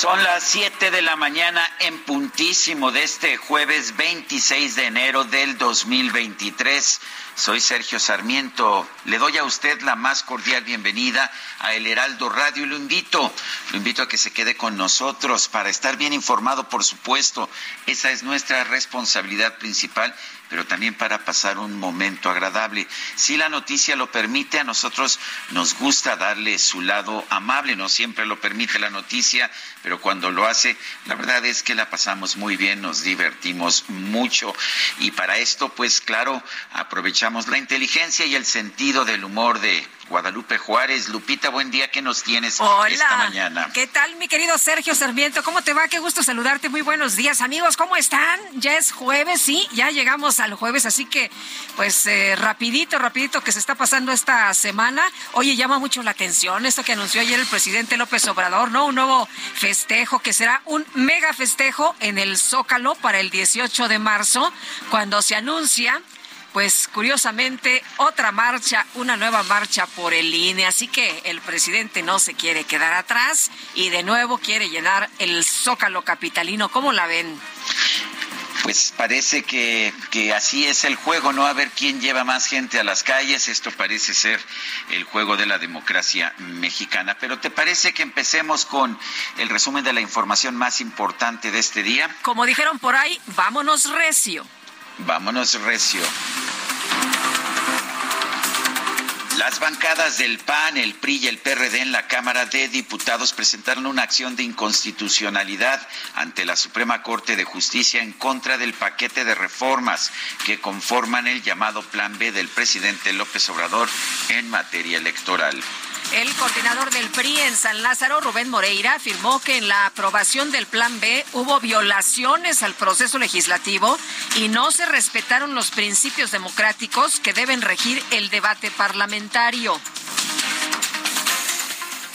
Son las 7 de la mañana en puntísimo de este jueves 26 de enero del 2023. Soy Sergio Sarmiento. Le doy a usted la más cordial bienvenida a El Heraldo Radio y lo invito, lo invito a que se quede con nosotros para estar bien informado, por supuesto. Esa es nuestra responsabilidad principal pero también para pasar un momento agradable. Si la noticia lo permite, a nosotros nos gusta darle su lado amable, no siempre lo permite la noticia, pero cuando lo hace, la verdad es que la pasamos muy bien, nos divertimos mucho y para esto, pues claro, aprovechamos la inteligencia y el sentido del humor de Guadalupe Juárez. Lupita, buen día, ¿qué nos tienes esta mañana? ¿Qué tal, mi querido Sergio Sarmiento? ¿Cómo te va? Qué gusto saludarte. Muy buenos días, amigos. ¿Cómo están? Ya es jueves, sí, ya llegamos al jueves, así que, pues, eh, rapidito, rapidito que se está pasando esta semana. Oye, llama mucho la atención esto que anunció ayer el presidente López Obrador, ¿no? Un nuevo festejo que será un mega festejo en el Zócalo para el 18 de marzo, cuando se anuncia pues curiosamente otra marcha, una nueva marcha por el INE. Así que el presidente no se quiere quedar atrás y de nuevo quiere llenar el zócalo capitalino. ¿Cómo la ven? Pues parece que, que, así es el juego, ¿no? A ver quién lleva más gente a las calles. Esto parece ser el juego de la democracia mexicana. Pero ¿te parece que empecemos con el resumen de la información más importante de este día? Como dijeron por ahí, vámonos recio. Vámonos recio. Las bancadas del PAN, el PRI y el PRD en la Cámara de Diputados presentaron una acción de inconstitucionalidad ante la Suprema Corte de Justicia en contra del paquete de reformas que conforman el llamado Plan B del presidente López Obrador en materia electoral. El coordinador del PRI en San Lázaro, Rubén Moreira, afirmó que en la aprobación del Plan B hubo violaciones al proceso legislativo y no se respetaron los principios democráticos que deben regir el debate parlamentario.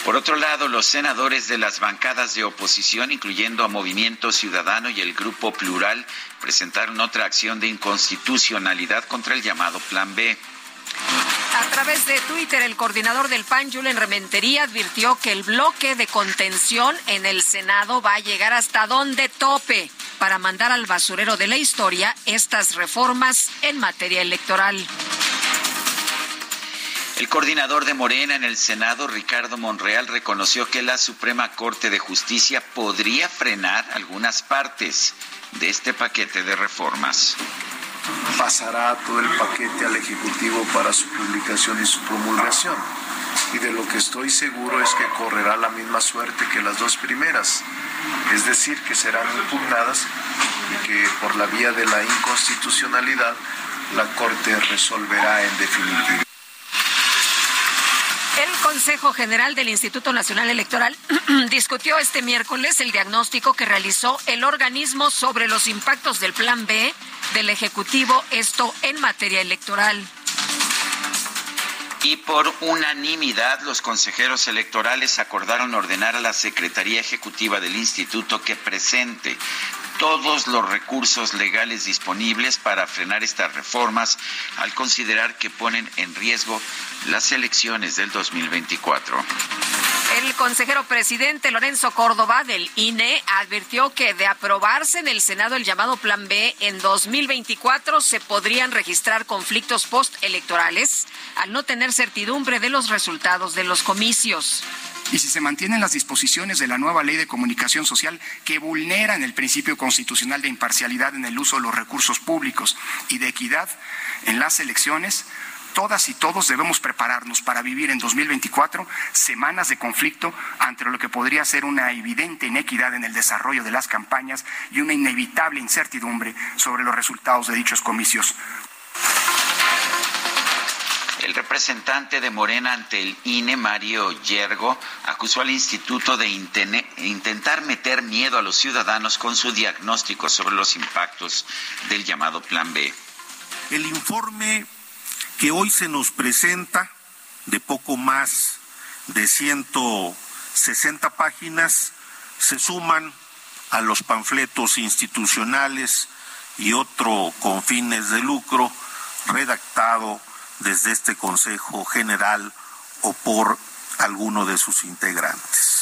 Por otro lado, los senadores de las bancadas de oposición, incluyendo a Movimiento Ciudadano y el Grupo Plural, presentaron otra acción de inconstitucionalidad contra el llamado Plan B. A través de Twitter, el coordinador del PAN, Julen Rementería, advirtió que el bloque de contención en el Senado va a llegar hasta donde tope para mandar al basurero de la historia estas reformas en materia electoral. El coordinador de Morena en el Senado, Ricardo Monreal, reconoció que la Suprema Corte de Justicia podría frenar algunas partes de este paquete de reformas pasará todo el paquete al Ejecutivo para su publicación y su promulgación. Y de lo que estoy seguro es que correrá la misma suerte que las dos primeras, es decir, que serán impugnadas y que por la vía de la inconstitucionalidad la Corte resolverá en definitiva. El Consejo General del Instituto Nacional Electoral discutió este miércoles el diagnóstico que realizó el organismo sobre los impactos del Plan B del Ejecutivo, esto en materia electoral. Y por unanimidad, los consejeros electorales acordaron ordenar a la Secretaría Ejecutiva del Instituto que presente todos los recursos legales disponibles para frenar estas reformas al considerar que ponen en riesgo las elecciones del 2024. El consejero presidente Lorenzo Córdoba del INE advirtió que de aprobarse en el Senado el llamado Plan B en 2024 se podrían registrar conflictos postelectorales al no tener certidumbre de los resultados de los comicios y si se mantienen las disposiciones de la nueva ley de comunicación social que vulneran el principio constitucional de imparcialidad en el uso de los recursos públicos y de equidad en las elecciones, todas y todos debemos prepararnos para vivir en 2024 semanas de conflicto ante lo que podría ser una evidente inequidad en el desarrollo de las campañas y una inevitable incertidumbre sobre los resultados de dichos comicios. El representante de Morena ante el INE, Mario Yergo, acusó al instituto de intentar meter miedo a los ciudadanos con su diagnóstico sobre los impactos del llamado Plan B. El informe que hoy se nos presenta, de poco más de 160 páginas, se suman a los panfletos institucionales y otro con fines de lucro redactado desde este Consejo General o por alguno de sus integrantes.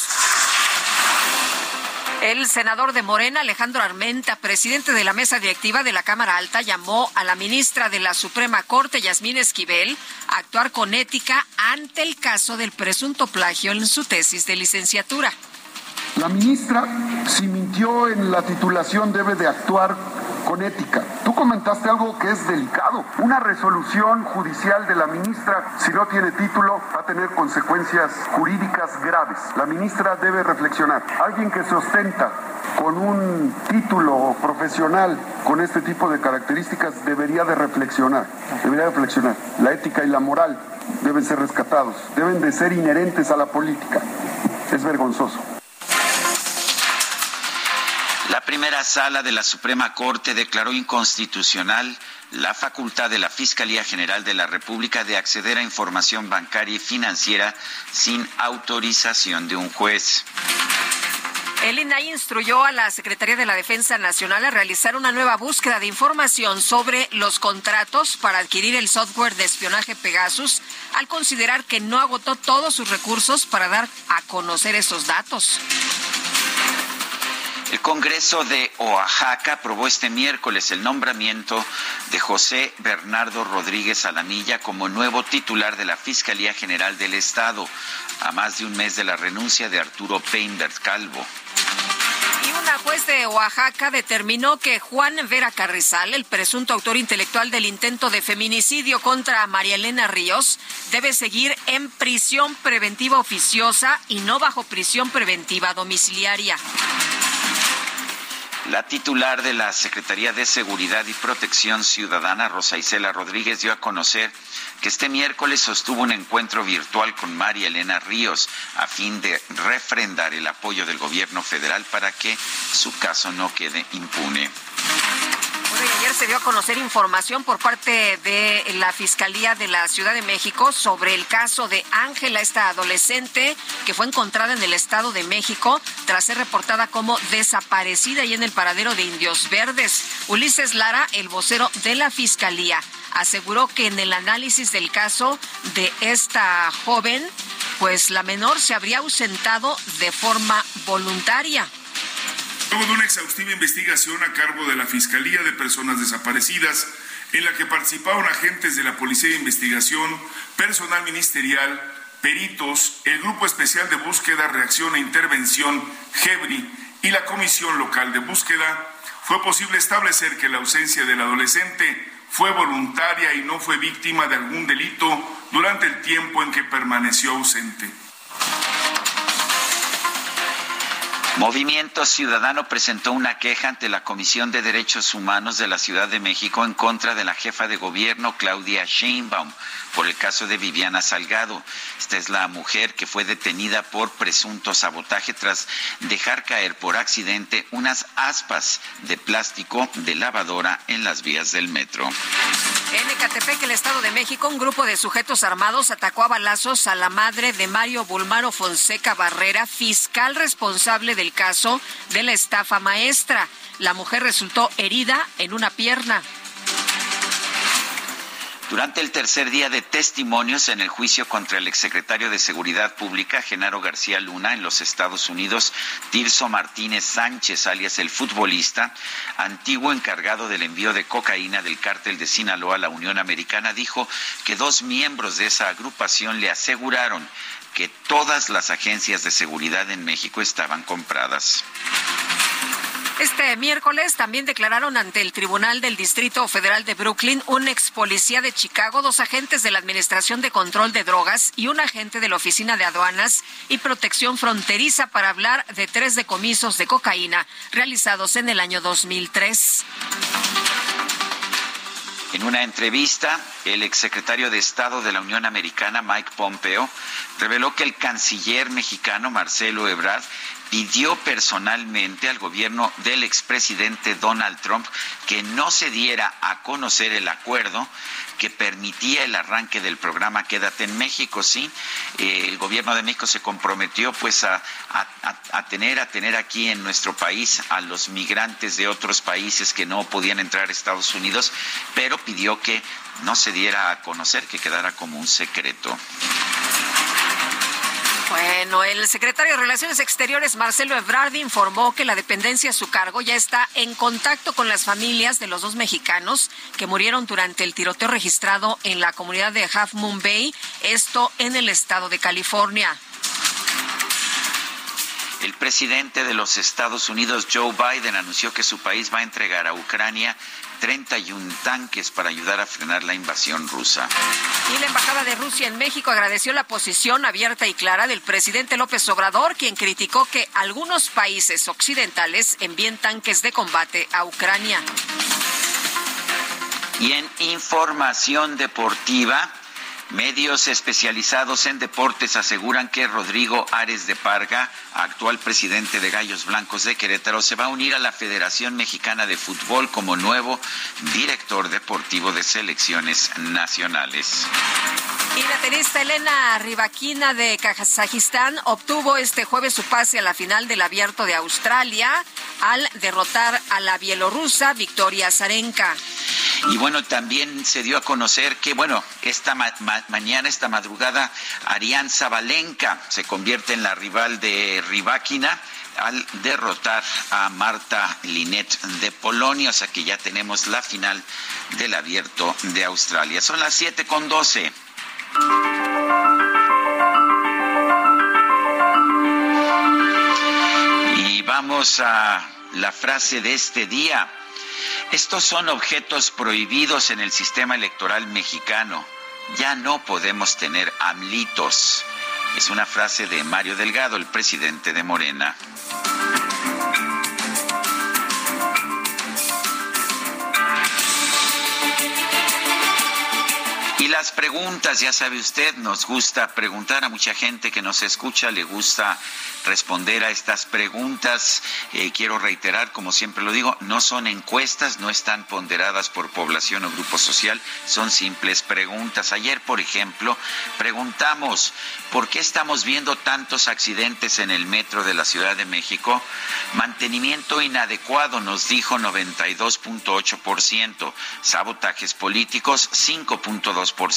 El senador de Morena, Alejandro Armenta, presidente de la mesa directiva de la Cámara Alta, llamó a la ministra de la Suprema Corte, Yasmín Esquivel, a actuar con ética ante el caso del presunto plagio en su tesis de licenciatura. La ministra, si mintió en la titulación, debe de actuar con ética. Tú comentaste algo que es delicado. Una resolución judicial de la ministra, si no tiene título, va a tener consecuencias jurídicas graves. La ministra debe reflexionar. Alguien que se ostenta con un título profesional con este tipo de características debería de reflexionar. Debería reflexionar. La ética y la moral deben ser rescatados, deben de ser inherentes a la política. Es vergonzoso. La primera sala de la Suprema Corte declaró inconstitucional la facultad de la Fiscalía General de la República de acceder a información bancaria y financiera sin autorización de un juez. El INAI instruyó a la Secretaría de la Defensa Nacional a realizar una nueva búsqueda de información sobre los contratos para adquirir el software de espionaje Pegasus, al considerar que no agotó todos sus recursos para dar a conocer esos datos. El Congreso de Oaxaca aprobó este miércoles el nombramiento de José Bernardo Rodríguez Alamilla como nuevo titular de la Fiscalía General del Estado, a más de un mes de la renuncia de Arturo Peinbert Calvo. Y una juez de Oaxaca determinó que Juan Vera Carrizal, el presunto autor intelectual del intento de feminicidio contra María Elena Ríos, debe seguir en prisión preventiva oficiosa y no bajo prisión preventiva domiciliaria. La titular de la Secretaría de Seguridad y Protección Ciudadana, Rosa Isela Rodríguez, dio a conocer que este miércoles sostuvo un encuentro virtual con María Elena Ríos a fin de refrendar el apoyo del gobierno federal para que su caso no quede impune ayer se dio a conocer información por parte de la Fiscalía de la Ciudad de México sobre el caso de Ángela, esta adolescente que fue encontrada en el Estado de México tras ser reportada como desaparecida y en el paradero de Indios Verdes. Ulises Lara, el vocero de la Fiscalía, aseguró que en el análisis del caso de esta joven, pues la menor se habría ausentado de forma voluntaria. Luego de una exhaustiva investigación a cargo de la Fiscalía de Personas Desaparecidas, en la que participaron agentes de la Policía de Investigación, personal ministerial, peritos, el Grupo Especial de Búsqueda, Reacción e Intervención, GEBRI, y la Comisión Local de Búsqueda, fue posible establecer que la ausencia del adolescente fue voluntaria y no fue víctima de algún delito durante el tiempo en que permaneció ausente. Movimiento Ciudadano presentó una queja ante la Comisión de Derechos Humanos de la Ciudad de México en contra de la jefa de gobierno Claudia Sheinbaum por el caso de Viviana Salgado. Esta es la mujer que fue detenida por presunto sabotaje tras dejar caer por accidente unas aspas de plástico de lavadora en las vías del metro. En Ecatepec, el Estado de México, un grupo de sujetos armados atacó a balazos a la madre de Mario Bulmaro Fonseca Barrera, fiscal responsable del caso de la estafa maestra. La mujer resultó herida en una pierna. Durante el tercer día de testimonios en el juicio contra el exsecretario de Seguridad Pública, Genaro García Luna, en los Estados Unidos, Tirso Martínez Sánchez, alias el futbolista, antiguo encargado del envío de cocaína del cártel de Sinaloa a la Unión Americana, dijo que dos miembros de esa agrupación le aseguraron que todas las agencias de seguridad en México estaban compradas. Este miércoles también declararon ante el Tribunal del Distrito Federal de Brooklyn un ex policía de Chicago, dos agentes de la Administración de Control de Drogas y un agente de la Oficina de Aduanas y Protección Fronteriza para hablar de tres decomisos de cocaína realizados en el año 2003. En una entrevista, el exsecretario de Estado de la Unión Americana, Mike Pompeo, reveló que el canciller mexicano, Marcelo Ebrard, pidió personalmente al gobierno del expresidente Donald Trump que no se diera a conocer el acuerdo que permitía el arranque del programa Quédate en México, sí. Eh, el gobierno de México se comprometió pues a, tener a tener aquí en nuestro país a los migrantes de otros países que no podían entrar a Estados Unidos, pero pidió que no se diera a conocer, que quedara como un secreto. Bueno, el secretario de Relaciones Exteriores, Marcelo Ebrard, informó que la dependencia a su cargo ya está en contacto con las familias de los dos mexicanos que murieron durante el tiroteo registrado en la comunidad de Half Moon Bay, esto en el estado de California. El presidente de los Estados Unidos, Joe Biden, anunció que su país va a entregar a Ucrania 31 tanques para ayudar a frenar la invasión rusa. Y la Embajada de Rusia en México agradeció la posición abierta y clara del presidente López Obrador, quien criticó que algunos países occidentales envíen tanques de combate a Ucrania. Y en información deportiva, Medios especializados en deportes aseguran que Rodrigo Ares de Parga, actual presidente de Gallos Blancos de Querétaro, se va a unir a la Federación Mexicana de Fútbol como nuevo director deportivo de selecciones nacionales. Y la tenista Elena Rivaquina de Kazajistán obtuvo este jueves su pase a la final del Abierto de Australia al derrotar a la bielorrusa Victoria Zarenka. Y bueno, también se dio a conocer que, bueno, esta mañana, esta madrugada, Arián Zabalenka se convierte en la rival de Riváquina al derrotar a Marta Linet de Polonia, o sea que ya tenemos la final del abierto de Australia. Son las 7 con 12. Y vamos a la frase de este día. Estos son objetos prohibidos en el sistema electoral mexicano. Ya no podemos tener amlitos. Es una frase de Mario Delgado, el presidente de Morena. Las preguntas, ya sabe usted, nos gusta preguntar a mucha gente que nos escucha, le gusta responder a estas preguntas. Eh, quiero reiterar, como siempre lo digo, no son encuestas, no están ponderadas por población o grupo social, son simples preguntas. Ayer, por ejemplo, preguntamos, ¿por qué estamos viendo tantos accidentes en el metro de la Ciudad de México? Mantenimiento inadecuado, nos dijo 92.8%, sabotajes políticos 5.2%,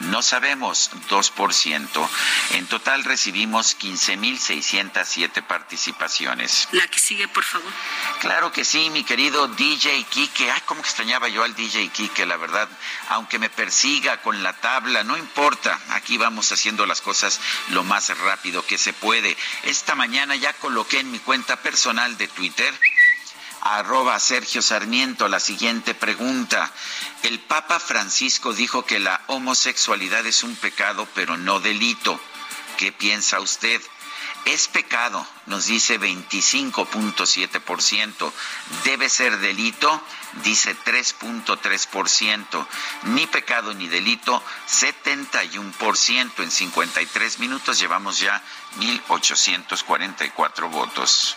no sabemos 2%. En total recibimos 15.600 607 participaciones. La que sigue, por favor. Claro que sí, mi querido DJ Kike. Ay, cómo extrañaba yo al DJ Kike, la verdad. Aunque me persiga con la tabla, no importa. Aquí vamos haciendo las cosas lo más rápido que se puede. Esta mañana ya coloqué en mi cuenta personal de Twitter arroba Sergio Sarmiento la siguiente pregunta. El Papa Francisco dijo que la homosexualidad es un pecado, pero no delito. ¿Qué piensa usted? Es pecado, nos dice 25.7%. Debe ser delito, dice 3.3%. Ni pecado ni delito, 71%. En 53 minutos llevamos ya 1.844 votos.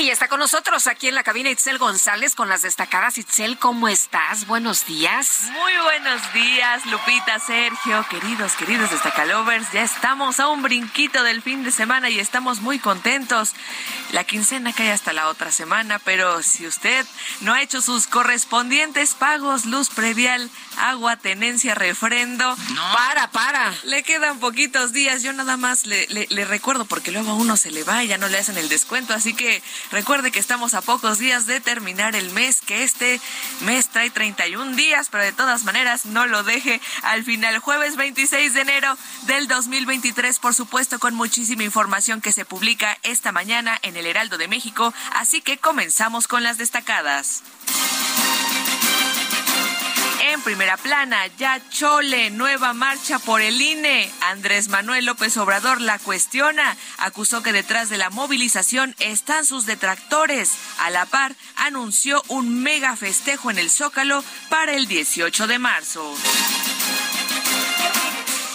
Y está con nosotros aquí en la cabina Itzel González con las destacadas. Itzel, ¿cómo estás? Buenos días. Muy buenos días, Lupita, Sergio, queridos, queridos destacalovers. Ya estamos a un brinquito del fin de semana y estamos muy contentos. La quincena cae hasta la otra semana, pero si usted no ha hecho sus correspondientes pagos, luz previal, agua, tenencia, refrendo. No. Para, para. Le quedan poquitos días. Yo nada más le, le recuerdo porque luego a uno se le va y ya no le hacen el descuento. Así que Recuerde que estamos a pocos días de terminar el mes, que este mes trae 31 días, pero de todas maneras no lo deje al final. Jueves 26 de enero del 2023, por supuesto, con muchísima información que se publica esta mañana en el Heraldo de México. Así que comenzamos con las destacadas. En primera plana, ya Chole, nueva marcha por el INE. Andrés Manuel López Obrador la cuestiona. Acusó que detrás de la movilización están sus detractores. A la par, anunció un mega festejo en el Zócalo para el 18 de marzo.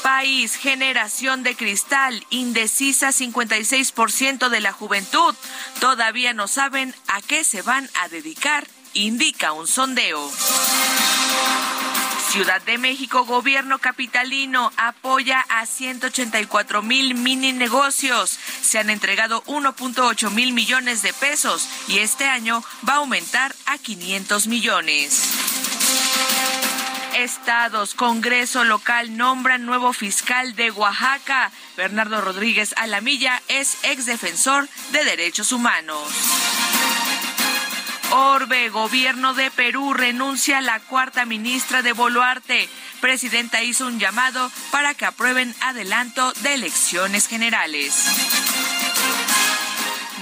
País, generación de cristal, indecisa 56% de la juventud. Todavía no saben a qué se van a dedicar, indica un sondeo. Ciudad de México, gobierno capitalino apoya a 184 mil mini negocios. Se han entregado 1.8 mil millones de pesos y este año va a aumentar a 500 millones. Estados, Congreso local nombran nuevo fiscal de Oaxaca. Bernardo Rodríguez Alamilla es exdefensor de derechos humanos. Orbe, gobierno de Perú, renuncia a la cuarta ministra de Boluarte. Presidenta hizo un llamado para que aprueben adelanto de elecciones generales.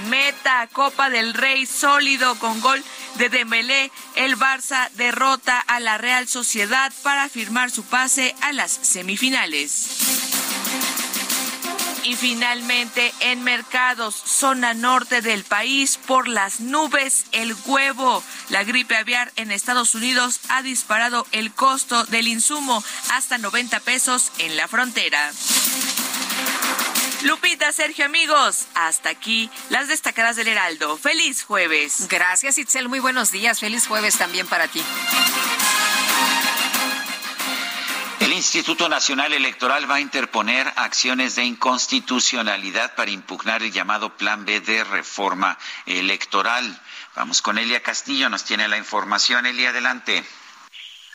Meta, Copa del Rey sólido con gol de Dembélé. El Barça derrota a la Real Sociedad para firmar su pase a las semifinales. Y finalmente, en mercados, zona norte del país, por las nubes, el huevo. La gripe aviar en Estados Unidos ha disparado el costo del insumo hasta 90 pesos en la frontera. Lupita, Sergio, amigos, hasta aquí las destacadas del Heraldo. Feliz jueves. Gracias, Itzel. Muy buenos días. Feliz jueves también para ti. Instituto Nacional Electoral va a interponer acciones de inconstitucionalidad para impugnar el llamado Plan B de reforma electoral. Vamos con Elia Castillo, nos tiene la información. Elia, adelante.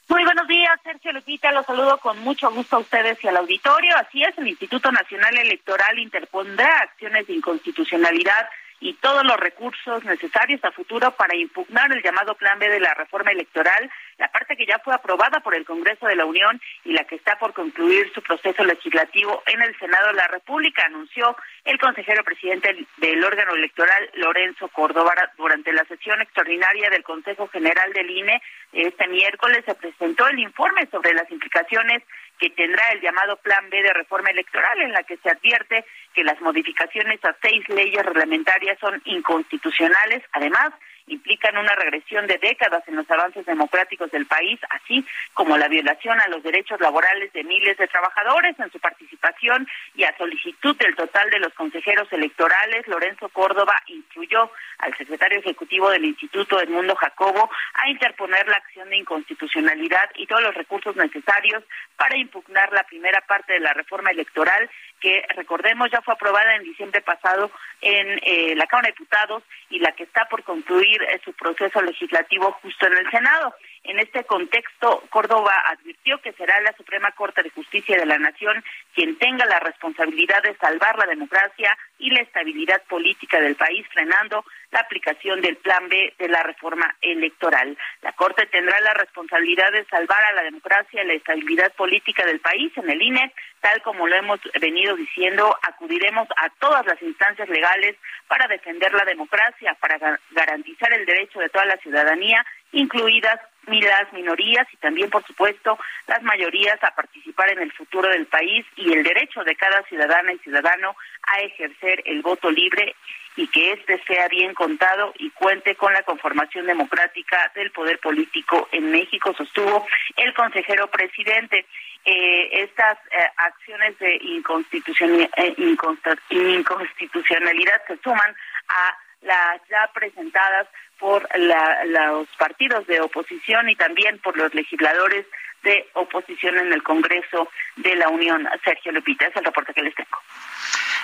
Muy buenos días, Sergio Lupita. Los saludo con mucho gusto a ustedes y al auditorio. Así es, el Instituto Nacional Electoral interpondrá acciones de inconstitucionalidad y todos los recursos necesarios a futuro para impugnar el llamado Plan B de la reforma electoral, la parte que ya fue aprobada por el Congreso de la Unión y la que está por concluir su proceso legislativo en el Senado de la República, anunció el consejero presidente del órgano electoral, Lorenzo Córdoba, durante la sesión extraordinaria del Consejo General del INE este miércoles se presentó el informe sobre las implicaciones que tendrá el llamado Plan B de reforma electoral, en la que se advierte que las modificaciones a seis leyes reglamentarias son inconstitucionales. Además, implican una regresión de décadas en los avances democráticos del país, así como la violación a los derechos laborales de miles de trabajadores en su participación y a solicitud del total de los consejeros electorales, Lorenzo Córdoba instruyó al secretario ejecutivo del Instituto Edmundo Jacobo a interponer la acción de inconstitucionalidad y todos los recursos necesarios para impugnar la primera parte de la reforma electoral que recordemos ya fue aprobada en diciembre pasado en eh, la Cámara de Diputados y la que está por concluir eh, su proceso legislativo justo en el Senado. En este contexto, Córdoba advirtió que será la Suprema Corte de Justicia de la Nación quien tenga la responsabilidad de salvar la democracia y la estabilidad política del país, frenando la aplicación del Plan B de la reforma electoral. La Corte tendrá la responsabilidad de salvar a la democracia y la estabilidad política del país en el INE, tal como lo hemos venido diciendo, acudiremos a todas las instancias legales para defender la democracia, para garantizar el derecho de toda la ciudadanía, incluidas las minorías y también, por supuesto, las mayorías a participar en el futuro del país y el derecho de cada ciudadana y ciudadano a ejercer el voto libre y que éste sea bien contado y cuente con la conformación democrática del poder político en México, sostuvo el consejero presidente. Eh, estas eh, acciones de inconstitucionalidad, eh, inconstitucionalidad se suman a las ya presentadas por los partidos de oposición y también por los legisladores de oposición en el Congreso de la Unión. Sergio Lupita, es el reporte que les tengo.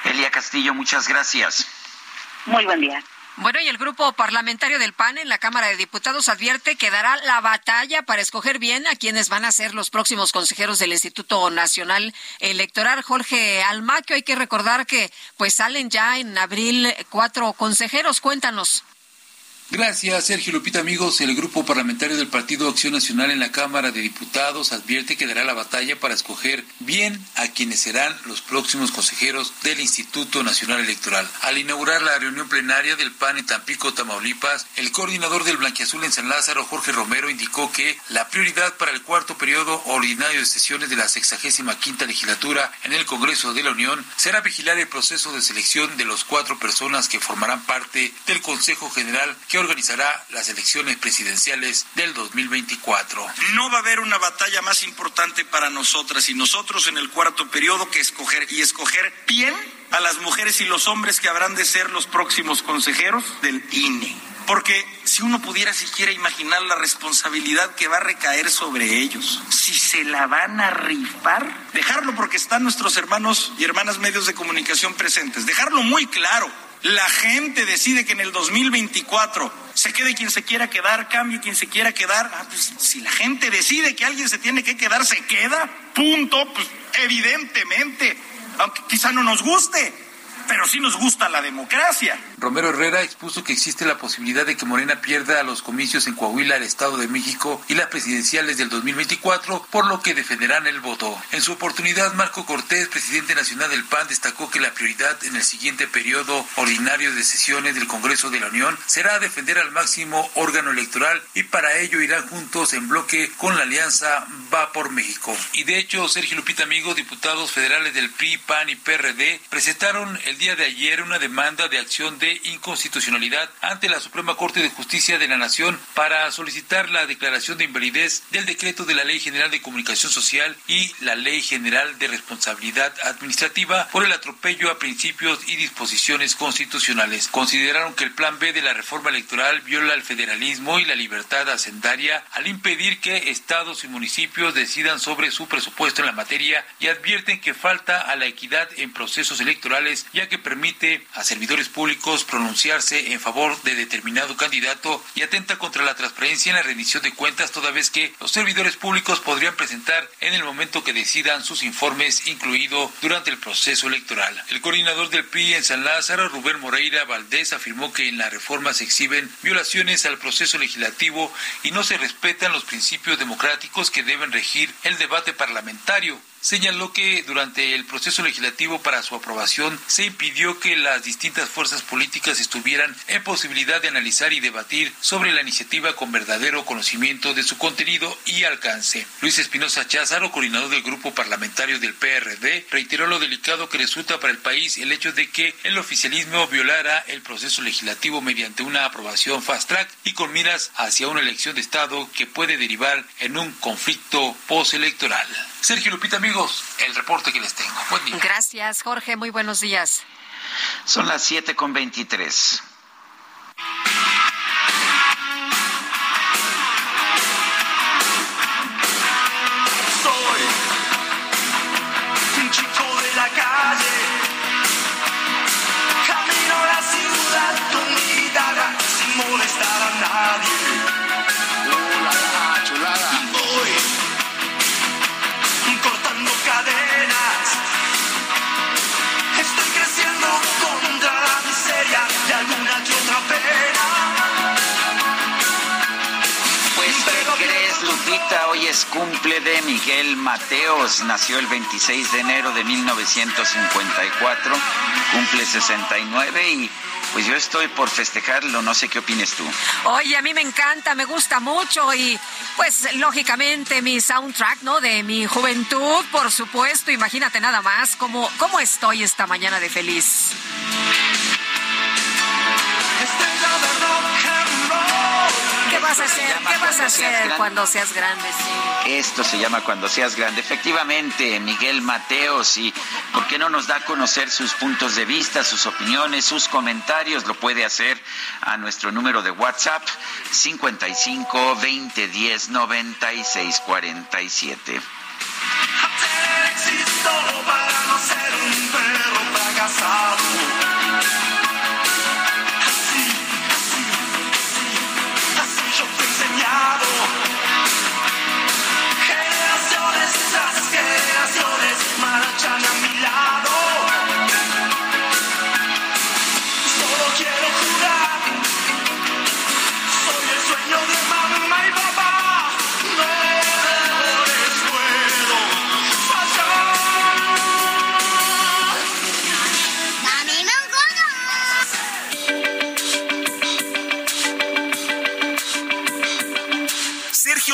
Elia Castillo, muchas gracias. Muy buen día. Bueno, y el grupo parlamentario del PAN en la Cámara de Diputados advierte que dará la batalla para escoger bien a quienes van a ser los próximos consejeros del Instituto Nacional Electoral. Jorge Almaquio, hay que recordar que pues salen ya en abril cuatro consejeros. Cuéntanos. Gracias, Sergio Lupita. Amigos, el grupo parlamentario del Partido Acción Nacional en la Cámara de Diputados advierte que dará la batalla para escoger bien a quienes serán los próximos consejeros del Instituto Nacional Electoral. Al inaugurar la reunión plenaria del PAN en Tampico, Tamaulipas, el coordinador del Blanquiazul en San Lázaro, Jorge Romero, indicó que la prioridad para el cuarto periodo ordinario de sesiones de la 65 quinta legislatura en el Congreso de la Unión será vigilar el proceso de selección de los cuatro personas que formarán parte del Consejo General que organizará las elecciones presidenciales del 2024. No va a haber una batalla más importante para nosotras y nosotros en el cuarto periodo que escoger y escoger bien a las mujeres y los hombres que habrán de ser los próximos consejeros del INE. Porque si uno pudiera siquiera imaginar la responsabilidad que va a recaer sobre ellos, si se la van a rifar, dejarlo porque están nuestros hermanos y hermanas medios de comunicación presentes, dejarlo muy claro la gente decide que en el 2024 se quede quien se quiera quedar, cambie quien se quiera quedar. Ah, pues, si la gente decide que alguien se tiene que quedar, se queda. Punto. Pues, evidentemente. Aunque quizá no nos guste pero sí nos gusta la democracia. Romero Herrera expuso que existe la posibilidad de que Morena pierda los comicios en Coahuila, el Estado de México y las presidenciales del 2024, por lo que defenderán el voto. En su oportunidad, Marco Cortés, presidente nacional del PAN, destacó que la prioridad en el siguiente periodo ordinario de sesiones del Congreso de la Unión será defender al máximo órgano electoral y para ello irán juntos en bloque con la alianza Va por México. Y de hecho, Sergio Lupita Amigo, diputados federales del PRI, PAN y PRD, presentaron el día de ayer una demanda de acción de inconstitucionalidad ante la Suprema Corte de Justicia de la Nación para solicitar la declaración de invalidez del decreto de la Ley General de Comunicación Social y la Ley General de Responsabilidad Administrativa por el atropello a principios y disposiciones constitucionales. Consideraron que el Plan B de la reforma electoral viola el federalismo y la libertad hacendaria al impedir que estados y municipios decidan sobre su presupuesto en la materia y advierten que falta a la equidad en procesos electorales y que permite a servidores públicos pronunciarse en favor de determinado candidato y atenta contra la transparencia en la rendición de cuentas, toda vez que los servidores públicos podrían presentar en el momento que decidan sus informes, incluido durante el proceso electoral. El coordinador del PRI en San Lázaro, Rubén Moreira Valdés, afirmó que en la reforma se exhiben violaciones al proceso legislativo y no se respetan los principios democráticos que deben regir el debate parlamentario señaló que durante el proceso legislativo para su aprobación se impidió que las distintas fuerzas políticas estuvieran en posibilidad de analizar y debatir sobre la iniciativa con verdadero conocimiento de su contenido y alcance. Luis Espinosa Cházaro, coordinador del grupo parlamentario del PRD, reiteró lo delicado que resulta para el país el hecho de que el oficialismo violara el proceso legislativo mediante una aprobación fast track y con miras hacia una elección de Estado que puede derivar en un conflicto postelectoral. Sergio Lupita, el reporte que les tengo. Buen día. Gracias, Jorge. Muy buenos días. Son las 7 con 23. Es cumple de Miguel Mateos. Nació el 26 de enero de 1954. Cumple 69 y pues yo estoy por festejarlo, no sé qué opines tú. Oye, a mí me encanta, me gusta mucho y pues lógicamente mi soundtrack, ¿no? De mi juventud, por supuesto, imagínate nada más cómo, cómo estoy esta mañana de feliz. Vas a hacer? ¿Qué vas a hacer cuando seas grande? Esto se llama cuando seas grande. Efectivamente, Miguel Mateos, y ¿por qué no nos da a conocer sus puntos de vista, sus opiniones, sus comentarios? Lo puede hacer a nuestro número de WhatsApp 55 20 10 96 47.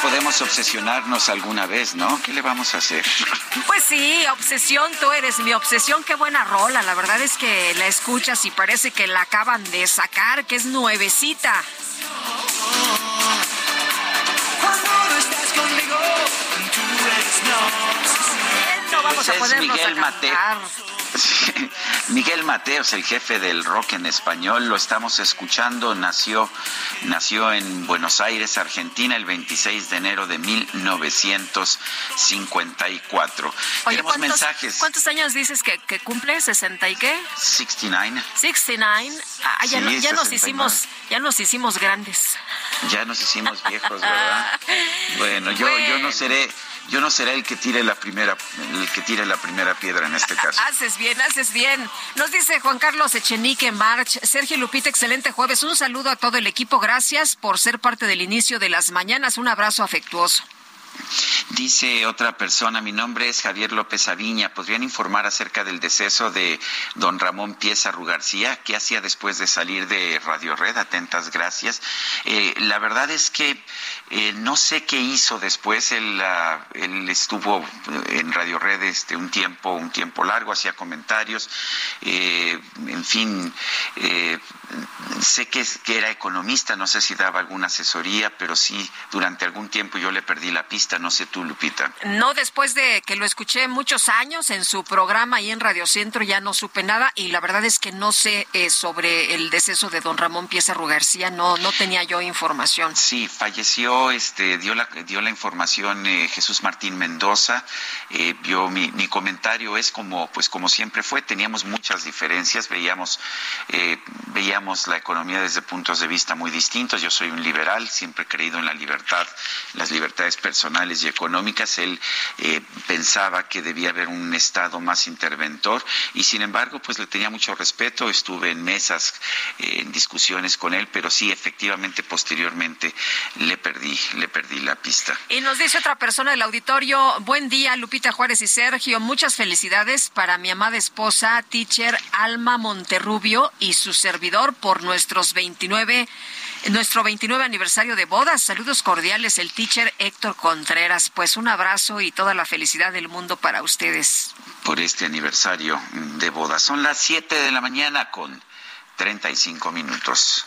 podemos obsesionarnos alguna vez, ¿no? ¿Qué le vamos a hacer? Pues sí, obsesión, tú eres mi obsesión, qué buena rola. La verdad es que la escuchas y parece que la acaban de sacar, que es nuevecita. Vamos a es Miguel Mateo. Miguel Mateos, el jefe del rock en español, lo estamos escuchando, nació, nació en Buenos Aires, Argentina, el 26 de enero de 1954. Tenemos mensajes. ¿Cuántos años dices que, cumple? ¿60 y qué? 69. 69. Ah, ya, ya nos hicimos, ya nos hicimos grandes. Ya nos hicimos viejos, ¿verdad? bueno, yo, yo no seré yo no seré el que tire la primera el que tire la primera piedra en este caso. haces bien, haces bien. Nos dice Juan Carlos Echenique March, Sergio Lupita, excelente jueves. Un saludo a todo el equipo. Gracias por ser parte del inicio de las mañanas. Un abrazo afectuoso. Dice otra persona, mi nombre es Javier López Aviña. ¿Podrían informar acerca del deceso de don Ramón Pieza García? ¿Qué hacía después de salir de Radio Red? Atentas gracias. Eh, la verdad es que eh, no sé qué hizo después. Él, él, estuvo en Radio Red este, un tiempo, un tiempo largo, hacía comentarios. Eh, en fin, sé que, que era economista, no sé si daba alguna asesoría, pero sí, durante algún tiempo yo le perdí la pista, no sé tú, Lupita. No, después de que lo escuché muchos años en su programa y en Radio Centro ya no supe nada y la verdad es que no sé eh, sobre el deceso de don Ramón Piezarro García, no no tenía yo información. Sí, falleció, este dio la dio la información eh, Jesús Martín Mendoza, eh, vio mi, mi comentario es como pues como siempre fue, teníamos muchas diferencias, veíamos veíamos la economía desde puntos de vista muy distintos. Yo soy un liberal, siempre he creído en la libertad, las libertades personales y económicas. Él eh, pensaba que debía haber un Estado más interventor y sin embargo, pues le tenía mucho respeto. Estuve en mesas, eh, en discusiones con él, pero sí, efectivamente, posteriormente le perdí, le perdí la pista. Y nos dice otra persona del auditorio, buen día, Lupita Juárez y Sergio, muchas felicidades para mi amada esposa, teacher Alma Monterrubio y su servidor por nuestros 29 nuestro 29 aniversario de bodas. Saludos cordiales, el teacher Héctor Contreras. Pues un abrazo y toda la felicidad del mundo para ustedes. Por este aniversario de bodas. Son las 7 de la mañana con 35 minutos.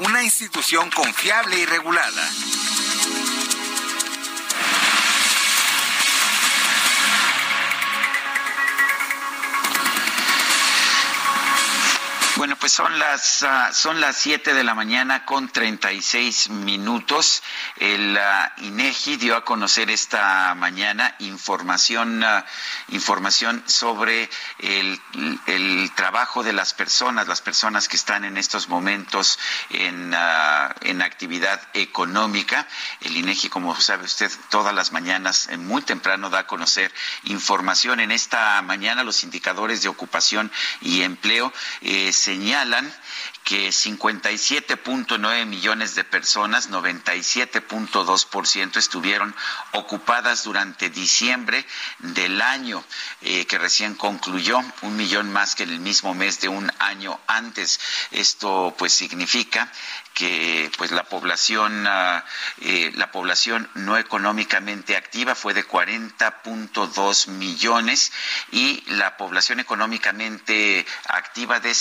una institución confiable y regulada. Bueno, pues son las uh, son las 7 de la mañana con 36 minutos. El uh, INEGI dio a conocer esta mañana información uh, información sobre el, el, trabajo de las personas, las personas que están en estos momentos en, en actividad económica. El INEGI, como sabe usted, todas las mañanas muy temprano da a conocer información. En esta mañana los indicadores de ocupación y empleo eh, señalan que 57.9 millones de personas, 97.2% estuvieron ocupadas durante diciembre del año eh, que recién concluyó, un millón más que en el mismo mes de un año antes. Esto pues significa que pues la población uh, eh, la población no económicamente activa fue de 40.2 millones y la población económicamente activa de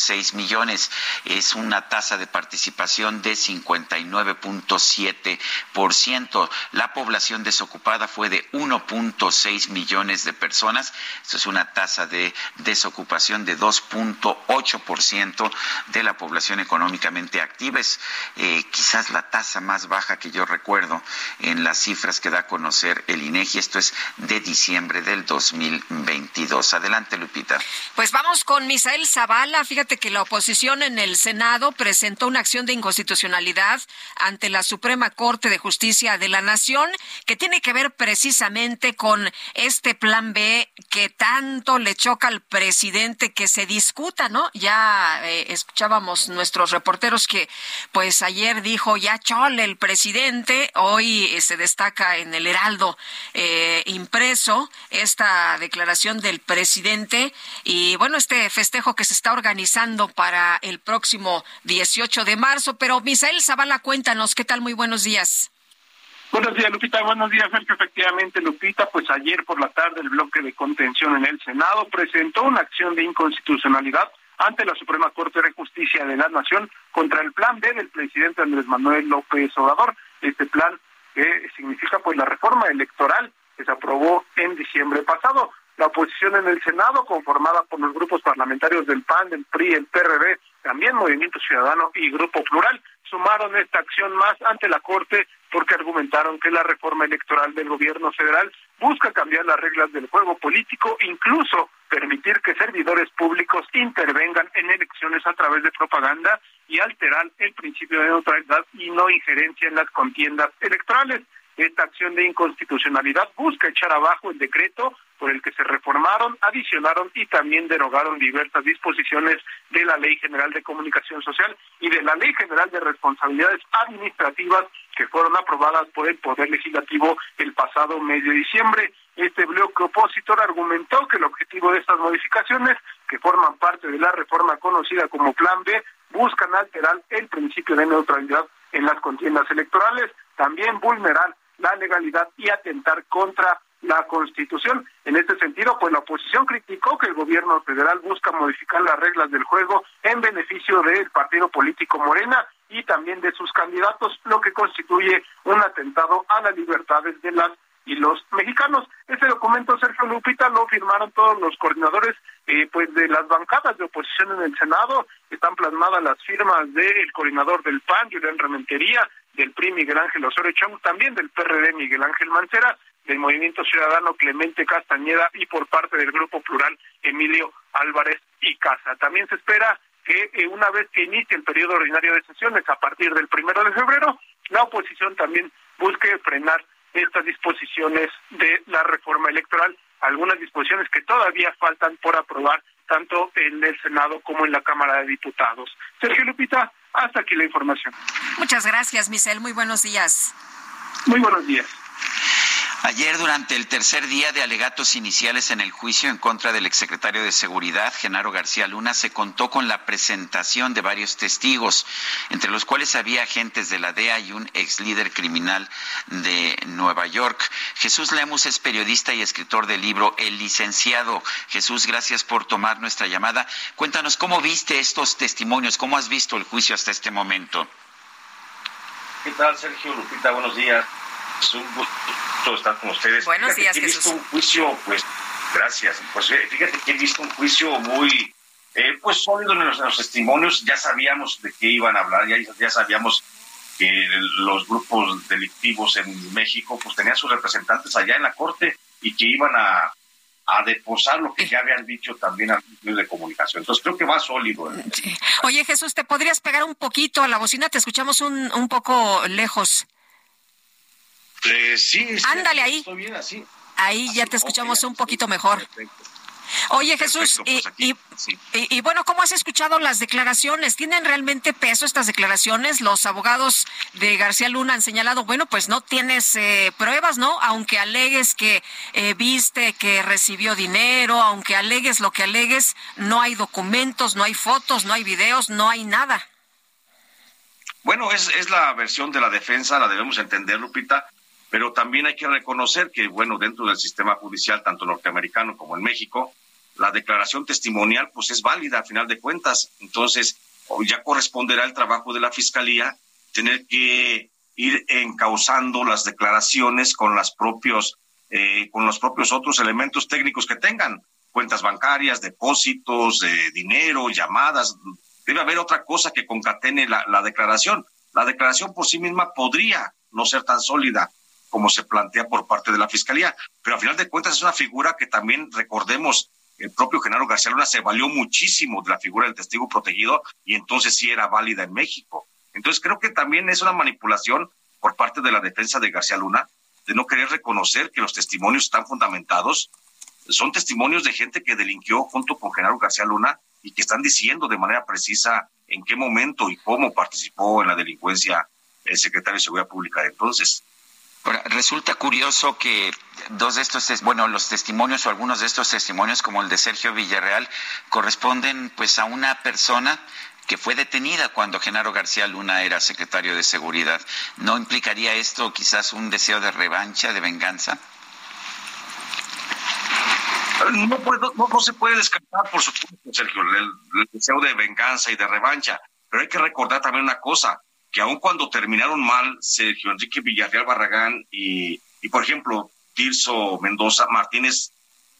59.6 millones es una tasa de participación de 59.7%. La población desocupada fue de 1.6 millones de personas. Esto es una tasa de desocupación de 2.8% de la población económicamente activa. Es eh, quizás la tasa más baja que yo recuerdo en las cifras que da a conocer el INEGI. Esto es de diciembre del 2022. Adelante, Lupita. Pues vamos con Misael Zavala. Fíjate que la oposición en el Senado presentó una acción de inconstitucionalidad ante la Suprema Corte de Justicia de la Nación que tiene que ver precisamente con este plan B que tanto le choca al presidente que se discuta, ¿no? Ya eh, escuchábamos nuestros reporteros que pues ayer dijo ya chole el presidente, hoy eh, se destaca en el Heraldo eh, impreso esta declaración del presidente y bueno, este festejo que se está organizando para el próximo 18 de marzo, pero Misael Zavala, cuéntanos, ¿qué tal? Muy buenos días. Buenos días, Lupita. Buenos días, Sergio. Efectivamente, Lupita, pues ayer por la tarde el bloque de contención en el Senado presentó una acción de inconstitucionalidad ante la Suprema Corte de Justicia de la Nación contra el plan B del presidente Andrés Manuel López Obrador. Este plan que significa pues la reforma electoral que se aprobó en diciembre pasado. La oposición en el Senado, conformada por los grupos parlamentarios del PAN, del PRI, el PRD, también Movimiento Ciudadano y Grupo Plural, sumaron esta acción más ante la Corte porque argumentaron que la reforma electoral del gobierno federal busca cambiar las reglas del juego político, incluso permitir que servidores públicos intervengan en elecciones a través de propaganda y alterar el principio de neutralidad y no injerencia en las contiendas electorales. Esta acción de inconstitucionalidad busca echar abajo el decreto por el que se reformaron, adicionaron y también derogaron diversas disposiciones de la Ley General de Comunicación Social y de la Ley General de Responsabilidades Administrativas que fueron aprobadas por el Poder Legislativo el pasado mes de diciembre. Este bloque opositor argumentó que el objetivo de estas modificaciones, que forman parte de la reforma conocida como Plan B, buscan alterar el principio de neutralidad en las contiendas electorales, también vulnerar la legalidad y atentar contra la Constitución. En este sentido, pues la oposición criticó que el gobierno federal busca modificar las reglas del juego en beneficio del partido político Morena y también de sus candidatos, lo que constituye un atentado a las libertades de las y los mexicanos. Este documento, Sergio Lupita, lo firmaron todos los coordinadores eh, pues de las bancadas de oposición en el Senado. Están plasmadas las firmas del coordinador del PAN, Julián Rementería, del PRI, Miguel Ángel Osorio Chong, también del PRD, Miguel Ángel Mancera, del Movimiento Ciudadano Clemente Castañeda y por parte del Grupo Plural Emilio Álvarez y Casa. También se espera que eh, una vez que inicie el periodo ordinario de sesiones a partir del primero de febrero, la oposición también busque frenar estas disposiciones de la reforma electoral, algunas disposiciones que todavía faltan por aprobar tanto en el Senado como en la Cámara de Diputados. Sergio Lupita, hasta aquí la información. Muchas gracias, Michel. Muy buenos días. Muy buenos días. Ayer, durante el tercer día de alegatos iniciales en el juicio en contra del exsecretario de Seguridad, Genaro García Luna, se contó con la presentación de varios testigos, entre los cuales había agentes de la DEA y un ex líder criminal de Nueva York. Jesús Lemus es periodista y escritor del libro El Licenciado. Jesús, gracias por tomar nuestra llamada. Cuéntanos cómo viste estos testimonios, cómo has visto el juicio hasta este momento. ¿Qué tal, Sergio Lupita? Buenos días. Es un gusto estar con ustedes. Buenos días, He visto un juicio, pues, gracias. Pues eh, fíjate que he visto un juicio muy, eh, pues, sólido en los, en los, testimonios. Ya sabíamos de qué iban a hablar, ya, ya sabíamos que los grupos delictivos en México, pues, tenían sus representantes allá en la corte y que iban a, a deposar lo que ya habían dicho también a medios de comunicación. Entonces creo que va sólido. Sí. Oye Jesús, ¿te podrías pegar un poquito a la bocina? Te escuchamos un, un poco lejos. Eh, sí, sí, Ándale ahí. Estoy bien así. Ahí ya te escuchamos okay, un poquito mejor. Perfecto. Oye Jesús, Perfecto, pues y, aquí, sí. y, y, bueno, ¿cómo has escuchado las declaraciones? ¿Tienen realmente peso estas declaraciones? Los abogados de García Luna han señalado, bueno, pues no tienes eh, pruebas, ¿no? Aunque alegues que eh, viste que recibió dinero, aunque alegues lo que alegues, no hay documentos, no hay fotos, no hay videos, no hay nada. Bueno, es, es la versión de la defensa, la debemos entender, Lupita, pero también hay que reconocer que, bueno, dentro del sistema judicial, tanto norteamericano como en México, la declaración testimonial pues es válida a final de cuentas. Entonces, ya corresponderá el trabajo de la Fiscalía tener que ir encauzando las declaraciones con las propios eh, con los propios otros elementos técnicos que tengan, cuentas bancarias, depósitos, eh, dinero, llamadas. Debe haber otra cosa que concatene la, la declaración. La declaración por sí misma podría no ser tan sólida como se plantea por parte de la Fiscalía, pero a final de cuentas es una figura que también recordemos el propio Genaro García Luna se valió muchísimo de la figura del testigo protegido y entonces sí era válida en México. Entonces creo que también es una manipulación por parte de la defensa de García Luna de no querer reconocer que los testimonios están fundamentados. Son testimonios de gente que delinquió junto con Genaro García Luna y que están diciendo de manera precisa en qué momento y cómo participó en la delincuencia el secretario de Seguridad Pública entonces. Resulta curioso que dos de estos, bueno, los testimonios o algunos de estos testimonios, como el de Sergio Villarreal, corresponden pues a una persona que fue detenida cuando Genaro García Luna era secretario de Seguridad. ¿No implicaría esto quizás un deseo de revancha, de venganza? No, puedo, no, se puede descartar, por supuesto, Sergio, el deseo de venganza y de revancha, pero hay que recordar también una cosa, que aun cuando terminaron mal Sergio Enrique Villarreal Barragán y, y por ejemplo, Tirso Mendoza Martínez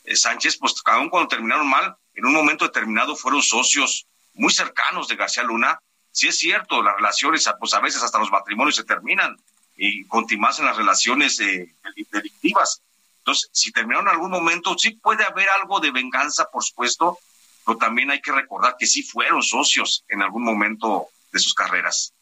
eh, Sánchez, pues aun cuando terminaron mal, en un momento determinado fueron socios muy cercanos de García Luna. Sí es cierto, las relaciones, pues a veces hasta los matrimonios se terminan y continúan en las relaciones eh, delictivas. Entonces, si terminaron en algún momento, sí puede haber algo de venganza, por supuesto, pero también hay que recordar que sí fueron socios en algún momento de sus carreras.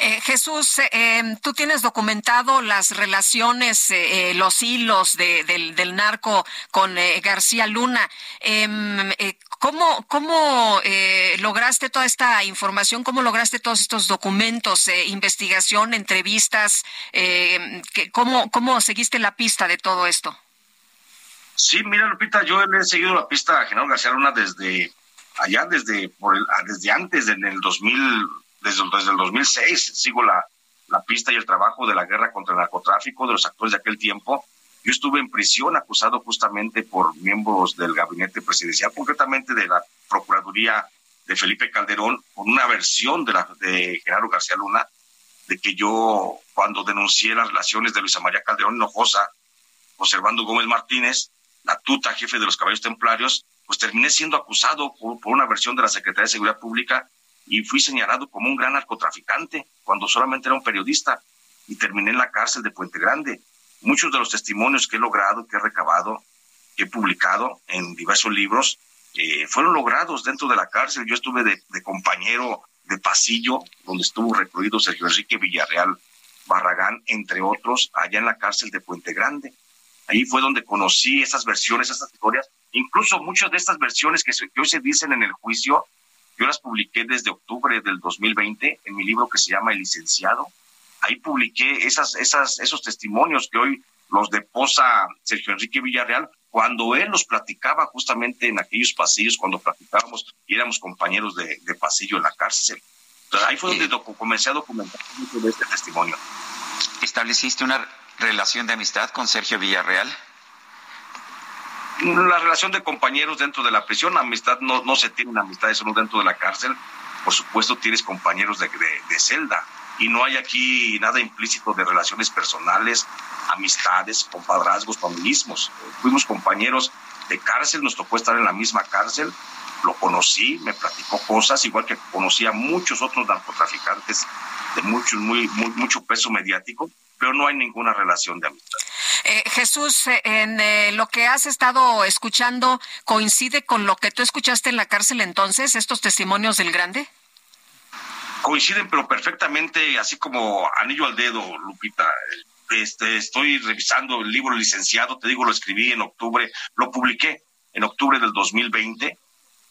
Eh, Jesús, eh, tú tienes documentado las relaciones, eh, los hilos de, del, narco con García Luna. Em, ¿Cómo, cómo eh, lograste toda esta información? ¿Cómo lograste todos estos documentos, eh, investigación, entrevistas? Eh, que, ¿cómo, ¿Cómo seguiste la pista de todo esto? Sí, mira, Lupita, yo he seguido la pista a Genaro García Luna desde allá, desde, el, desde antes, en el 2000, desde, desde el 2006. Sigo la, la pista y el trabajo de la guerra contra el narcotráfico de los actores de aquel tiempo yo estuve en prisión acusado justamente por miembros del gabinete presidencial, concretamente de la Procuraduría de Felipe Calderón, con una versión de, la, de Genaro García Luna, de que yo, cuando denuncié las relaciones de Luisa María Calderón Hinojosa, observando Gómez Martínez, la tuta jefe de los caballeros templarios, pues terminé siendo acusado por, por una versión de la Secretaría de Seguridad Pública y fui señalado como un gran narcotraficante, cuando solamente era un periodista, y terminé en la cárcel de Puente Grande muchos de los testimonios que he logrado, que he recabado, que he publicado en diversos libros, eh, fueron logrados dentro de la cárcel. Yo estuve de, compañero de pasillo, donde estuvo recluido Sergio Enrique Villarreal Barragán, entre otros, allá en la cárcel de Puente Grande. Ahí fue donde conocí esas versiones, esas historias, incluso muchas de estas versiones que, que hoy se dicen en el juicio, yo las publiqué desde octubre del 2020 en mi libro que se llama El Licenciado, ahí publiqué esas, esas, esos testimonios que hoy los deposa Sergio Enrique Villarreal, cuando él los platicaba justamente en aquellos pasillos, cuando platicábamos y éramos compañeros de, pasillo en la cárcel. Entonces, ahí fue donde eh. comencé a documentar mucho de este testimonio. ¿Estableciste una relación de amistad con Sergio Villarreal? La relación de compañeros dentro de la prisión, amistad no, no se tiene amistad, eso no dentro de la cárcel. Por supuesto, tienes compañeros de, de celda y no hay aquí nada implícito de relaciones personales, amistades, compadrazgos, familismos. Fuimos compañeros de cárcel, nos tocó estar en la misma cárcel, lo conocí, me platicó cosas, igual que conocía a muchos otros narcotraficantes de mucho, muy, mucho peso mediático, pero no hay ninguna relación de amistad. Eh, Jesús, eh, en eh, lo que has estado escuchando, ¿coincide con lo que tú escuchaste en la cárcel entonces, estos testimonios del grande? coinciden pero perfectamente, así como anillo al dedo, Lupita. Este, estoy revisando el libro licenciado, te digo, lo escribí en octubre, lo publiqué en octubre del 2020.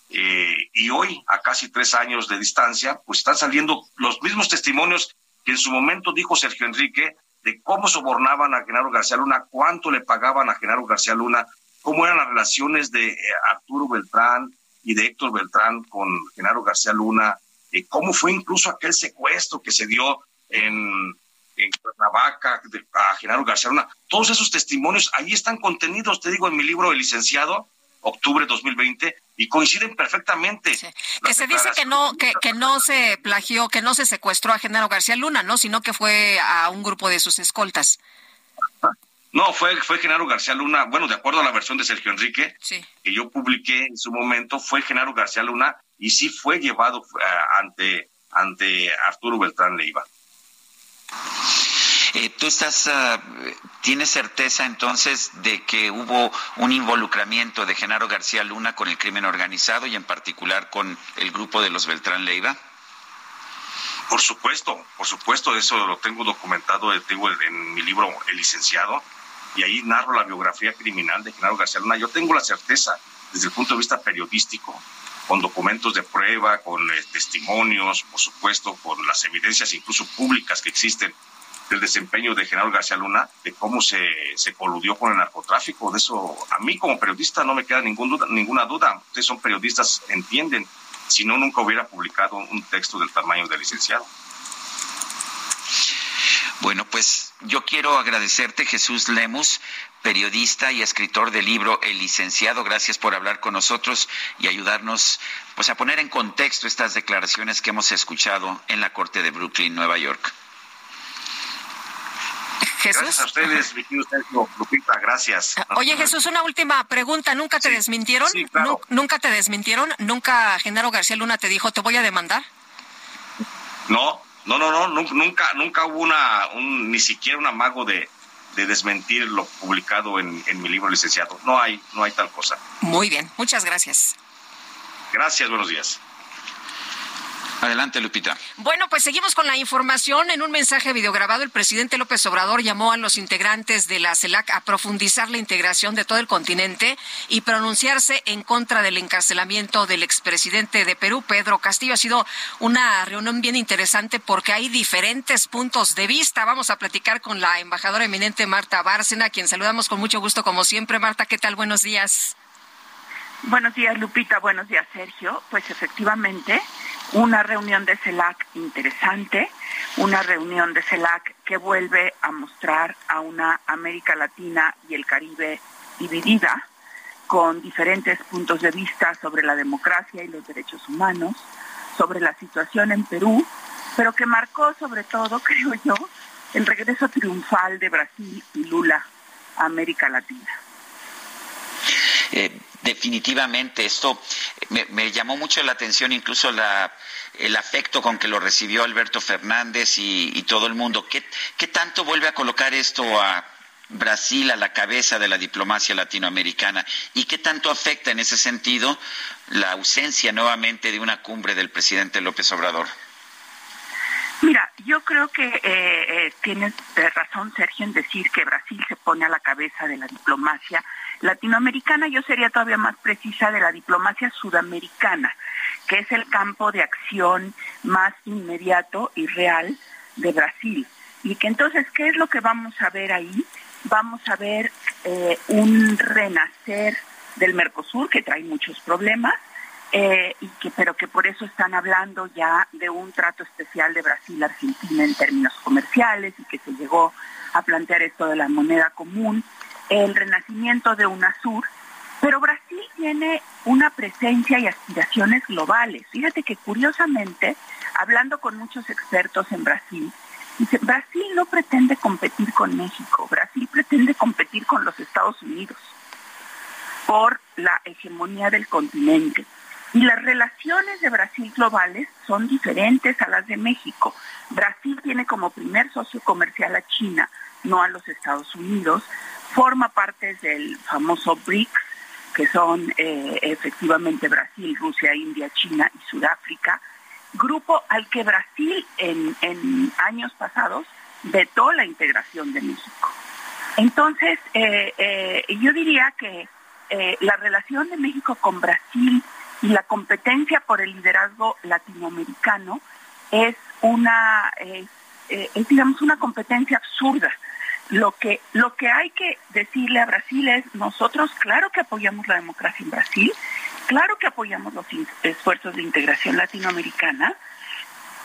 Eh, y hoy, a casi tres años de distancia, pues están saliendo los mismos testimonios que en su momento dijo Sergio Enrique de cómo sobornaban a Genaro García Luna, cuánto le pagaban a Genaro García Luna, cómo eran las relaciones de eh, Arturo Beltrán y de Héctor Beltrán con Genaro García Luna, eh, cómo fue incluso aquel secuestro que se dio en, en Cuernavaca a Genaro García Luna. Todos esos testimonios ahí están contenidos, te digo, en mi libro El licenciado, octubre 2020, y coinciden perfectamente. Que se dice que no, que, que no se plagió, que no se secuestró a Genaro García Luna, ¿no? Sino que fue a un grupo de sus escoltas. No, fue, fue Genaro García Luna, bueno, de acuerdo a la versión de Sergio Enrique, que yo publiqué en su momento, fue Genaro García Luna y sí fue llevado eh, ante, ante Arturo Beltrán Leiva. Eh, ¿Tú estás, ah, tienes certeza entonces de que hubo un involucramiento de Genaro García Luna con el crimen organizado y en particular con el grupo de los Beltrán Leiva? Por supuesto, por supuesto, eso lo tengo documentado tengo en mi libro El licenciado, y ahí narro la biografía criminal de Genaro García Luna. Yo tengo la certeza, desde el punto de vista periodístico, con documentos de prueba, con eh, testimonios, por supuesto, con las evidencias incluso públicas que existen del desempeño de Genaro García Luna, de cómo se, se coludió con el narcotráfico. De eso, a mí como periodista no me queda ningún duda, ninguna duda. Ustedes son periodistas, entienden. Si no, nunca hubiera publicado un texto del tamaño del licenciado. Bueno, pues yo quiero agradecerte, Jesús Lemus, periodista y escritor del libro El licenciado. Gracias por hablar con nosotros y ayudarnos pues a poner en contexto estas declaraciones que hemos escuchado en la Corte de Brooklyn, Nueva York. Jesús. Gracias a ustedes, Lupita, gracias. Oye, Jesús, una última pregunta. ¿Nunca te desmintieron? ¿Nunca te desmintieron? ¿Nunca Genaro García Luna te dijo, te voy a demandar? No, no, no, no, nunca, nunca hubo una, un, ni siquiera un amago de, desmentir lo publicado en, en, mi libro licenciado. No hay, no hay tal cosa. Muy bien, muchas gracias. Gracias, buenos días. Adelante, Lupita. Bueno, pues seguimos con la información. En un mensaje videograbado, el presidente López Obrador llamó a los integrantes de la CELAC a profundizar la integración de todo el continente y pronunciarse en contra del encarcelamiento del expresidente de Perú, Pedro Castillo. Ha sido una reunión bien interesante porque hay diferentes puntos de vista. Vamos a platicar con la embajadora eminente Marta Bárcena, a quien saludamos con mucho gusto como siempre. Marta, ¿qué tal? Buenos días. Buenos días, Lupita. Buenos días, Sergio. Pues efectivamente, una reunión de CELAC interesante, una reunión de CELAC que vuelve a mostrar a una América Latina y el Caribe dividida, con diferentes puntos de vista sobre la democracia y los derechos humanos, sobre la situación en Perú, pero que marcó sobre todo, creo yo, el regreso triunfal de Brasil y Lula a América Latina. Eh, definitivamente esto me, llamó mucho la atención, incluso la, el afecto con que lo recibió Alberto Fernández y, todo el mundo. ¿Qué, ¿Qué tanto vuelve a colocar esto a Brasil a la cabeza de la diplomacia latinoamericana y qué tanto afecta en ese sentido la ausencia nuevamente de una cumbre del presidente López Obrador? Mira, yo creo que eh, eh, tienes razón, Sergio, en decir que Brasil se pone a la cabeza de la diplomacia latinoamericana, yo sería todavía más precisa de la diplomacia sudamericana, que es el campo de acción más inmediato y real de Brasil. Y que entonces, ¿qué es lo que vamos a ver ahí? Vamos a ver eh, un renacer del Mercosur, que trae muchos problemas, eh, pero que por eso están hablando ya de un trato especial de Brasil-Argentina en términos comerciales y que se llegó a plantear esto de la moneda común el renacimiento de UNASUR, pero Brasil tiene una presencia y aspiraciones globales. Fíjate que curiosamente, hablando con muchos expertos en Brasil, dice, Brasil no pretende competir con México, Brasil pretende competir con los Estados Unidos por la hegemonía del continente. Y las relaciones de Brasil globales son diferentes a las de México. Brasil tiene como primer socio comercial a China, no a los Estados Unidos forma parte del famoso BRICS, que son eh, efectivamente Brasil, Rusia, India, China y Sudáfrica, grupo al que Brasil en, años pasados vetó la integración de México. Entonces, eh, eh, yo diría que la relación de México con Brasil y la competencia por el liderazgo latinoamericano es una, digamos, una competencia absurda lo que, lo que hay que decirle a Brasil es, nosotros claro que apoyamos la democracia en Brasil, claro que apoyamos los esfuerzos de integración latinoamericana,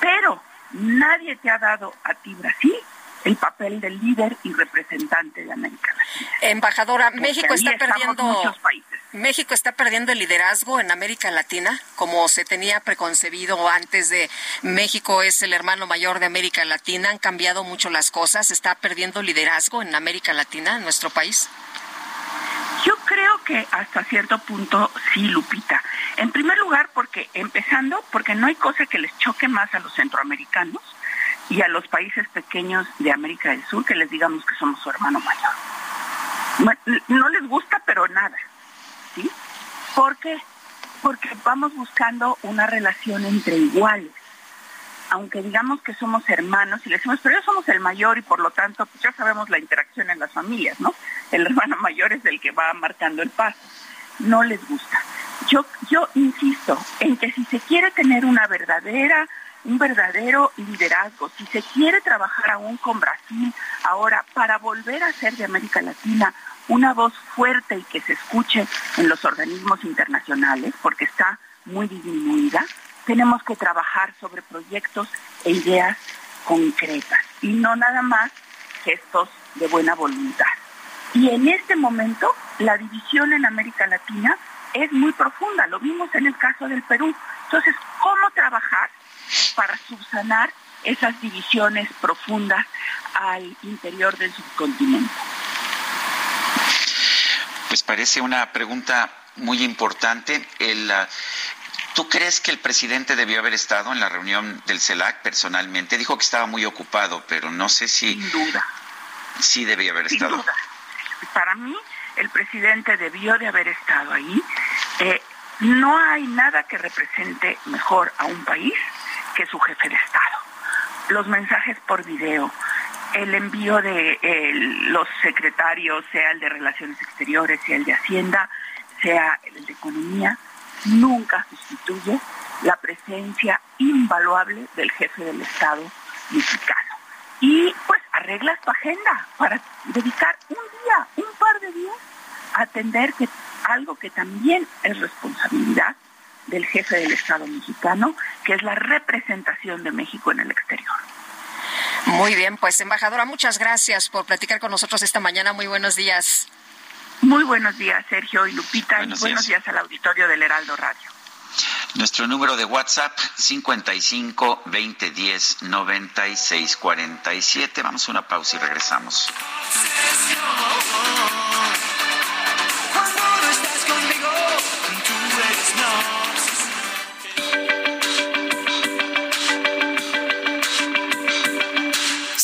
pero nadie te ha dado a ti, Brasil, el papel del líder y representante de América Latina. Embajadora, México está perdiendo México está perdiendo el liderazgo en América Latina, como se tenía preconcebido antes de México es el hermano mayor de América Latina, han cambiado mucho las cosas, está perdiendo liderazgo en América Latina, en nuestro país. Yo creo que hasta cierto punto sí, Lupita. En primer lugar, porque empezando, porque no hay cosa que les choque más a los centroamericanos y a los países pequeños de América del Sur que les digamos que somos su hermano mayor. No les gusta, pero nada. ¿Sí? ¿Por qué? Porque vamos buscando una relación entre iguales. Aunque digamos que somos hermanos y le decimos, pero yo somos el mayor y por lo tanto pues ya sabemos la interacción en las familias, ¿no? El hermano mayor es el que va marcando el paso. No les gusta. Yo, yo insisto en que si se quiere tener una verdadera un verdadero liderazgo. Si se quiere trabajar aún con Brasil ahora para volver a ser de América Latina una voz fuerte y que se escuche en los organismos internacionales, porque está muy disminuida, tenemos que trabajar sobre proyectos e ideas concretas y no nada más gestos de buena voluntad. Y en este momento la división en América Latina es muy profunda, lo vimos en el caso del Perú. Entonces, ¿cómo trabajar para subsanar esas divisiones profundas al interior del subcontinente? Pues parece una pregunta muy importante. Ah, ¿Tú crees que el presidente debió haber estado en la reunión del CELAC personalmente? Dijo que estaba muy ocupado, pero no sé si... Sin duda. Sí debía haber estado. Duda. Para mí, el presidente debió de haber estado ahí. Eh, no hay nada que represente mejor a un país que su jefe de Estado. Los mensajes por video, el envío de los secretarios, sea el de Relaciones Exteriores, sea el de Hacienda, sea el de Economía, nunca sustituye la presencia invaluable del jefe del Estado mexicano. Y pues arreglas tu agenda para dedicar un día, un par de días a atender que algo que también es responsabilidad del jefe del Estado mexicano, que es la representación de México en el exterior. Muy bien, pues embajadora, muchas gracias por platicar con nosotros esta mañana. Muy buenos días. Muy buenos días, Sergio y Lupita, buenos y buenos días. al auditorio del Heraldo Radio. Nuestro número de WhatsApp 55 20 10 96 47. Vamos a una pausa y regresamos.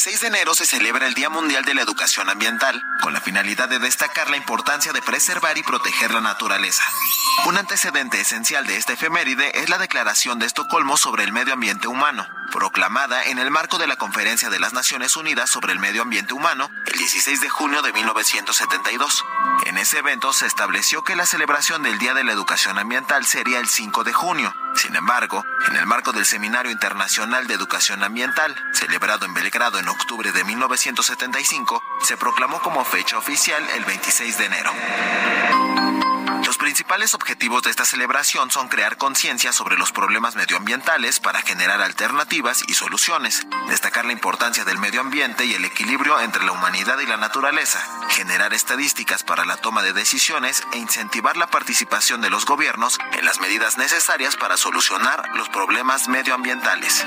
El 26 de enero se celebra el Día Mundial de la Educación Ambiental, con la finalidad de destacar la importancia de preservar y proteger la naturaleza. Un antecedente esencial de esta efeméride es la Declaración de Estocolmo sobre el Medio Ambiente Humano, proclamada en el marco de la Conferencia de las Naciones Unidas sobre el Medio Ambiente Humano el 16 de junio de 1972. En ese evento se estableció que la celebración del Día de la Educación Ambiental sería el 5 de junio. Sin embargo, en el marco del Seminario Internacional de Educación Ambiental, celebrado en Belgrado en octubre de 1975, se proclamó como fecha oficial el 26 de enero. Los principales objetivos de esta celebración son crear conciencia sobre los problemas medioambientales para generar alternativas y soluciones, destacar la importancia del medio ambiente y el equilibrio entre la humanidad y la naturaleza, generar estadísticas para la toma de decisiones e incentivar la participación de los gobiernos en las medidas necesarias para solucionar los problemas medioambientales.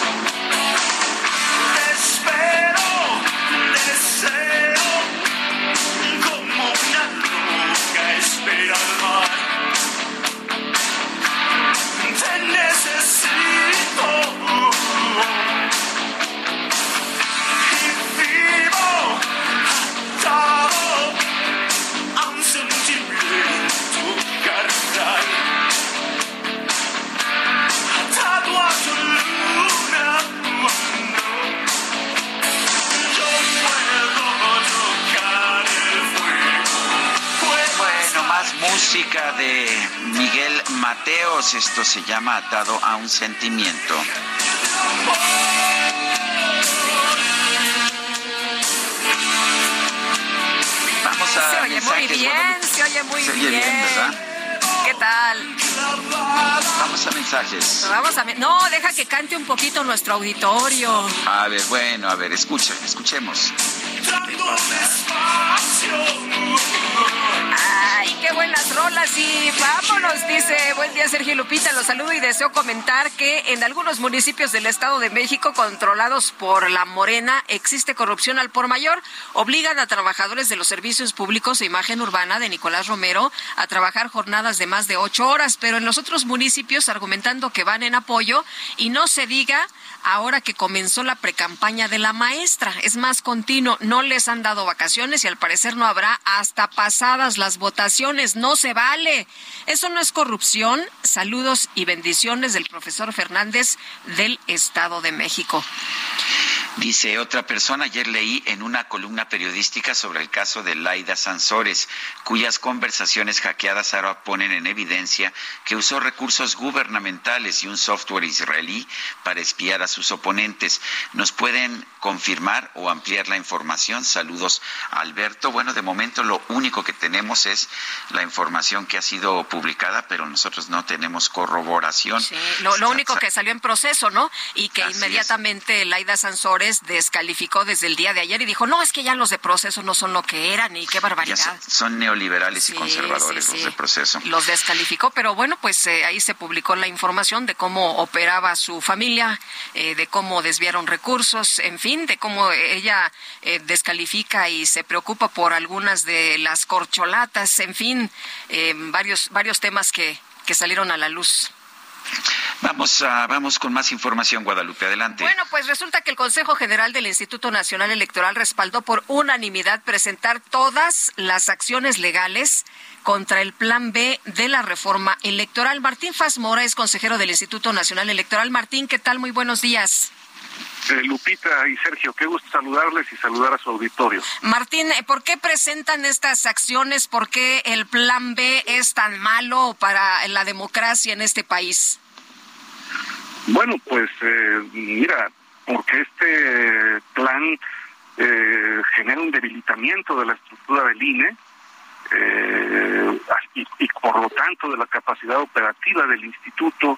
más música de Miguel Mateos. Esto se llama Atado a un sentimiento. Vamos a Se oye muy bien, se oye muy Se oye bien. bien, ¿verdad? ¿Qué tal? Vamos a mensajes. Vamos a. No, deja que cante un poquito nuestro auditorio. A ver, bueno, a ver, escuchen, escuchemos. Ay, qué buenas rolas y vámonos, dice, buen día Sergio Lupita, los saludo y deseo comentar que en algunos municipios del Estado de México controlados por la Morena existe corrupción al por mayor, obligan a trabajadores de los servicios públicos e imagen urbana de Nicolás Romero a trabajar jornadas de más de ocho horas, pero en los otros municipios argumentando que van en apoyo y no se diga ahora que comenzó la precampaña de la maestra. Es más continuo, no les han dado vacaciones y al parecer no habrá hasta pasadas las votaciones. No se vale. Eso no es corrupción. Saludos y bendiciones del profesor Fernández del Estado de México. Dice otra persona, ayer leí en una columna periodística sobre el caso de Laida Sansores, cuyas conversaciones hackeadas ahora ponen en evidencia que usó recursos gubernamentales y un software israelí para espiar a sus oponentes. ¿Nos pueden confirmar o ampliar la información? Saludos, Alberto. Bueno, de momento lo único que tenemos es la información que ha sido publicada, pero nosotros no tenemos corroboración. Sí, lo, único que salió en proceso, ¿no? Y que inmediatamente Laida Sansores descalificó desde el día de ayer y dijo, no, es que ya los de proceso no son lo que eran y qué barbaridad. son, neoliberales y conservadores los de proceso. Los descalificó, pero bueno, pues eh, ahí se publicó la información de cómo operaba su familia, eh, de cómo desviaron recursos, en fin, de cómo ella eh, descalifica y se preocupa por algunas de las corcholatas, en fin, varios, varios temas que, que salieron a la luz. Vamos, a, vamos con más información, Guadalupe. Adelante. Bueno, pues resulta que el Consejo General del Instituto Nacional Electoral respaldó por unanimidad presentar todas las acciones legales contra el Plan B de la reforma electoral. Martín Fazmora es consejero del Instituto Nacional Electoral. Martín, ¿qué tal? Muy buenos días. Eh, Lupita y Sergio, qué gusto saludarles y saludar a su auditorio. Martín, eh, ¿por qué presentan estas acciones? ¿Por qué el Plan B es tan malo para la democracia en este país? Bueno, pues eh, mira, porque este plan eh, genera un debilitamiento de la estructura del INE eh, y, por lo tanto de la capacidad operativa del instituto,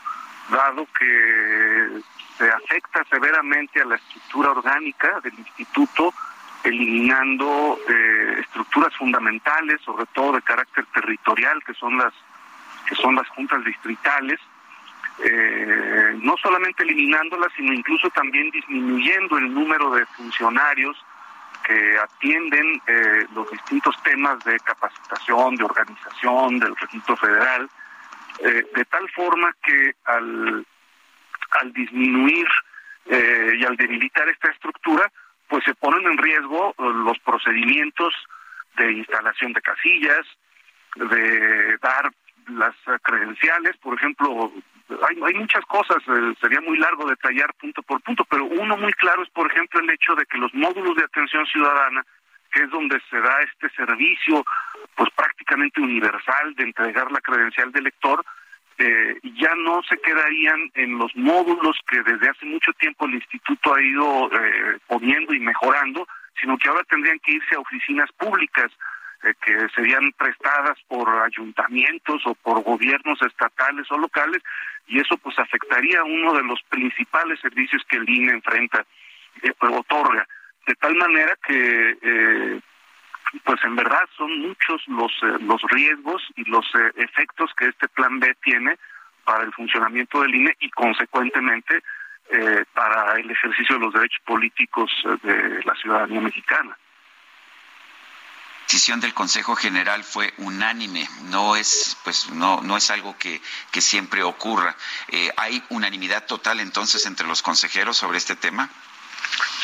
dado que se afecta severamente a la estructura orgánica del instituto, eliminando estructuras fundamentales, sobre todo de carácter territorial, que son las que son las juntas distritales, eh, no solamente eliminándolas, sino incluso también disminuyendo el número de funcionarios que atienden eh, los distintos temas de capacitación, de organización del registro federal, eh, de tal forma que al, al disminuir y al debilitar esta estructura, pues se ponen en riesgo los procedimientos de instalación de casillas, de dar las credenciales, por ejemplo, hay, hay muchas cosas, eh, sería muy largo detallar punto por punto, pero uno muy claro es, por ejemplo, el hecho de que los módulos de atención ciudadana, que es donde se da este servicio, pues prácticamente universal de entregar la credencial de lector, eh, ya no se quedarían en los módulos que desde hace mucho tiempo el instituto ha ido eh, poniendo y mejorando, sino que ahora tendrían que irse a oficinas públicas que serían prestadas por ayuntamientos o por gobiernos estatales o locales y eso pues afectaría uno de los principales servicios que el INE enfrenta, eh, otorga, de tal manera que eh, pues en verdad son muchos los, eh, los riesgos y los efectos que este plan B tiene para el funcionamiento del INE y consecuentemente para el ejercicio de los derechos políticos de la ciudadanía mexicana decisión del Consejo General fue unánime, no es pues no no es algo que, que siempre ocurra. Eh, ¿Hay unanimidad total entonces entre los consejeros sobre este tema?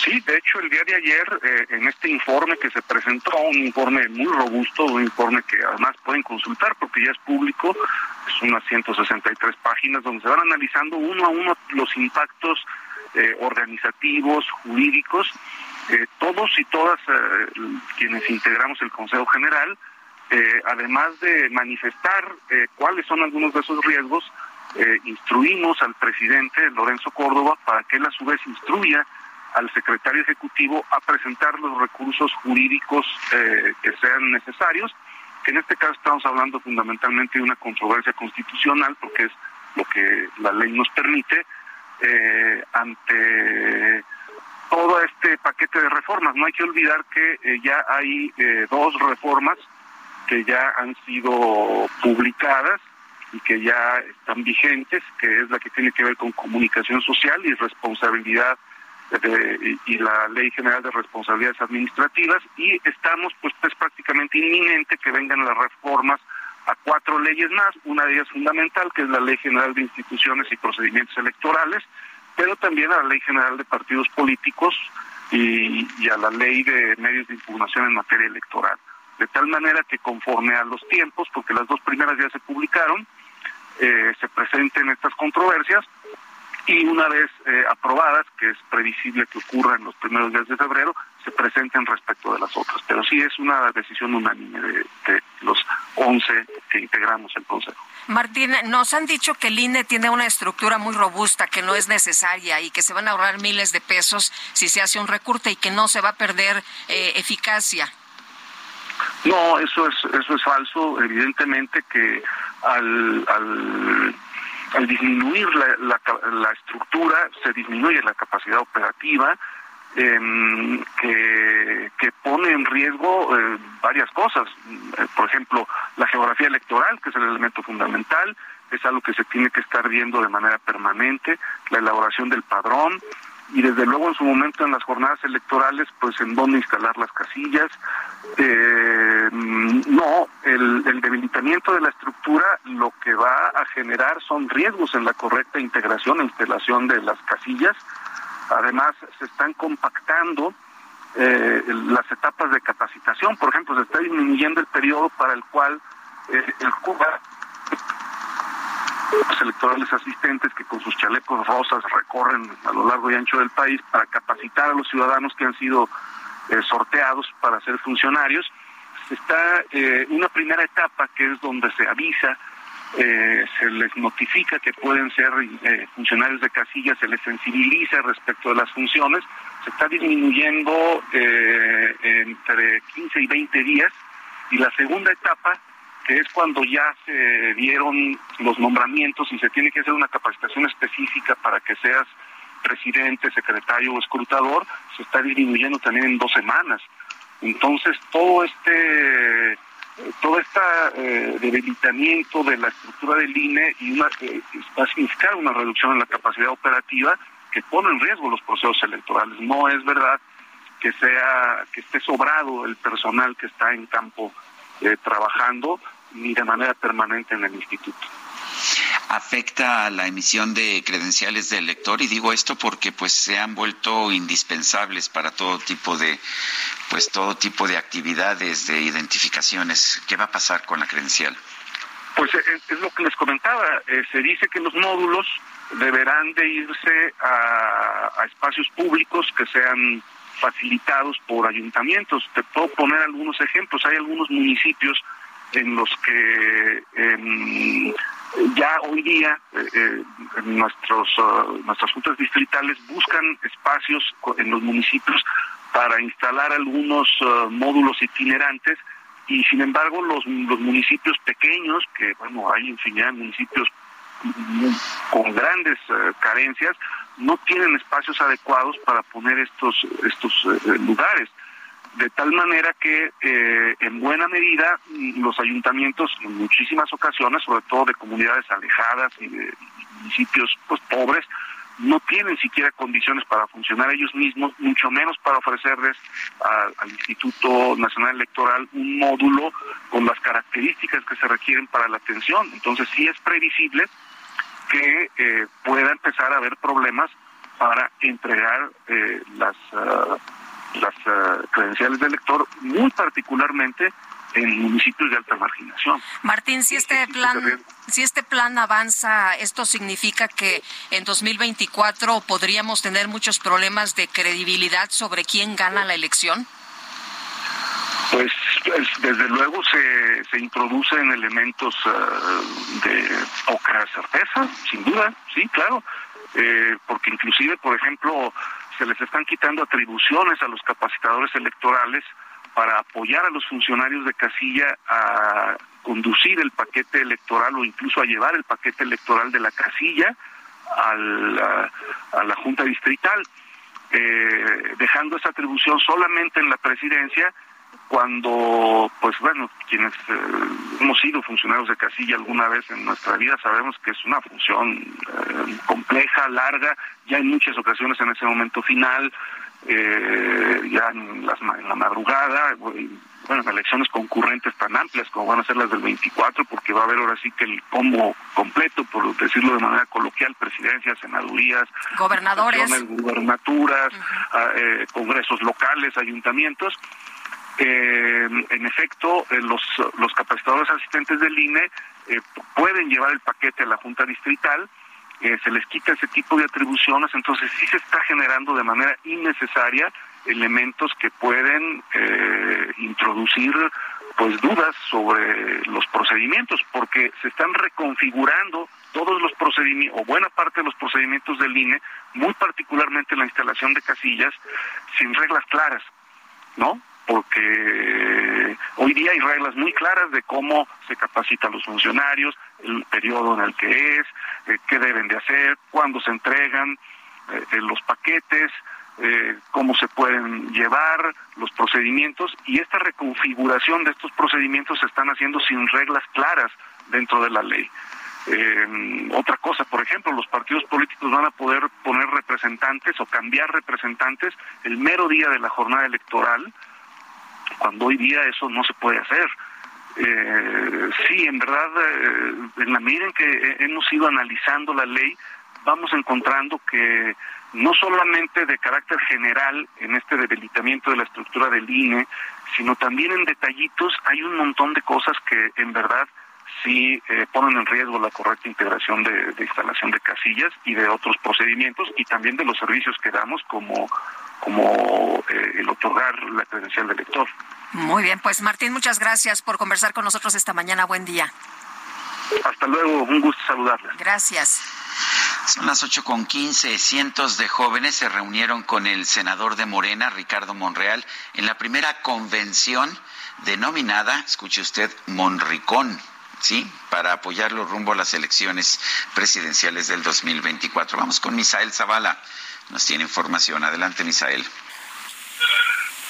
Sí, de hecho el día de ayer eh, en este informe que se presentó, un informe muy robusto, un informe que además pueden consultar porque ya es público, es unas 163 páginas donde se van analizando uno a uno los impactos eh, organizativos, jurídicos eh, todos y todas eh, quienes integramos el Consejo General, eh, además de manifestar cuáles son algunos de esos riesgos, instruimos al presidente Lorenzo Córdoba para que él a su vez instruya al secretario ejecutivo a presentar los recursos jurídicos que sean necesarios, que en este caso estamos hablando fundamentalmente de una controversia constitucional, porque es lo que la ley nos permite, ante todo este paquete de reformas. No hay que olvidar que eh, ya hay eh, dos reformas que ya han sido publicadas y que ya están vigentes, que es la que tiene que ver con comunicación social y responsabilidad y la Ley General de Responsabilidades Administrativas y estamos pues es prácticamente inminente que vengan las reformas a cuatro leyes más, una de ellas fundamental que es la Ley General de Instituciones y Procedimientos Electorales, pero también a la Ley General de Partidos Políticos y, a la Ley de Medios de Información en materia electoral. De tal manera que conforme a los tiempos, porque las dos primeras ya se publicaron, eh, se presenten estas controversias y una vez eh, aprobadas, que es previsible que ocurra en los primeros días de febrero, se presenten respecto de las otras. Pero sí es una decisión unánime de, de los 11 que integramos el Consejo. Martín, nos han dicho que el INE tiene una estructura muy robusta, que no es necesaria y que se van a ahorrar miles de pesos si se hace un recurte y que no se va a perder eh, eficacia. No, eso es eso es falso. Evidentemente que al, al, al disminuir la, la, la, estructura se disminuye la capacidad operativa eh, que, que pone en riesgo eh, varias cosas. Eh, por ejemplo, la geografía electoral, que es el elemento fundamental, es algo que se tiene que estar viendo de manera permanente, la elaboración del padrón, y desde luego en su momento en las jornadas electorales, pues en dónde instalar las casillas. Eh, no, el, debilitamiento de la estructura lo que va a generar son riesgos en la correcta integración e instalación de las casillas. Además, se están compactando eh, las etapas de capacitación. Por ejemplo, se está disminuyendo el periodo para el cual eh, el Cuba los electorales asistentes que con sus chalecos rosas recorren a lo largo y ancho del país para capacitar a los ciudadanos que han sido eh, sorteados para ser funcionarios. Está eh, una primera etapa que es donde se avisa, eh, se les notifica que pueden ser funcionarios de casilla, se les sensibiliza respecto de las funciones, se está disminuyendo entre 15 y 20 días y la segunda etapa es cuando ya se dieron los nombramientos y se tiene que hacer una capacitación específica para que seas presidente, secretario o escrutador, se está disminuyendo también en dos semanas. Entonces, todo este todo este debilitamiento de la estructura del INE y una, eh, va a significar una reducción en la capacidad operativa que pone en riesgo los procesos electorales. No es verdad que sea que esté sobrado el personal que está en campo eh, trabajando ni de manera permanente en el instituto. Afecta a la emisión de credenciales del elector y digo esto porque pues se han vuelto indispensables para todo tipo de pues todo tipo de actividades de identificaciones. Qué va a pasar con la credencial pues es, es lo que les comentaba. Eh, se dice que los módulos deberán de irse a, a espacios públicos que sean facilitados por ayuntamientos. Te puedo poner algunos ejemplos. Hay algunos municipios en los que eh, ya hoy día eh, eh, nuestros uh, nuestras juntas distritales buscan espacios en los municipios para instalar algunos uh, módulos itinerantes y sin embargo los, los municipios pequeños que bueno hay infinidad de municipios con grandes uh, carencias no tienen espacios adecuados para poner estos estos lugares de tal manera que eh, en buena medida los ayuntamientos en muchísimas ocasiones, sobre todo de comunidades alejadas y de municipios pues pobres, no tienen siquiera condiciones para funcionar ellos mismos, mucho menos para ofrecerles al Instituto Nacional Electoral un módulo con las características que se requieren para la atención. Entonces sí es previsible que eh, pueda empezar a haber problemas para entregar eh, las... Uh, las uh, credenciales del elector, muy particularmente en municipios de alta marginación. Martín, si este plan, si este plan avanza, esto significa que en 2024 podríamos tener muchos problemas de credibilidad sobre quién gana la elección. Pues, pues desde luego se, se introducen elementos uh, de poca certeza, sin duda, sí, claro, eh, porque inclusive, por ejemplo, se les están quitando atribuciones a los capacitadores electorales para apoyar a los funcionarios de casilla a conducir el paquete electoral o incluso a llevar el paquete electoral de la casilla a la, a la Junta Distrital, eh, dejando esa atribución solamente en la presidencia cuando, pues bueno, quienes eh, hemos sido funcionarios de casilla alguna vez en nuestra vida sabemos que es una función eh, compleja, larga, ya en muchas ocasiones en ese momento final, eh, ya en, las, en la madrugada, bueno, elecciones concurrentes tan amplias como van a ser las del 24, porque va a haber ahora sí que el combo completo, por decirlo de manera coloquial, presidencias, senadurías, gobernadores, gubernaturas, eh, congresos locales, ayuntamientos. Eh, en efecto, eh, los, los capacitadores asistentes del INE pueden llevar el paquete a la Junta Distrital, se les quita ese tipo de atribuciones, entonces sí se está generando de manera innecesaria elementos que pueden eh, introducir pues dudas sobre los procedimientos porque se están reconfigurando todos los procedimientos o buena parte de los procedimientos del INE, muy particularmente la instalación de casillas sin reglas claras, ¿no? Porque hoy día hay reglas muy claras de cómo se capacita a los funcionarios, el periodo en el que es, eh, qué deben de hacer, cuándo se entregan eh, los paquetes, eh, cómo se pueden llevar los procedimientos y esta reconfiguración de estos procedimientos se están haciendo sin reglas claras dentro de la ley. Eh, otra cosa, por ejemplo, los partidos políticos van a poder poner representantes o cambiar representantes el mero día de la jornada electoral, cuando hoy día eso no se puede hacer. Eh, sí, en verdad, en la medida en que hemos ido analizando la ley, vamos encontrando que no solamente de carácter general en este debilitamiento de la estructura del INE, sino también en detallitos hay un montón de cosas que en verdad sí eh, ponen en riesgo la correcta integración de, instalación de casillas y de otros procedimientos y también de los servicios que damos como, como eh, el otorgar la credencial de elector. Muy bien, pues Martín, muchas gracias por conversar con nosotros esta mañana. Buen día. Hasta luego, un gusto saludarles. Gracias. Son las ocho con quince. Cientos de jóvenes se reunieron con el senador de Morena, Ricardo Monreal, en la primera convención denominada, escuche usted, Monricón. ¿Sí? Para apoyarlo rumbo a las elecciones presidenciales del 2024. Vamos con Misael Zavala. Nos tiene información. Adelante, Misael.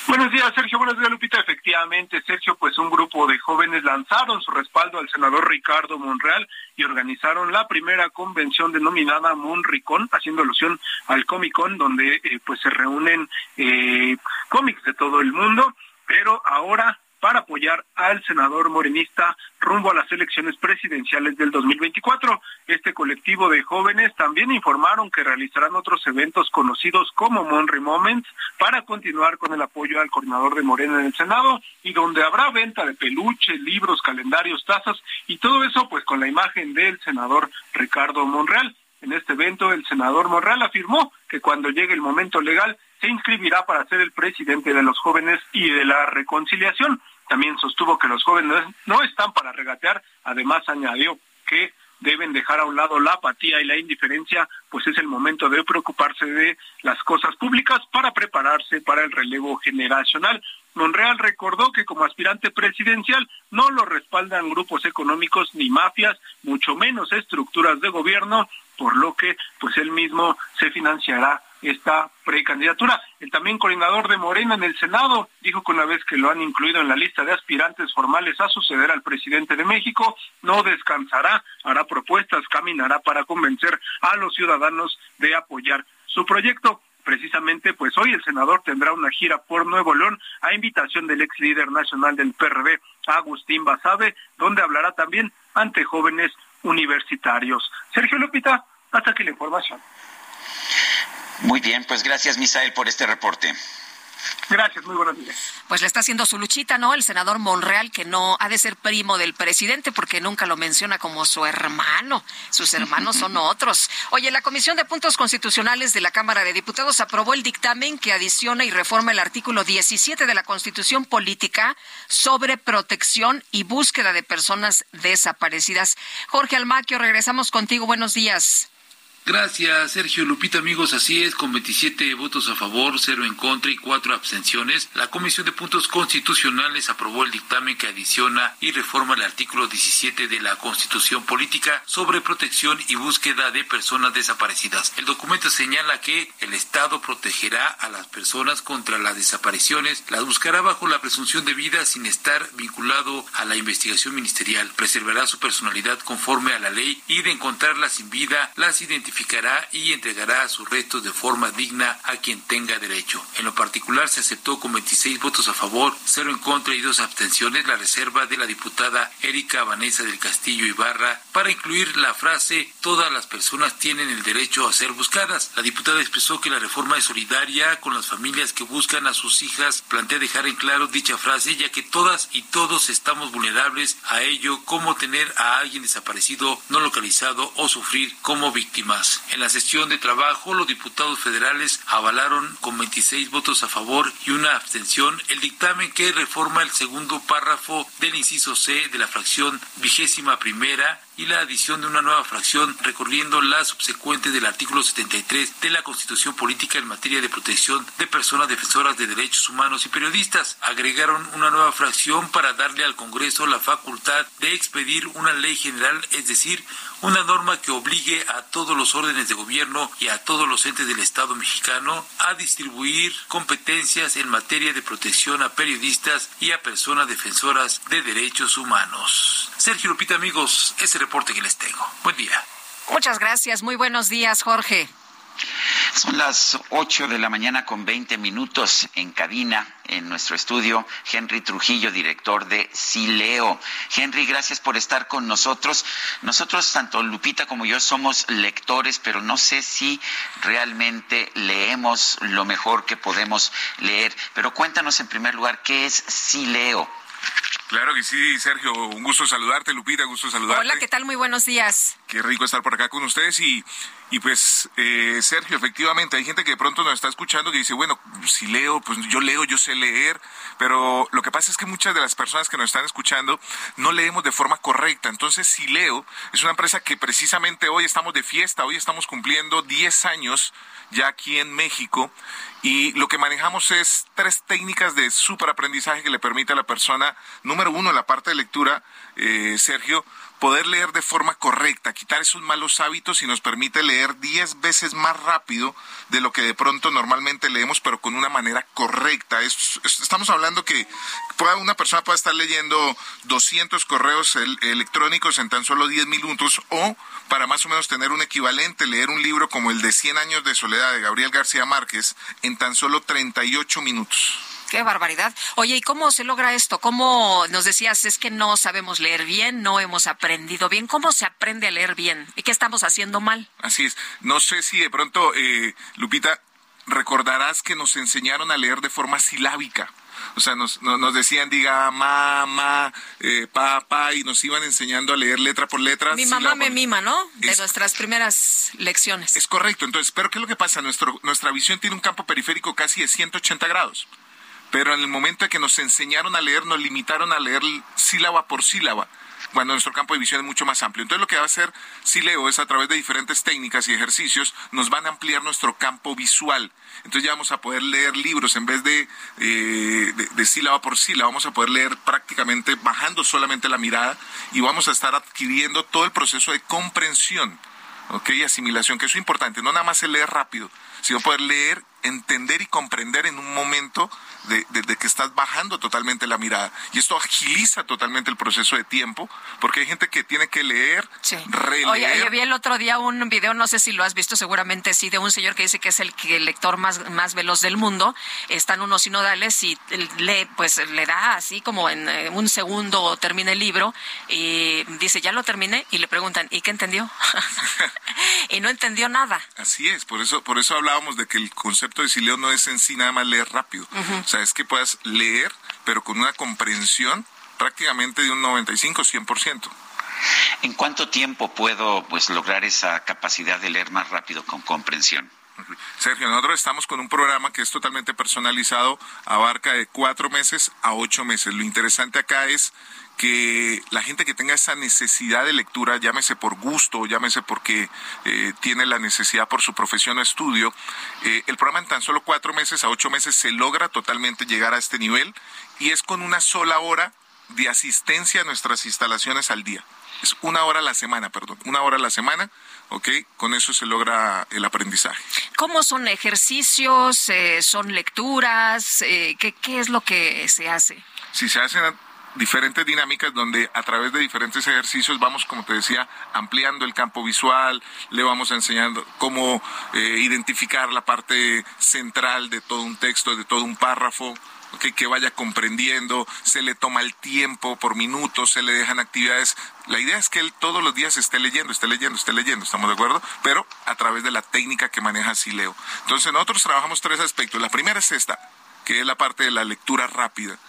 Buenos días, Sergio. Buenos días, Lupita. Efectivamente, Sergio, pues un grupo de jóvenes lanzaron su respaldo al senador Ricardo Monreal y organizaron la primera convención denominada Monricón, haciendo alusión al Comic Con, donde eh, pues se reúnen eh, cómics de todo el mundo, pero ahora para apoyar al senador morenista rumbo a las elecciones presidenciales del 2024. Este colectivo de jóvenes también informaron que realizarán otros eventos conocidos como Monry Moments para continuar con el apoyo al coordinador de Morena en el Senado y donde habrá venta de peluche, libros, calendarios, tazas y todo eso pues con la imagen del senador Ricardo Monreal. En este evento, el senador Monreal afirmó que cuando llegue el momento legal se inscribirá para ser el presidente de los jóvenes y de la reconciliación. También sostuvo que los jóvenes no están para regatear. Además, añadió que deben dejar a un lado la apatía y la indiferencia, pues es el momento de preocuparse de las cosas públicas para prepararse para el relevo generacional. Monreal recordó que como aspirante presidencial no lo respaldan grupos económicos ni mafias, mucho menos estructuras de gobierno, por lo que pues él mismo se financiará esta precandidatura. El también coordinador de Morena en el Senado dijo que una vez que lo han incluido en la lista de aspirantes formales a suceder al presidente de México, no descansará, hará propuestas, caminará para convencer a los ciudadanos de apoyar su proyecto. Precisamente, pues hoy el senador tendrá una gira por Nuevo León a invitación del ex líder nacional del PRD, Agustín Basabe, donde hablará también ante jóvenes universitarios. Sergio Lupita, hasta aquí la información. Muy bien, pues gracias Misael por este reporte. Gracias, muy buenos días. Pues le está haciendo su luchita, ¿no? El senador Monreal, que no ha de ser primo del presidente porque nunca lo menciona como su hermano. Sus hermanos son otros. Oye, la Comisión de Puntos Constitucionales de la Cámara de Diputados aprobó el dictamen que adiciona y reforma el artículo 17 de la Constitución Política sobre protección y búsqueda de personas desaparecidas. Jorge Almaquio, regresamos contigo. Buenos días. Gracias, Sergio Lupita, amigos. Así es, con 27 votos a favor, 0 en contra y 4 abstenciones, la Comisión de Puntos Constitucionales aprobó el dictamen que adiciona y reforma el artículo 17 de la Constitución Política sobre protección y búsqueda de personas desaparecidas. El documento señala que el Estado protegerá a las personas contra las desapariciones, las buscará bajo la presunción de vida sin estar vinculado a la investigación ministerial, preservará su personalidad conforme a la ley y de encontrarlas sin vida, las identificará y entregará sus restos de forma digna a quien tenga derecho. En lo particular se aceptó con 26 votos a favor, 0 en contra y dos abstenciones la reserva de la diputada Erika Vanessa del Castillo Ibarra para incluir la frase todas las personas tienen el derecho a ser buscadas. La diputada expresó que la reforma es solidaria con las familias que buscan a sus hijas. Plantea dejar en claro dicha frase ya que todas y todos estamos vulnerables a ello como tener a alguien desaparecido, no localizado o sufrir como víctimas. En la sesión de trabajo, los diputados federales avalaron con 26 votos a favor y una abstención el dictamen que reforma el segundo párrafo del inciso C de la fracción vigésima primera y la adición de una nueva fracción recorriendo la subsecuente del artículo 73 de la Constitución Política en materia de protección de personas defensoras de derechos humanos y periodistas. Agregaron una nueva fracción para darle al Congreso la facultad de expedir una ley general, es decir, una norma que obligue a todos los órdenes de gobierno y a todos los entes del Estado mexicano a distribuir competencias en materia de protección a periodistas y a personas defensoras de derechos humanos. Sergio Lupita, amigos, ese reporte que les tengo. Buen día. Muchas gracias. Muy buenos días, Jorge. Son las 8 de la mañana con 20 minutos en cabina, en nuestro estudio, Henry Trujillo, director de Sileo. Henry, gracias por estar con nosotros. Nosotros, tanto Lupita como yo, somos lectores, pero no sé si realmente leemos lo mejor que podemos leer. Pero cuéntanos en primer lugar, ¿qué es Sileo? Claro que sí, Sergio. Un gusto saludarte, Lupita, gusto saludarte. Hola, ¿qué tal? Muy buenos días. Qué rico estar por acá con ustedes y, y pues, eh, Sergio, efectivamente, hay gente que de pronto nos está escuchando que dice, bueno, si leo, pues yo leo, yo sé leer, pero lo que pasa es que muchas de las personas que nos están escuchando no leemos de forma correcta. Entonces, si leo, es una empresa que precisamente hoy estamos de fiesta, hoy estamos cumpliendo 10 años ya aquí en México y lo que manejamos es tres técnicas de superaprendizaje que le permite a la persona, número uno, en la parte de lectura, eh, Sergio, poder leer de forma correcta, quitar esos malos hábitos y nos permite leer 10 veces más rápido de lo que de pronto normalmente leemos, pero con una manera correcta. estamos hablando que una persona puede estar leyendo 200 correos electrónicos en tan solo 10 minutos o para más o menos tener un equivalente, leer un libro como el de 100 años de soledad de Gabriel García Márquez en tan solo 38 minutos. Qué barbaridad. Oye, ¿y cómo se logra esto? ¿Cómo nos decías, es que no sabemos leer bien, no hemos aprendido bien? ¿Cómo se aprende a leer bien? ¿Y qué estamos haciendo mal? Así es. No sé si de pronto, eh, Lupita, recordarás que nos enseñaron a leer de forma silábica. O sea, nos, nos decían, diga, mamá, eh, papá, y nos iban enseñando a leer letra por letra. Mi mamá me mima, ¿no? De nuestras primeras lecciones. Es correcto. Entonces, pero ¿qué es lo que pasa? Nuestro, nuestra visión tiene un campo periférico casi de 180 grados pero en el momento en que nos enseñaron a leer, nos limitaron a leer sílaba por sílaba, cuando nuestro campo de visión es mucho más amplio. Entonces lo que va a hacer Sileo es a través de diferentes técnicas y ejercicios, nos van a ampliar nuestro campo visual. Entonces ya vamos a poder leer libros en vez de, eh, de, sílaba por sílaba, vamos a poder leer prácticamente bajando solamente la mirada y vamos a estar adquiriendo todo el proceso de comprensión. ¿ok? Y asimilación, que eso es importante, no nada más el leer rápido, sino poder leer entender y comprender en un momento de, que estás bajando totalmente la mirada. Y esto agiliza totalmente el proceso de tiempo, porque hay gente que tiene que leer, releer. Oye, vi el otro día un video, no sé si lo has visto, seguramente sí, de un señor que dice que es el, lector más, más veloz del mundo. Están unos sinodales y le, pues, le da así como en eh, un segundo termina el libro y dice, ya lo terminé, y le preguntan, ¿y qué entendió? y no entendió nada. Así es, por eso, por eso hablábamos de que el concepto concepto de sileo no es en sí nada más leer rápido. O sea, es que puedas leer, pero con una comprensión prácticamente de un 95-100%. ¿En cuánto tiempo puedo pues lograr esa capacidad de leer más rápido con comprensión? Sergio, nosotros estamos con un programa que es totalmente personalizado, abarca de cuatro meses a ocho meses. Lo interesante acá es que la gente que tenga esa necesidad de lectura, llámese por gusto, llámese porque eh, tiene la necesidad por su profesión o estudio, eh, el programa en tan solo cuatro meses a ocho meses se logra totalmente llegar a este nivel y es con una sola hora de asistencia a nuestras instalaciones al día. Es una hora a la semana, perdón, una hora a la semana, ¿ok? Con eso se logra el aprendizaje. ¿Cómo son ejercicios? Eh, ¿Son lecturas? ¿qué, ¿Qué es lo que se hace? Si se hacen diferentes dinámicas donde a través de diferentes ejercicios vamos, como te decía, ampliando el campo visual, le vamos enseñando cómo eh, identificar la parte central de todo un texto, de todo un párrafo. que vaya comprendiendo, se le toma el tiempo por minutos, se le dejan actividades. La idea es que él todos los días esté leyendo, esté leyendo, esté leyendo, ¿estamos de acuerdo? Pero a través de la técnica que maneja Sileo. Entonces nosotros trabajamos tres aspectos. La primera es esta, que es la parte de la lectura rápida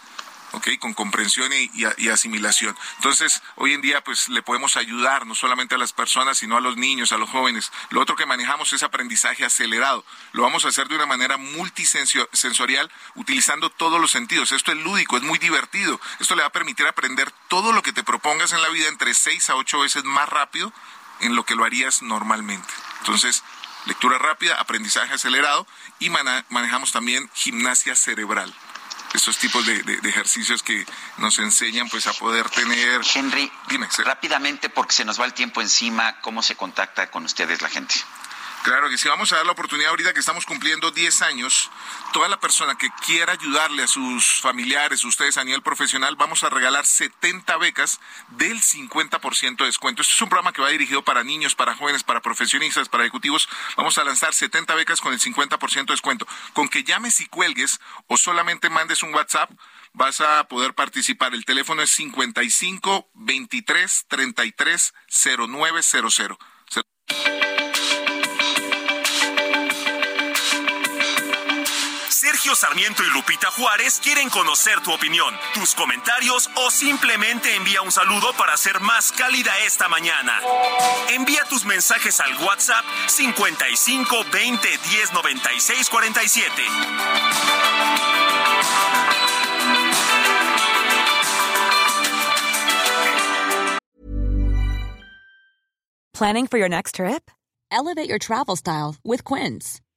con comprensión y, asimilación. Entonces, hoy en día, pues le podemos ayudar no solamente a las personas, sino a los niños, a los jóvenes. Lo otro que manejamos es aprendizaje acelerado. Lo vamos a hacer de una manera multisensorial, utilizando todos los sentidos. Esto es lúdico, es muy divertido. Esto le va a permitir aprender todo lo que te propongas en la vida entre seis a ocho veces más rápido en lo que lo harías normalmente. Entonces, lectura rápida, aprendizaje acelerado y manejamos también gimnasia cerebral estos tipos de, ejercicios que nos enseñan pues a poder tener... Henry, Dime, rápidamente porque se nos va el tiempo encima, ¿cómo se contacta con ustedes la gente? Claro que sí, vamos a dar la oportunidad ahorita que estamos cumpliendo 10 años. Toda la persona que quiera ayudarle a sus familiares, ustedes a nivel profesional, vamos a regalar 70 becas del 50% de descuento. Este es un programa que va dirigido para niños, para jóvenes, para profesionistas, para ejecutivos. Vamos a lanzar 70 becas con el 50% de descuento. Con que llames y cuelgues o solamente mandes un WhatsApp, vas a poder participar. El teléfono es 55 23 33 0900. Sergio Sarmiento y Lupita Juárez quieren conocer tu opinión, tus comentarios o simplemente envía un saludo para ser más cálida esta mañana. Envía tus mensajes al WhatsApp 55 20 10 96 47. Planning for your next trip? Elevate your travel style with Quince.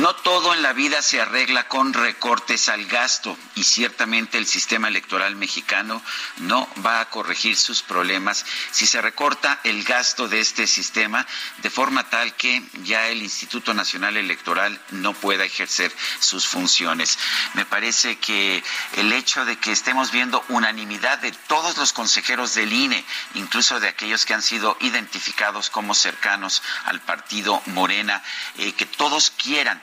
No todo en la vida se arregla con recortes al gasto y ciertamente el sistema electoral mexicano no va a corregir sus problemas si se recorta el gasto de este sistema de forma tal que ya el Instituto Nacional Electoral no pueda ejercer sus funciones. Me parece que el hecho de que estemos viendo unanimidad de todos los consejeros del INE, incluso de aquellos que han sido identificados como cercanos al partido Morena, eh, que todos quieran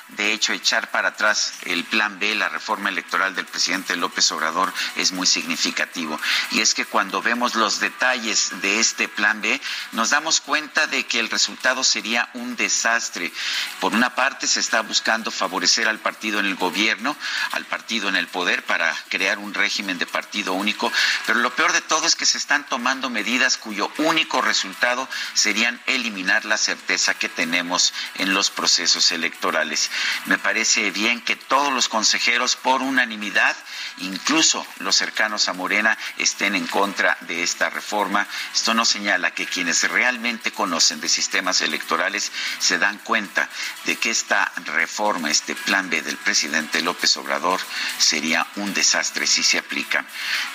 de hecho echar para atrás el plan B, la reforma electoral del presidente López Obrador, es muy significativo. Y es que cuando vemos los detalles de este plan B, nos damos cuenta de que el resultado sería un desastre. Por una parte, se está buscando favorecer al partido en el gobierno, al partido en el poder, para crear un régimen de partido único, pero lo peor de todo es que se están tomando medidas cuyo único resultado serían eliminar la certeza que tenemos en los procesos electorales. Me parece bien que todos los consejeros, por unanimidad, incluso los cercanos a Morena, estén en contra de esta reforma. Esto no señala que quienes realmente conocen de sistemas electorales se dan cuenta de que esta reforma, este plan B del presidente López Obrador, sería un desastre si se aplica.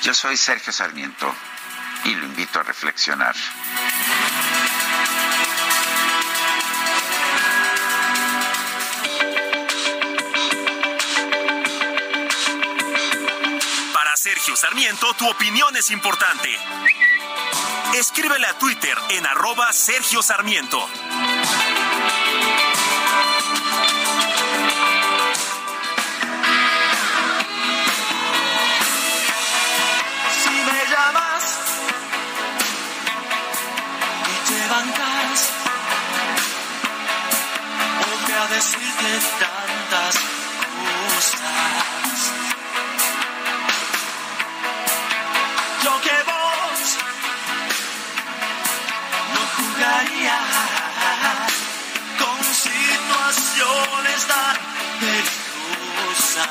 Yo soy Sergio Sarmiento y lo invito a reflexionar. Sergio Sarmiento, tu opinión es importante. Escríbele a Twitter en arroba Sergio Sarmiento. Si me llamas y te bancas, a decirte tantas situaciones tan peligrosas.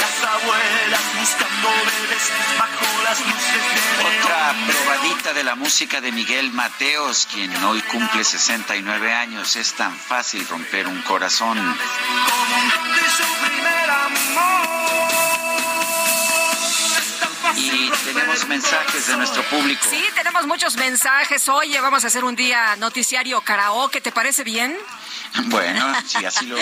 Las abuelas buscando bebés bajo las luces de Otra probadita de la música de Miguel Mateos, quien hoy cumple 69 años. Es tan fácil romper un corazón. Como un don de su primer amor. Y tenemos mensajes de nuestro público. Sí, tenemos muchos mensajes. Oye, vamos a hacer un día noticiario karaoke, ¿te parece bien? Bueno, si así lo,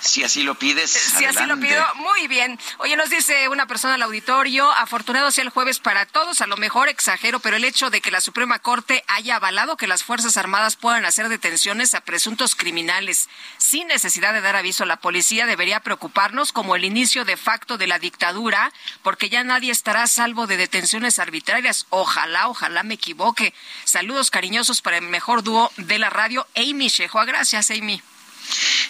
si así lo pides. Si así lo pido, muy bien. Oye, nos dice una persona al auditorio, afortunado sea el jueves para todos, a lo mejor exagero, pero el hecho de que la Suprema Corte haya avalado que las Fuerzas Armadas puedan hacer detenciones a presuntos criminales sin necesidad de dar aviso a la policía debería preocuparnos como el inicio de facto de la dictadura, porque ya nadie estará salvo de detenciones arbitrarias. Ojalá, ojalá me equivoque. Saludos cariñosos para el mejor dúo de la radio, Amy Shehoa. Gracias, Amy.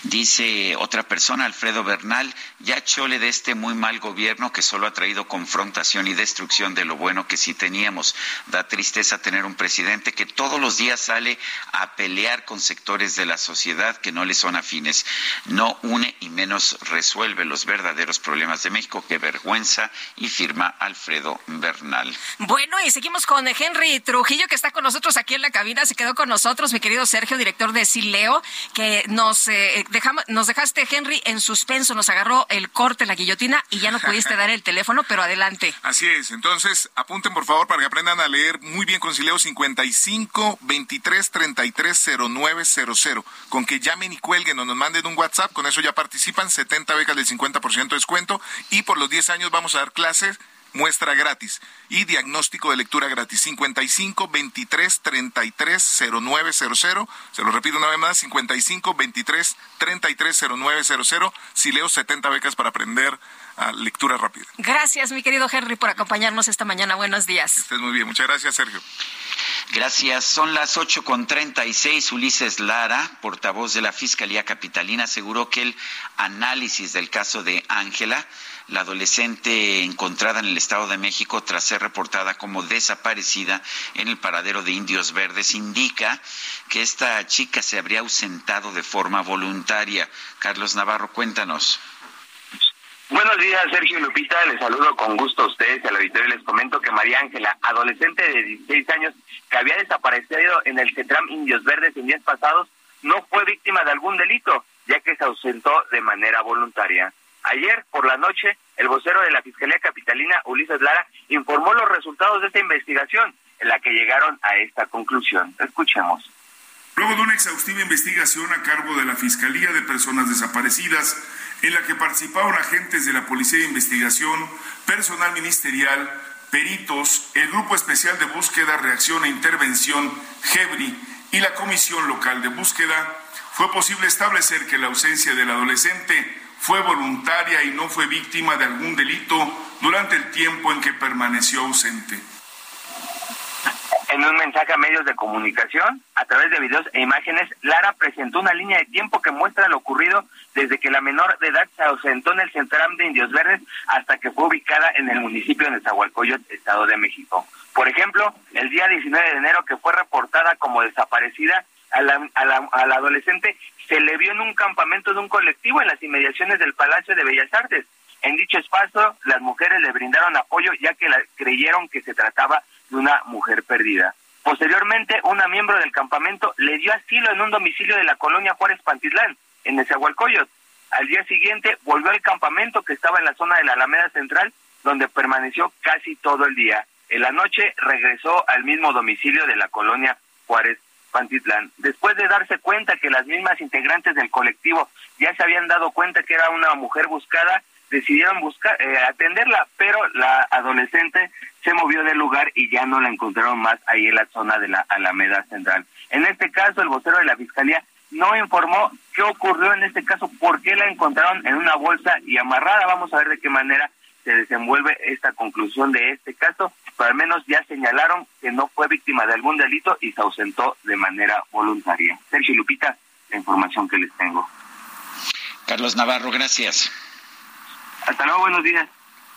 Dice otra persona, Alfredo Bernal, ya chole de este muy mal gobierno que solo ha traído confrontación y destrucción de lo bueno que sí teníamos. Da tristeza tener un presidente que todos los días sale a pelear con sectores de la sociedad que no le son afines. No une y menos resuelve los verdaderos problemas de México. Qué vergüenza. Y firma Alfredo Bernal. Bueno, y seguimos con Henry Trujillo, que está con nosotros aquí en la cabina. Se quedó con nosotros, mi querido Sergio, director de Sileo, que nos, eh, dejamos, nos dejaste, Henry, en suspenso. Nos agarró el corte, la guillotina, y ya no pudiste dar el teléfono, pero adelante. Así es. Entonces, apunten por favor para que aprendan a leer muy bien con Sileo 55 23 33 0900. Con que llamen y cuelguen o nos manden un WhatsApp, con eso ya participan. 70 becas del 50% de descuento. Y por los 10 años vamos a dar clases muestra gratis y diagnóstico de lectura gratis 55 23 33 0900 se lo repito una vez más 55 23 33 0900 si leo 70 becas para aprender a lectura rápida Gracias, mi querido Henry, por acompañarnos esta mañana. Buenos días. estés muy bien muchas gracias Sergio Gracias. Son las ocho con treinta y seis. Ulises Lara, portavoz de la Fiscalía Capitalina, aseguró que el análisis del caso de Ángela, la adolescente encontrada en el Estado de México tras ser reportada como desaparecida en el paradero de Indios Verdes, indica que esta chica se habría ausentado de forma voluntaria. Carlos Navarro, cuéntanos. Buenos días, Sergio y Lupita. Les saludo con gusto a ustedes y al auditorio. Les comento que María Ángela, adolescente de 16 años que había desaparecido en el CETRAM Indios Verdes en días pasados, no fue víctima de algún delito, ya que se ausentó de manera voluntaria. Ayer, por la noche, el vocero de la Fiscalía Capitalina, Ulises Lara, informó los resultados de esta investigación, en la que llegaron a esta conclusión. Escuchemos. Luego de una exhaustiva investigación a cargo de la Fiscalía de Personas Desaparecidas, en la que participaron agentes de la Policía de Investigación, personal ministerial, peritos, el Grupo Especial de Búsqueda, Reacción e Intervención, GEBRI, y la Comisión Local de Búsqueda, fue posible establecer que la ausencia del adolescente fue voluntaria y no fue víctima de algún delito durante el tiempo en que permaneció ausente. En un mensaje a medios de comunicación, a través de videos e imágenes, Lara presentó una línea de tiempo que muestra lo ocurrido desde que la menor de edad se ausentó en el Centram de Indios Verdes hasta que fue ubicada en el municipio de Nezahualcóyotl, Estado de México. Por ejemplo, el día 19 de enero que fue reportada como desaparecida, a la, a la, adolescente se le vio en un campamento de un colectivo en las inmediaciones del Palacio de Bellas Artes. En dicho espacio, las mujeres le brindaron apoyo ya que la, creyeron que se trataba de una mujer perdida. Posteriormente, una miembro del campamento le dio asilo en un domicilio de la colonia Juárez Pantitlán, en Nezahualcóyotl. Al día siguiente volvió al campamento que estaba en la zona de la Alameda Central, donde permaneció casi todo el día. En la noche regresó al mismo domicilio de la colonia Juárez Pantitlán. Después de darse cuenta que las mismas integrantes del colectivo ya se habían dado cuenta que era una mujer buscada, decidieron buscar eh, atenderla, pero la adolescente se movió del lugar y ya no la encontraron más ahí en la zona de la Alameda Central. En este caso, el vocero de la Fiscalía no informó qué ocurrió en este caso, por qué la encontraron en una bolsa y amarrada. Vamos a ver de qué manera se desenvuelve esta conclusión de este caso, pero al menos ya señalaron que no fue víctima de algún delito y se ausentó de manera voluntaria. Sergio Lupita, la información que les tengo. Carlos Navarro, gracias. Hasta luego, buenos días.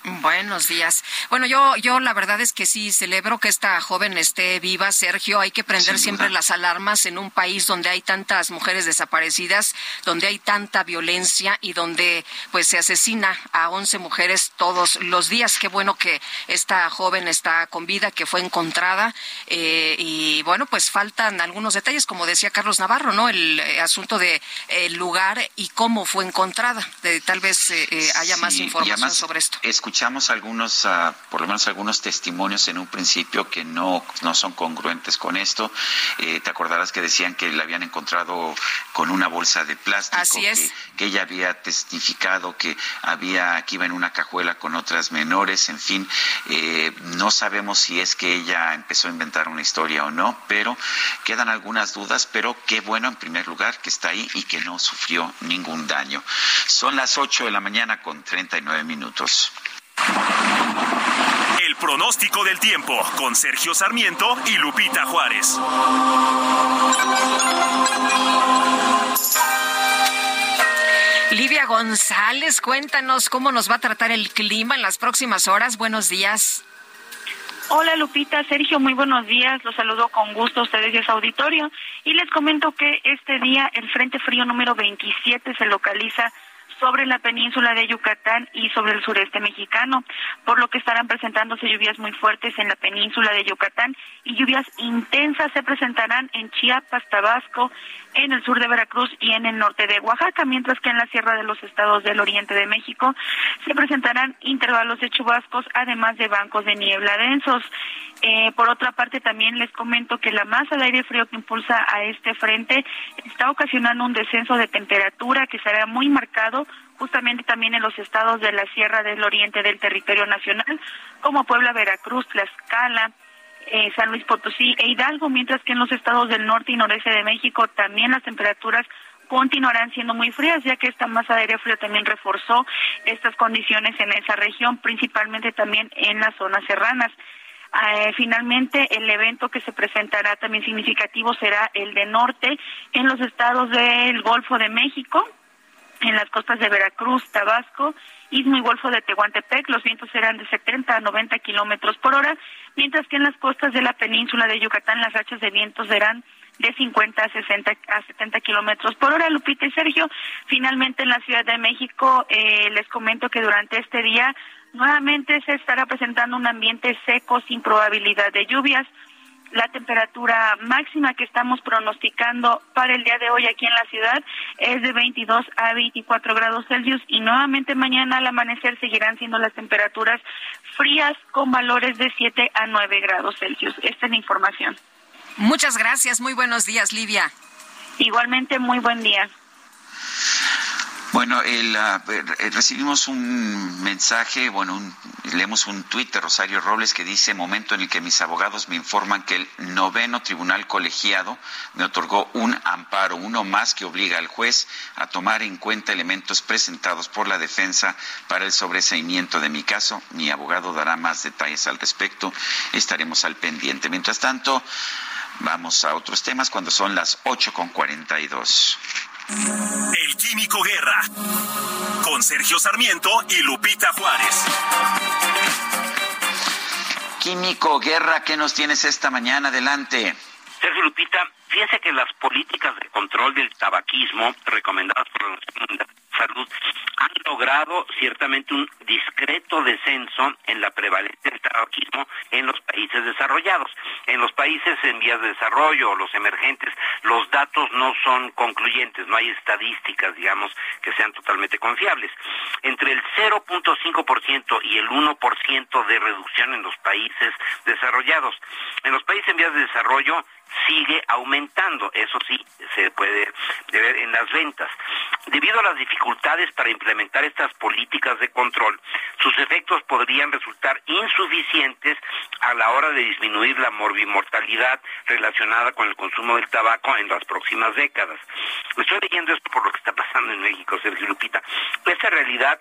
Buenos días. Bueno, yo, yo la verdad es que sí celebro que esta joven esté viva, Sergio. Hay que prender siempre las alarmas en un país donde hay tantas mujeres desaparecidas, donde hay tanta violencia y donde pues se asesina a 11 mujeres todos los días. Qué bueno que esta joven está con vida, que fue encontrada. Eh, y bueno, pues faltan algunos detalles, como decía Carlos Navarro, ¿no? El eh, asunto de el lugar y cómo fue encontrada. De, tal vez eh, haya más información sobre esto escuchamos algunos, uh, por lo menos algunos testimonios en un principio que no, no son congruentes con esto. Eh, te acordarás que decían que la habían encontrado con una bolsa de plástico. Así es. Que, ella había testificado que había, que iba en una cajuela con otras menores, en fin. Eh, no sabemos si es que ella empezó a inventar una historia o no, pero quedan algunas dudas, pero qué bueno en primer lugar que está ahí y que no sufrió ningún daño. Son las 8 de la mañana con 39 minutos. El pronóstico del tiempo con Sergio Sarmiento y Lupita Juárez. Livia González, cuéntanos cómo nos va a tratar el clima en las próximas horas. Buenos días. Hola Lupita, Sergio, muy buenos días. Los saludo con gusto a ustedes y a su auditorio. Y les comento que este día el Frente Frío número 27 se localiza sobre la península de Yucatán y sobre el sureste mexicano, por lo que estarán presentándose lluvias muy fuertes en la península de Yucatán y lluvias intensas se presentarán en Chiapas, Tabasco, en el sur de Veracruz y en el norte de Oaxaca, mientras que en la sierra de los estados del oriente de México se presentarán intervalos de chubascos, además de bancos de niebla densos. Eh, por otra parte, también les comento que la masa de aire frío que impulsa a este frente está ocasionando un descenso de temperatura que será muy marcado justamente también en los estados de la Sierra del Oriente del territorio nacional, como Puebla, Veracruz, Tlaxcala, eh, San Luis Potosí e Hidalgo, mientras que en los estados del norte y noreste de México también las temperaturas continuarán siendo muy frías, ya que esta masa de aire frío también reforzó estas condiciones en esa región, principalmente también en las zonas serranas. Eh, finalmente, el evento que se presentará también significativo será el de norte en los estados del Golfo de México, en las costas de Veracruz, Tabasco, Istmo y Golfo de Tehuantepec, los vientos serán de 70 a 90 kilómetros por hora, mientras que en las costas de la península de Yucatán las rachas de vientos serán de 50 a 60 a 70 kilómetros por hora. Lupita y Sergio, finalmente en la Ciudad de México eh, les comento que durante este día nuevamente se estará presentando un ambiente seco sin probabilidad de lluvias. La temperatura máxima que estamos pronosticando para el día de hoy aquí en la ciudad es de 22 a 24 grados Celsius y nuevamente mañana al amanecer seguirán siendo las temperaturas frías con valores de 7 a 9 grados Celsius. Esta es la información. Muchas gracias. Muy buenos días, Livia. Igualmente, muy buen día. Bueno, el, ah, eh, recibimos un mensaje, bueno, leemos un tuit de Rosario Robles que dice, momento en el que mis abogados me informan que el noveno tribunal colegiado me otorgó un amparo, uno más que obliga al juez a tomar en cuenta elementos presentados por la defensa para el sobreseimiento de mi caso. Mi abogado dará más detalles al respecto. Estaremos al pendiente. Mientras tanto, vamos a otros temas cuando son las ocho con dos. El Químico Guerra. Con Sergio Sarmiento y Lupita Juárez. Químico Guerra, ¿qué nos tienes esta mañana? Adelante. Sergio Lupita, fíjense que las políticas de control del tabaquismo recomendadas por la Salud han logrado ciertamente un discreto descenso en la prevalencia del tabaquismo en los países desarrollados. En los países en vías de desarrollo o los emergentes, los datos no son concluyentes, no hay estadísticas, digamos, que sean totalmente confiables. Entre el 0.5% y el 1% de reducción en los países desarrollados. En los países en vías de desarrollo sigue aumentando, eso sí, se puede ver en las ventas. Debido a las dificultades para implementar estas políticas de control, sus efectos podrían resultar insuficientes a la hora de disminuir la morbimortalidad relacionada con el consumo del tabaco en las próximas décadas. Estoy leyendo esto por lo que está pasando en México, Sergio Lupita. Esta realidad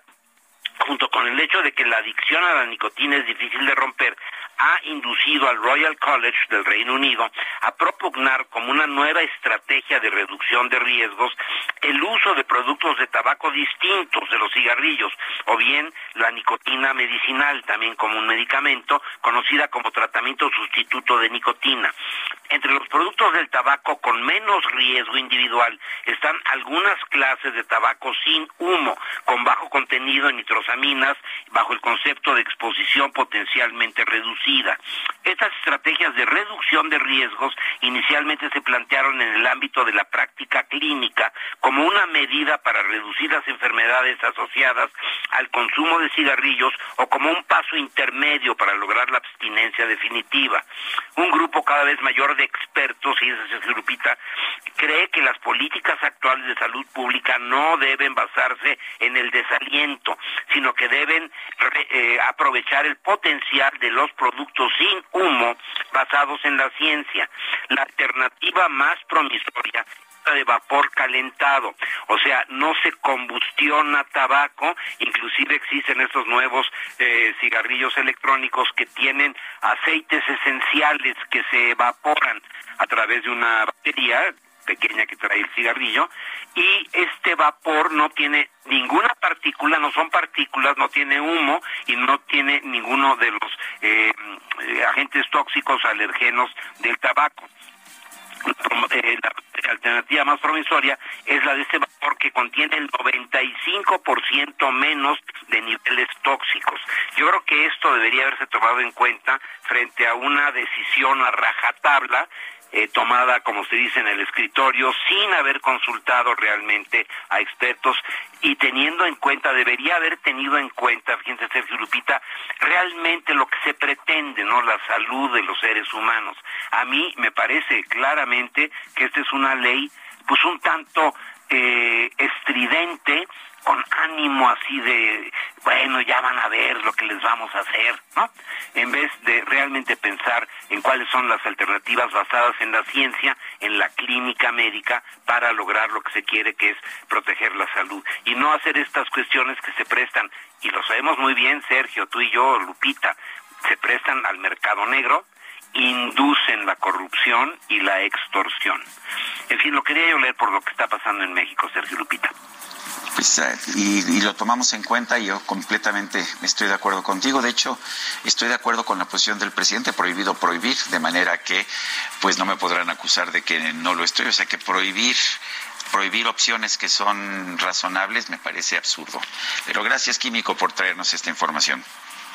junto con el hecho de que la adicción a la nicotina es difícil de romper, ha inducido al Royal College del Reino Unido a propugnar como una nueva estrategia de reducción de riesgos el uso de productos de tabaco distintos de los cigarrillos o bien la nicotina medicinal, también como un medicamento, conocida como tratamiento sustituto de nicotina. Entre los productos del tabaco con menos riesgo individual están algunas clases de tabaco sin humo, con bajo contenido en nitrosaminas, bajo el concepto de exposición potencialmente reducida. Estas estrategias de reducción de riesgos inicialmente se plantearon en el ámbito de la práctica clínica como una medida para reducir las enfermedades asociadas al consumo de cigarrillos o como un paso intermedio para lograr la abstinencia definitiva. Un grupo cada vez mayor de expertos, y esa es grupita, cree que las políticas actuales de salud pública no deben basarse en el desaliento, sino que deben eh, aprovechar el potencial de los productos sin humo basados en la ciencia. La alternativa más promisoria de vapor calentado, o sea, no se combustiona tabaco, inclusive existen estos nuevos eh, cigarrillos electrónicos que tienen aceites esenciales que se evaporan a través de una batería pequeña que trae el cigarrillo y este vapor no tiene ninguna partícula, no son partículas, no tiene humo y no tiene ninguno de los eh, agentes tóxicos alergenos del tabaco. Eh, la alternativa más promisoria es la de este vapor que contiene el 95% menos de niveles tóxicos. Yo creo que esto debería haberse tomado en cuenta frente a una decisión a rajatabla eh, tomada, como se dice en el escritorio, sin haber consultado realmente a expertos y teniendo en cuenta, debería haber tenido en cuenta, fíjense Sergio Lupita, realmente lo que se pretende, ¿no? La salud de los seres humanos. A mí me parece claramente que esta es una ley, pues un tanto eh, estridente, con ánimo así de, bueno, ya van a ver lo que les vamos a hacer, ¿no? En vez de realmente pensar en cuáles son las alternativas basadas en la ciencia, en la clínica médica, para lograr lo que se quiere, que es proteger la salud. Y no hacer estas cuestiones que se prestan, y lo sabemos muy bien, Sergio, tú y yo, Lupita, se prestan al mercado negro, inducen la corrupción y la extorsión. En fin, lo quería yo leer por lo que está pasando en México, Sergio Lupita. Pues, eh, y, lo tomamos en cuenta y yo completamente estoy de acuerdo contigo. De hecho, estoy de acuerdo con la posición del presidente, prohibido prohibir, de manera que pues no me podrán acusar de que no lo estoy. O sea que prohibir prohibir opciones que son razonables me parece absurdo. Pero gracias, Químico, por traernos esta información.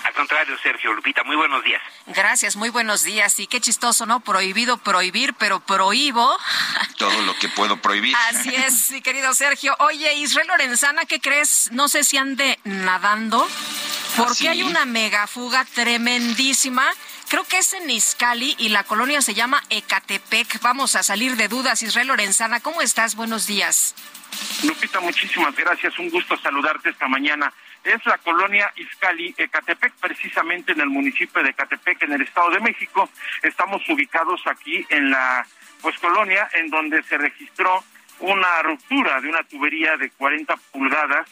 Al contrario, Sergio Lupita, muy buenos días. Gracias, muy buenos días. Y qué chistoso, ¿no? Prohibido prohibir, pero prohíbo. Todo lo que puedo prohibir. Así es, mi querido Sergio. Oye, Israel Lorenzana, ¿qué crees? No sé si ande nadando, porque hay una megafuga tremendísima. Creo que es en Izcali y la colonia se llama Ecatepec. Vamos a salir de dudas. Israel Lorenzana, ¿cómo estás? Buenos días. Lupita, muchísimas gracias. Un gusto saludarte esta mañana. Es la colonia Izcali, Ecatepec, precisamente en el municipio de Ecatepec, en el Estado de México. Estamos ubicados aquí en la pues colonia en donde se registró una ruptura de una tubería de 40 pulgadas,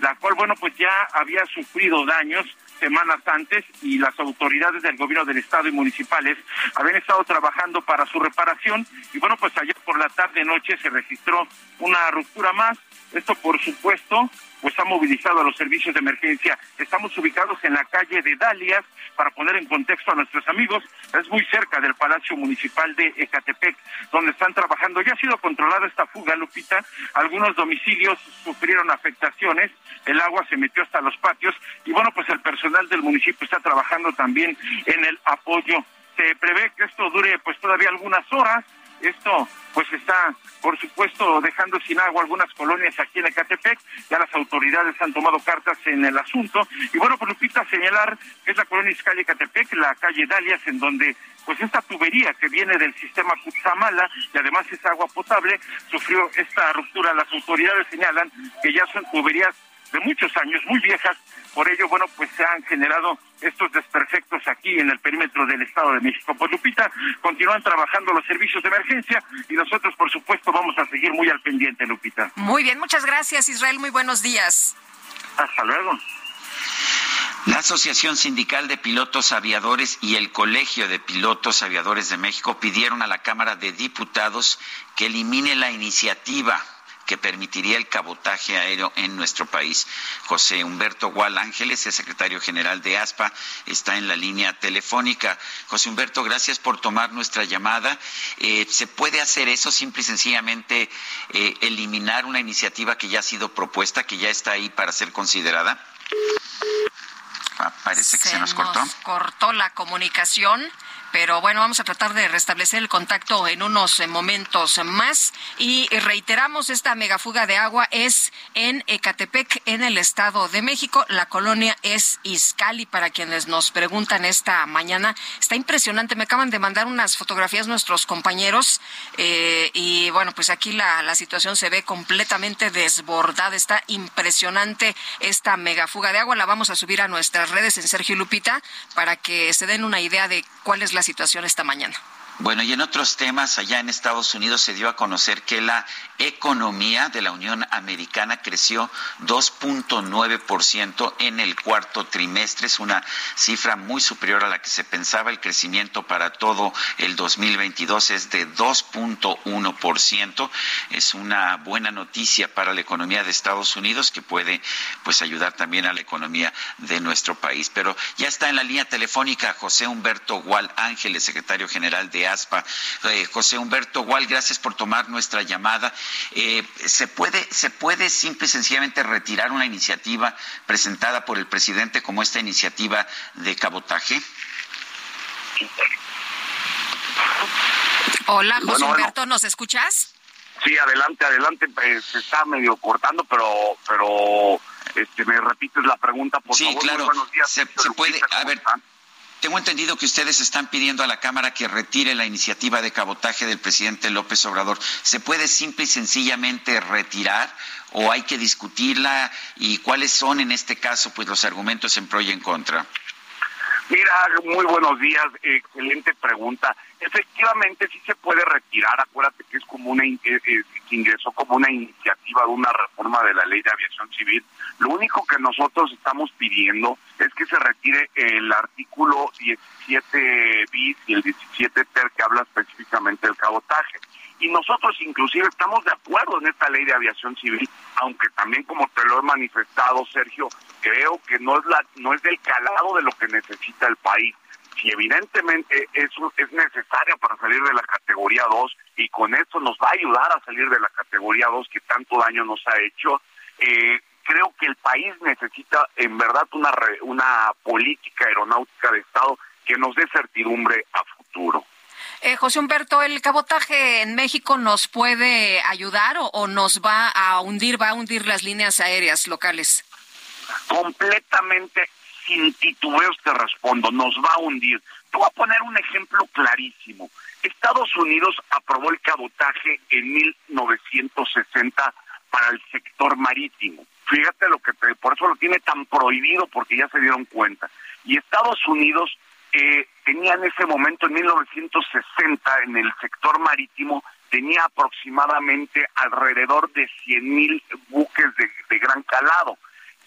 la cual, bueno, pues ya había sufrido daños semanas antes y las autoridades del gobierno del estado y municipales habían estado trabajando para su reparación y bueno, pues ayer por la tarde noche se registró una ruptura más. Esto por supuesto pues ha movilizado a los servicios de emergencia. Estamos ubicados en la calle de Dalias, para poner en contexto a nuestros amigos, es muy cerca del Palacio Municipal de Ecatepec, donde están trabajando. Ya ha sido controlada esta fuga, Lupita. Algunos domicilios sufrieron afectaciones, el agua se metió hasta los patios y bueno, pues el personal del municipio está trabajando también en el apoyo. Se prevé que esto dure pues todavía algunas horas esto pues está, por supuesto, dejando sin agua algunas colonias aquí en Ecatepec. Ya las autoridades han tomado cartas en el asunto. Y bueno, pues Lupita, señalar que es la colonia Iscali Ecatepec, la calle Dalias, en donde pues esta tubería que viene del sistema Cutzamala y además es agua potable, sufrió esta ruptura. Las autoridades señalan que ya son tuberías de muchos años, muy viejas, por ello, bueno, pues se han generado estos desperfectos aquí en el perímetro del Estado de México. Pues Lupita, continúan trabajando los servicios de emergencia y nosotros, por supuesto, vamos a seguir muy al pendiente, Lupita. Muy bien, muchas gracias, Israel. Muy buenos días. Hasta luego. La Asociación Sindical de Pilotos Aviadores y el Colegio de Pilotos Aviadores de México pidieron a la Cámara de Diputados que elimine la iniciativa que permitiría el cabotaje aéreo en nuestro país. José Humberto Gual Ángeles, el secretario general de ASPA, está en la línea telefónica. José Humberto, gracias por tomar nuestra llamada. Eh, ¿Se puede hacer eso simple y sencillamente eh, eliminar una iniciativa que ya ha sido propuesta, que ya está ahí para ser considerada? Ah, parece que se, nos cortó. cortó la comunicación pero bueno, vamos a tratar de restablecer el contacto en unos eh, momentos más y reiteramos esta megafuga de agua es en Ecatepec, en el Estado de México. La colonia es Izcali para quienes nos preguntan esta mañana. Está impresionante, me acaban de mandar unas fotografías nuestros compañeros eh, y bueno, pues aquí la, la situación se ve completamente desbordada. Está impresionante esta megafuga de agua. La vamos a subir a nuestras redes en Sergio Lupita para que se den una idea de cuál es la situación esta mañana. Bueno, y en otros temas, allá en Estados Unidos se dio a conocer que la economía de la Unión Americana creció 2.9% en el cuarto trimestre. Es una cifra muy superior a la que se pensaba. El crecimiento para todo el 2022 es de 2.1%. Es una buena noticia para la economía de Estados Unidos que puede pues ayudar también a la economía de nuestro país. Pero ya está en la línea telefónica José Humberto Gual Ángeles, secretario general de ASPA. Eh, José Humberto Gual, gracias por tomar nuestra llamada. Eh, ¿se, puede, ¿Se puede simple y sencillamente retirar una iniciativa presentada por el presidente como esta iniciativa de cabotaje? Hola, José Humberto, ¿nos escuchas? Sí, adelante, adelante. Pues, se está medio cortando, pero, pero, este, me repites la pregunta, por sí, favor. claro. se, se puede, a ver, tengo entendido que ustedes están pidiendo a la Cámara que retire la iniciativa de cabotaje del presidente López Obrador. ¿Se puede simple y sencillamente retirar o hay que discutirla? ¿Y cuáles son en este caso pues los argumentos en pro y en contra? Mira, muy buenos días, excelente pregunta. Efectivamente, sí se puede retirar, acuérdate que es como una eh, eh, ingresó como una iniciativa de una reforma de la ley de aviación civil. Lo único que nosotros estamos pidiendo es que se retire el artículo 17 bis y el 17 ter que habla específicamente del cabotaje. Y nosotros inclusive estamos de acuerdo en esta ley de aviación civil, aunque también como te lo he manifestado, Sergio, creo que no es la no es del calado de lo que necesita el país. Si evidentemente eso es necesario para salir de la categoría 2 y con esto nos va a ayudar a salir de la categoría 2 que tanto daño nos ha hecho, eh, creo que el país necesita en verdad una una política aeronáutica de Estado que nos dé certidumbre a futuro. Eh, José Humberto, ¿el cabotaje en México nos puede ayudar o, nos va a hundir, va a hundir las líneas aéreas locales? Completamente sin titubeos te respondo, nos va a hundir. Te voy a poner un ejemplo clarísimo. Estados Unidos aprobó el cabotaje en 1960 para el sector marítimo. Fíjate lo que por eso lo tiene tan prohibido porque ya se dieron cuenta. Y Estados Unidos eh, tenía en ese momento, en 1960, en el sector marítimo, tenía aproximadamente alrededor de 100 mil buques de, gran calado.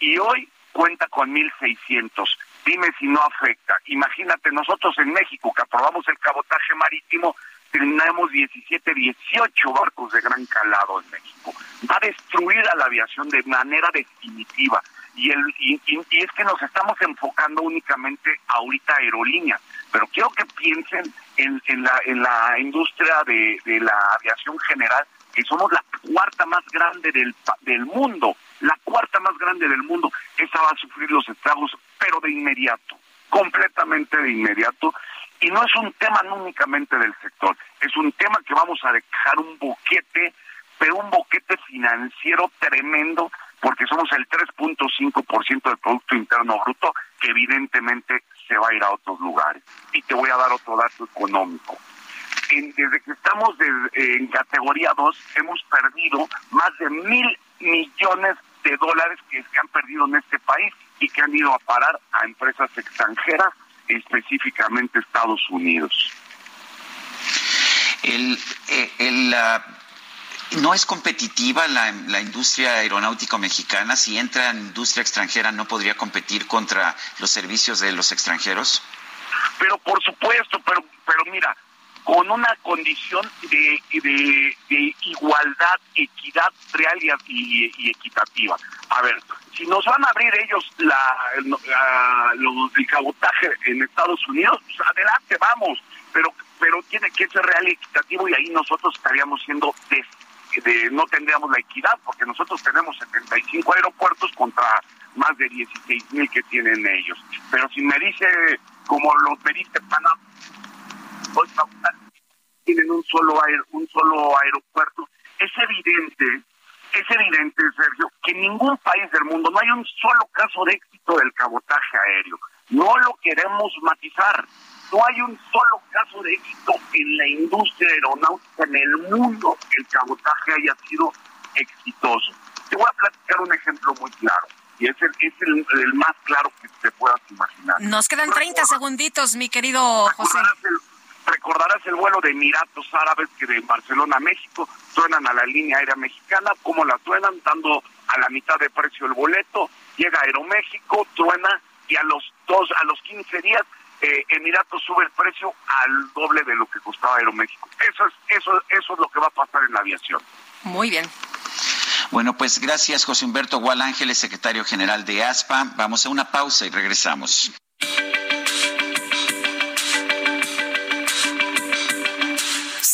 Y hoy cuenta con 1.600. Dime si no afecta. Imagínate, nosotros en México que aprobamos el cabotaje marítimo, tenemos 17, 18 barcos de gran calado en México. Va a destruir a la aviación de manera definitiva. Y, el, y, es que nos estamos enfocando únicamente ahorita a aerolíneas, pero quiero que piensen en, en, la, industria de, de la aviación general, que somos la cuarta más grande del, del mundo, la cuarta más grande del mundo, esa va a sufrir los estragos, pero de inmediato, completamente de inmediato, y no es un tema únicamente del sector, es un tema que vamos a dejar un boquete, pero un boquete financiero tremendo, porque somos el 3.5% del Producto Interno Bruto, que evidentemente se va a ir a otros lugares. Y te voy a dar otro dato económico. desde que estamos en categoría 2, hemos perdido más de mil millones de dólares que se han perdido en este país y que han ido a parar a empresas extranjeras específicamente Estados Unidos. El, eh, ¿No es competitiva la, la, industria aeronáutica mexicana? Si entra en industria extranjera, ¿no podría competir contra los servicios de los extranjeros? Pero por supuesto, pero, pero mira, con una condición de, de, igualdad, equidad real y, y, equitativa. A ver, si nos van a abrir ellos la, los, el cabotaje en Estados Unidos, pues adelante, vamos, pero pero tiene que ser real y equitativo y ahí nosotros estaríamos siendo de, no tendríamos la equidad porque nosotros tenemos 75 aeropuertos contra más de 16 mil que tienen ellos. Pero si me dice, como los me dice Panamá, tienen un solo un solo aeropuerto. Es evidente, es evidente, Sergio, que en ningún país del mundo no hay un solo caso de éxito del cabotaje aéreo. No lo queremos matizar. No hay un solo caso de éxito en la industria aeronáutica en el mundo que el cabotaje haya sido exitoso. Te voy a platicar un ejemplo muy claro y es el, es el, más claro que te puedas imaginar. Nos quedan 30 segunditos, mi querido José recordarás el vuelo de Emiratos Árabes que de Barcelona a México truenan a la línea aérea mexicana, cómo la truenan, dando a la mitad de precio el boleto, llega Aeroméxico, truena y a los dos, a los 15 días eh, Emiratos sube el precio al doble de lo que costaba Aeroméxico. Eso es, eso, eso es lo que va a pasar en la aviación. Muy bien. Bueno, pues gracias José Humberto Gual Ángeles, secretario general de ASPA. Vamos a una pausa y regresamos.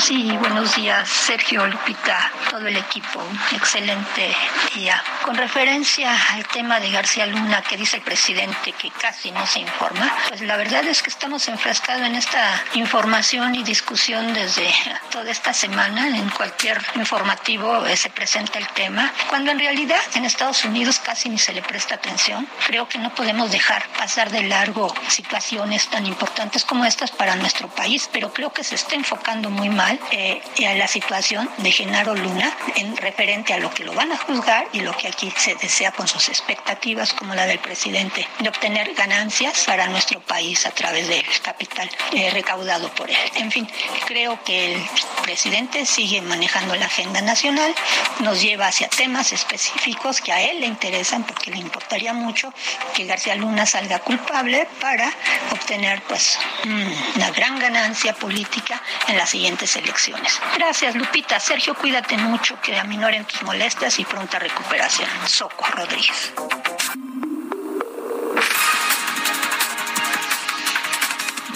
Sí, buenos días, Sergio Lupita, todo el equipo. Excelente día. Con referencia al tema de García Luna, que dice el presidente que casi no se informa, pues la verdad es que estamos enfrascados en esta información y discusión desde toda esta semana. En cualquier informativo eh, se presenta el tema, cuando en realidad en Estados Unidos casi ni se le presta atención. Creo que no podemos dejar pasar de largo situaciones tan importantes como estas para nuestro país, pero creo que se está enfocando muy mal eh, a la situación de Genaro Luna en referente a lo que lo van a juzgar y lo que aquí se desea con sus expectativas como la del presidente de obtener ganancias para nuestro país a través del capital eh, recaudado por él. En fin, creo que el presidente sigue manejando la agenda nacional, nos lleva hacia temas específicos que a él le interesan porque le importaría mucho que García Luna salga culpable para obtener pues mm, una gran ganancia política en las siguientes elecciones. Gracias Lupita. Sergio, cuídate mucho, que aminoren tus molestias y pronta recuperación. Soco Rodríguez.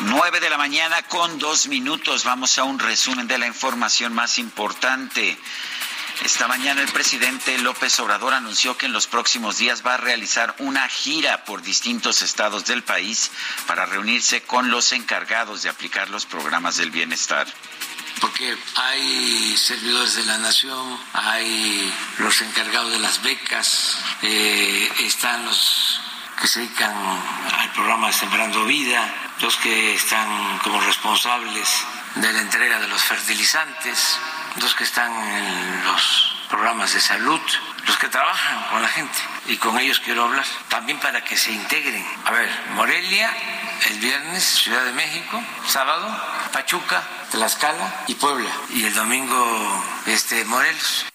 9 de la mañana con dos minutos. Vamos a un resumen de la información más importante. Esta mañana el presidente López Obrador anunció que en los próximos días va a realizar una gira por distintos estados del país para reunirse con los encargados de aplicar los programas del bienestar porque hay servidores de la nación, hay los encargados de las becas, eh, están los que se dedican al programa Sembrando Vida, los que están como responsables de la entrega de los fertilizantes, los que están en los programas de salud, los que trabajan con la gente. Y con ellos quiero hablar también para que se integren. A ver, Morelia, el viernes, Ciudad de México, sábado, Pachuca, Tlaxcala y Puebla. Y el domingo, este, Morelos.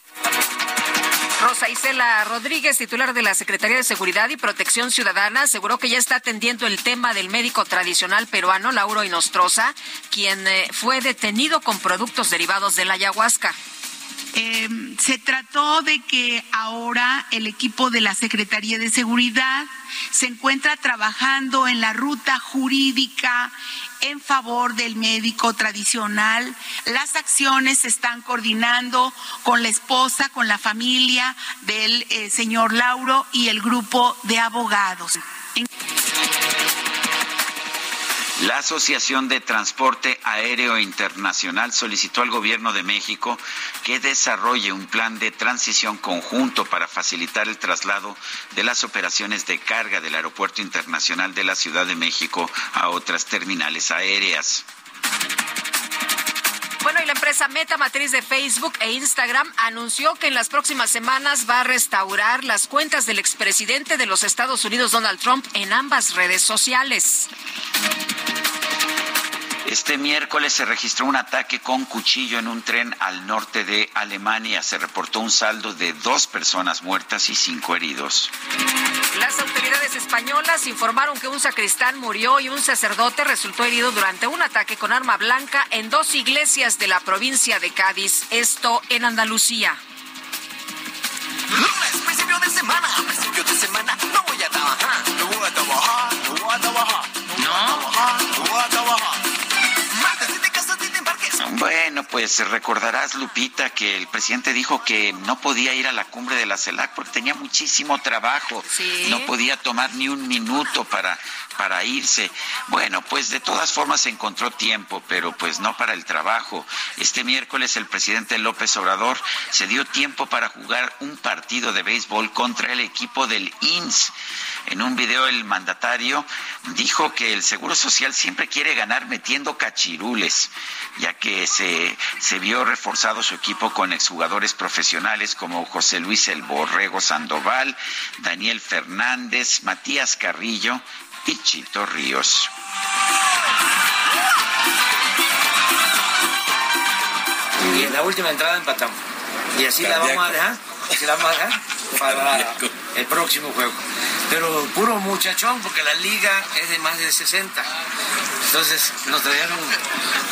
Rosa Isela Rodríguez, titular de la Secretaría de Seguridad y Protección Ciudadana, aseguró que ya está atendiendo el tema del médico tradicional peruano Lauro Inostroza, quien eh, fue detenido con productos derivados de la ayahuasca. Eh, se trató de que ahora el equipo de la Secretaría de Seguridad se encuentra trabajando en la ruta jurídica en favor del médico tradicional. Las acciones se están coordinando con la esposa, con la familia del eh, señor Lauro y el grupo de abogados. La Asociación de Transporte Aéreo Internacional solicitó al Gobierno de México que desarrolle un plan de transición conjunto para facilitar el traslado de las operaciones de carga del Aeropuerto Internacional de la Ciudad de México a otras terminales aéreas. Bueno, y la empresa Meta, matriz de Facebook e Instagram, anunció que en las próximas semanas va a restaurar las cuentas del expresidente de los Estados Unidos, Donald Trump, en ambas redes sociales. Este miércoles se registró un ataque con cuchillo en un tren al norte de Alemania. Se reportó un saldo de dos personas muertas y cinco heridos. Las autoridades españolas informaron que un sacristán murió y un sacerdote resultó herido durante un ataque con arma blanca en dos iglesias de la provincia de Cádiz, esto en Andalucía. Lunes, principio de semana, principio de semana, pues recordarás, Lupita, que el presidente dijo que no podía ir a la cumbre de la CELAC porque tenía muchísimo trabajo. No podía tomar ni un minuto para, para irse. Bueno, pues de todas formas encontró tiempo, pero pues no para el trabajo. Este miércoles el presidente López Obrador se dio tiempo para jugar un partido de béisbol contra el equipo del INS. En un video el mandatario dijo que el Seguro Social siempre quiere ganar metiendo cachirules, ya que se, se vio reforzado su equipo con exjugadores profesionales como José Luis El Borrego Sandoval, Daniel Fernández, Matías Carrillo y Chito Ríos. Y en la última entrada empatamos. Y así la vamos a dejar, así la vamos a dejar para el próximo juego. Pero puro muchachón, porque la liga es de más de 60. Entonces nos trajeron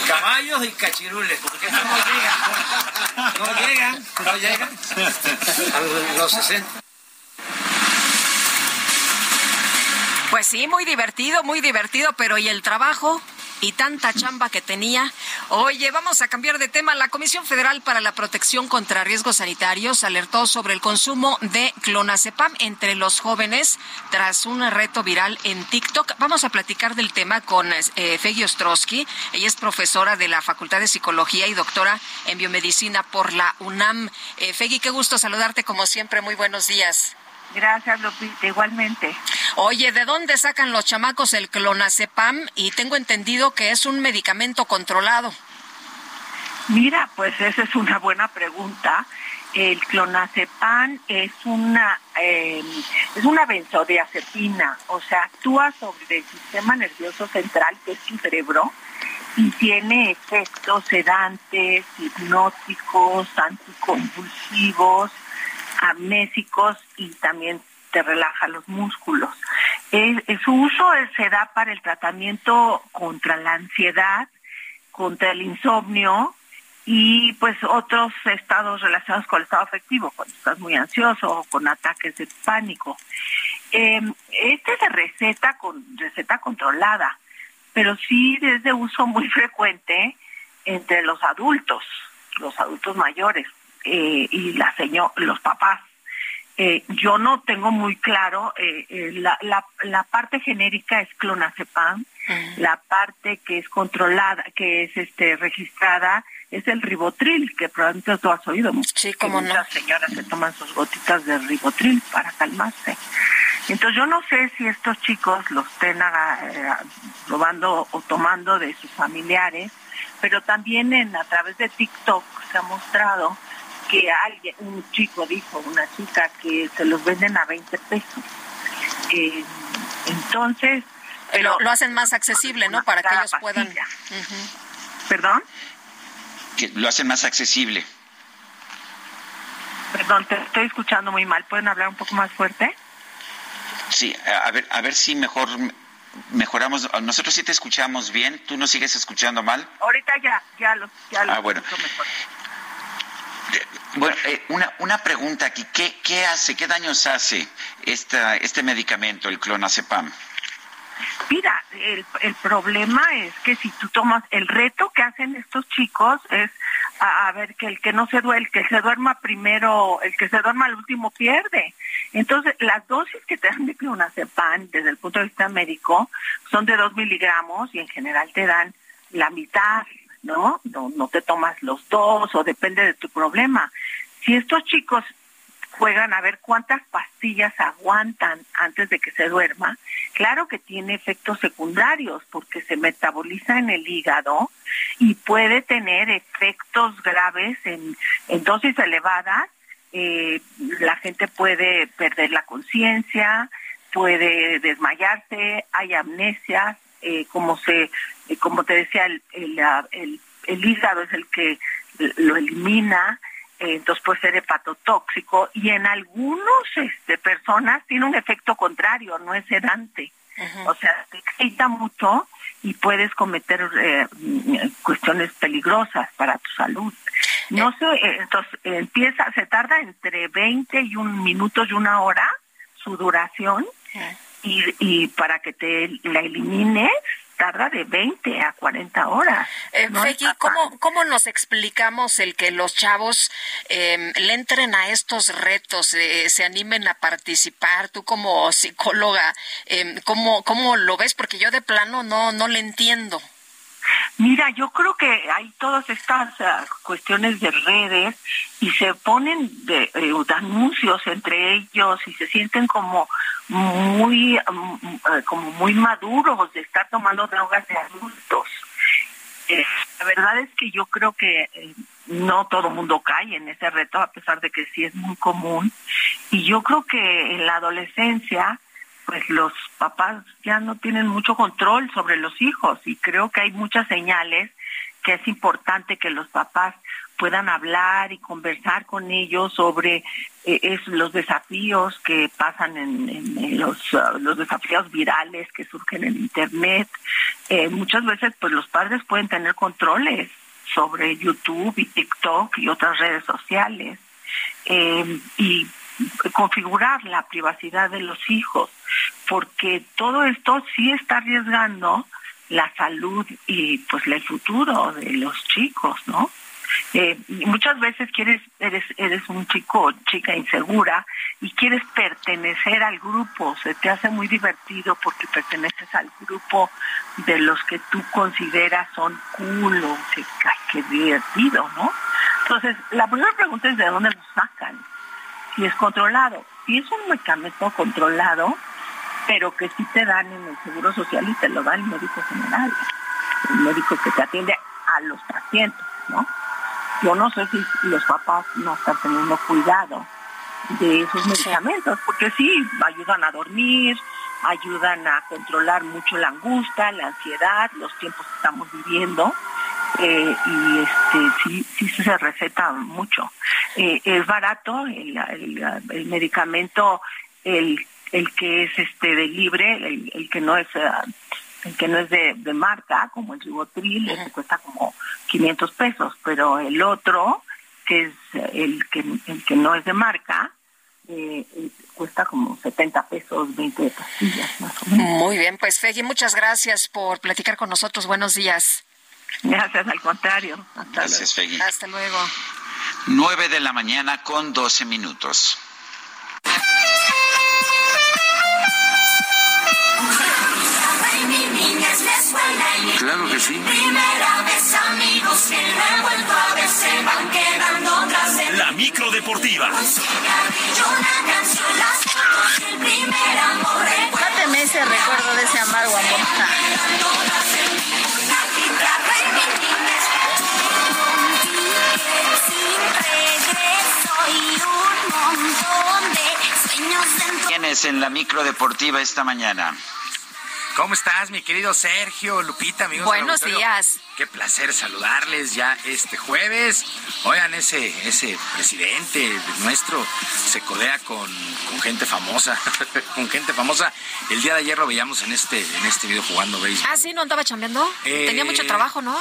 caballos y cachirules, porque no llegan. No llegan, no llegan a los 60. Pues sí, muy divertido, muy divertido, pero ¿y el trabajo? Y tanta chamba que tenía. Oye, vamos a cambiar de tema. La Comisión Federal para la Protección contra Riesgos Sanitarios alertó sobre el consumo de clonazepam entre los jóvenes tras un reto viral en TikTok. Vamos a platicar del tema con eh, Ostrowski. Ella es profesora de la Facultad de Psicología y doctora en Biomedicina por la UNAM. Eh, Fegi, qué gusto saludarte como siempre. Muy buenos días. Gracias, Lupita, igualmente. Oye, ¿de dónde sacan los chamacos el clonazepam? Y tengo entendido que es un medicamento controlado. Mira, pues esa es una buena pregunta. El clonazepam es una eh, es una benzodiazepina, o sea, actúa sobre el sistema nervioso central, que es tu cerebro, y tiene efectos sedantes, hipnóticos, anticonvulsivos, amnésicos y también te relaja los músculos. su uso se da para el tratamiento contra la ansiedad, contra el insomnio y pues otros estados relacionados con el estado afectivo, cuando estás muy ansioso o con ataques de pánico. Eh, este se receta con receta controlada, pero sí es de uso muy frecuente entre los adultos, los adultos mayores eh, y la señor, los papás. Eh, yo no tengo muy claro, eh, eh, la, la, la, parte genérica es clonazepam, la parte que es controlada, que es este registrada, es el ribotril, que probablemente tú has oído. Sí, como no. Señoras se toman sus gotitas de ribotril para calmarse. Entonces yo no sé si estos chicos los estén probando o tomando de sus familiares, pero también en a través de TikTok se ha mostrado que alguien, un chico dijo, una chica, que se los venden a 20 pesos. Eh, entonces... Pero lo, hacen más accesible, ¿no? Para que ellos puedan... ¿Perdón? Que lo hacen más accesible. Perdón, te estoy escuchando muy mal. ¿Pueden hablar un poco más fuerte? Sí, a ver, a ver si mejor mejoramos. Nosotros sí te escuchamos bien. ¿Tú nos sigues escuchando mal? Ahorita ya, ya lo, ya lo ah, bueno. mejor. Bueno, eh, una, una pregunta aquí. ¿Qué, ¿Qué hace, qué daños hace esta, este medicamento, el clonazepam? Mira, el, el problema es que si tú tomas, el reto que hacen estos chicos es a, ver que el que no se duerme, el que se duerma primero, el que se duerma al último pierde. Entonces, las dosis que te dan de clonazepam desde el punto de vista médico son de dos miligramos y en general te dan la mitad ¿no? ¿no? No te tomas los dos o depende de tu problema. Si estos chicos juegan a ver cuántas pastillas aguantan antes de que se duerma, claro que tiene efectos secundarios porque se metaboliza en el hígado y puede tener efectos graves en, dosis elevadas. Eh, la gente puede perder la conciencia, puede desmayarse, hay amnesias, eh, como se como te decía, el, el, el, hígado es el que lo elimina, eh, entonces puede ser hepatotóxico y en algunas este, personas tiene un efecto contrario, no es sedante. O sea, te excita mucho y puedes cometer eh, cuestiones peligrosas para tu salud. No sé, eh, entonces empieza, se tarda entre 20 y un minutos y una hora su duración y, y para que te la elimines tarda de 20 a 40 horas. Eh, ¿cómo, nos explicamos el que los chavos em, le entren a estos retos, eh, se animen a participar? Tú como psicóloga, eh, ¿cómo, ¿cómo lo ves? Porque yo de plano no, no le entiendo. Mira, yo creo que hay todas estas ah, cuestiones de redes y se ponen de, eh, anuncios entre ellos y se sienten como muy mm, eh, como muy maduros de estar tomando drogas de adultos. Eh, la verdad es que yo creo que no todo mundo cae en ese reto a pesar de que sí es muy común y yo creo que en la adolescencia pues los papás ya no tienen mucho control sobre los hijos y creo que hay muchas señales que es importante que los papás puedan hablar y conversar con ellos sobre eh, los desafíos que pasan en, los, uh, los desafíos virales que surgen en internet. Eh, muchas veces pues los padres pueden tener controles sobre YouTube y TikTok y otras redes sociales. Eh, y configurar la privacidad de los hijos, porque todo esto sí está arriesgando la salud y pues el futuro de los chicos, ¿no? Eh, muchas veces quieres eres eres un chico chica insegura y quieres pertenecer al grupo se te hace muy divertido porque perteneces al grupo de los que tú consideras son cool o que, que divertido no entonces la primera pregunta es de dónde lo sacan si es controlado. Si es un medicamento controlado, pero que sí te dan en el Seguro Social y te lo da el médico general, el médico que te atiende a los pacientes, ¿no? yo no sé si los papás no están teniendo cuidado de esos medicamentos, porque sí, ayudan a dormir, ayudan a controlar mucho la angustia, la ansiedad, los tiempos que estamos viviendo. Eh, y este sí, sí se receta mucho. Eh, es barato el, el, medicamento, el, el que es este de libre, el, que no es el que no es de, marca, como el ribotril, ese cuesta como 500 pesos, pero el otro, que es el que, el que no es de marca, eh, cuesta como 70 pesos, 20 pastillas más o menos. Muy bien, pues Fegui, muchas gracias por platicar con nosotros. Buenos días. Gracias, al contrario. gracias, Fegui. Hasta luego. 9 de la mañana con 12 minutos. Claro que sí. Primera vez amigos que no he vuelto a ver se van quedando tras de La micro deportiva. Un cigarrillo, una canción, las fotos, el primer amor. Dáteme ese recuerdo de ese amargo amor. Una guitarra y mi niñez. Sin regreso y un montón de sueños dentro. ¿Quiénes en la micro deportiva esta mañana? ¿Cómo estás, mi querido Sergio, Lupita, amigos? Buenos días. Qué placer saludarles ya este jueves. Oigan, ese, ese presidente nuestro se codea con, con gente famosa, con gente famosa. El día de ayer lo veíamos en este, en este video jugando béisbol. Ah, sí, no andaba chambeando. Tenía mucho Eh, trabajo, ¿no?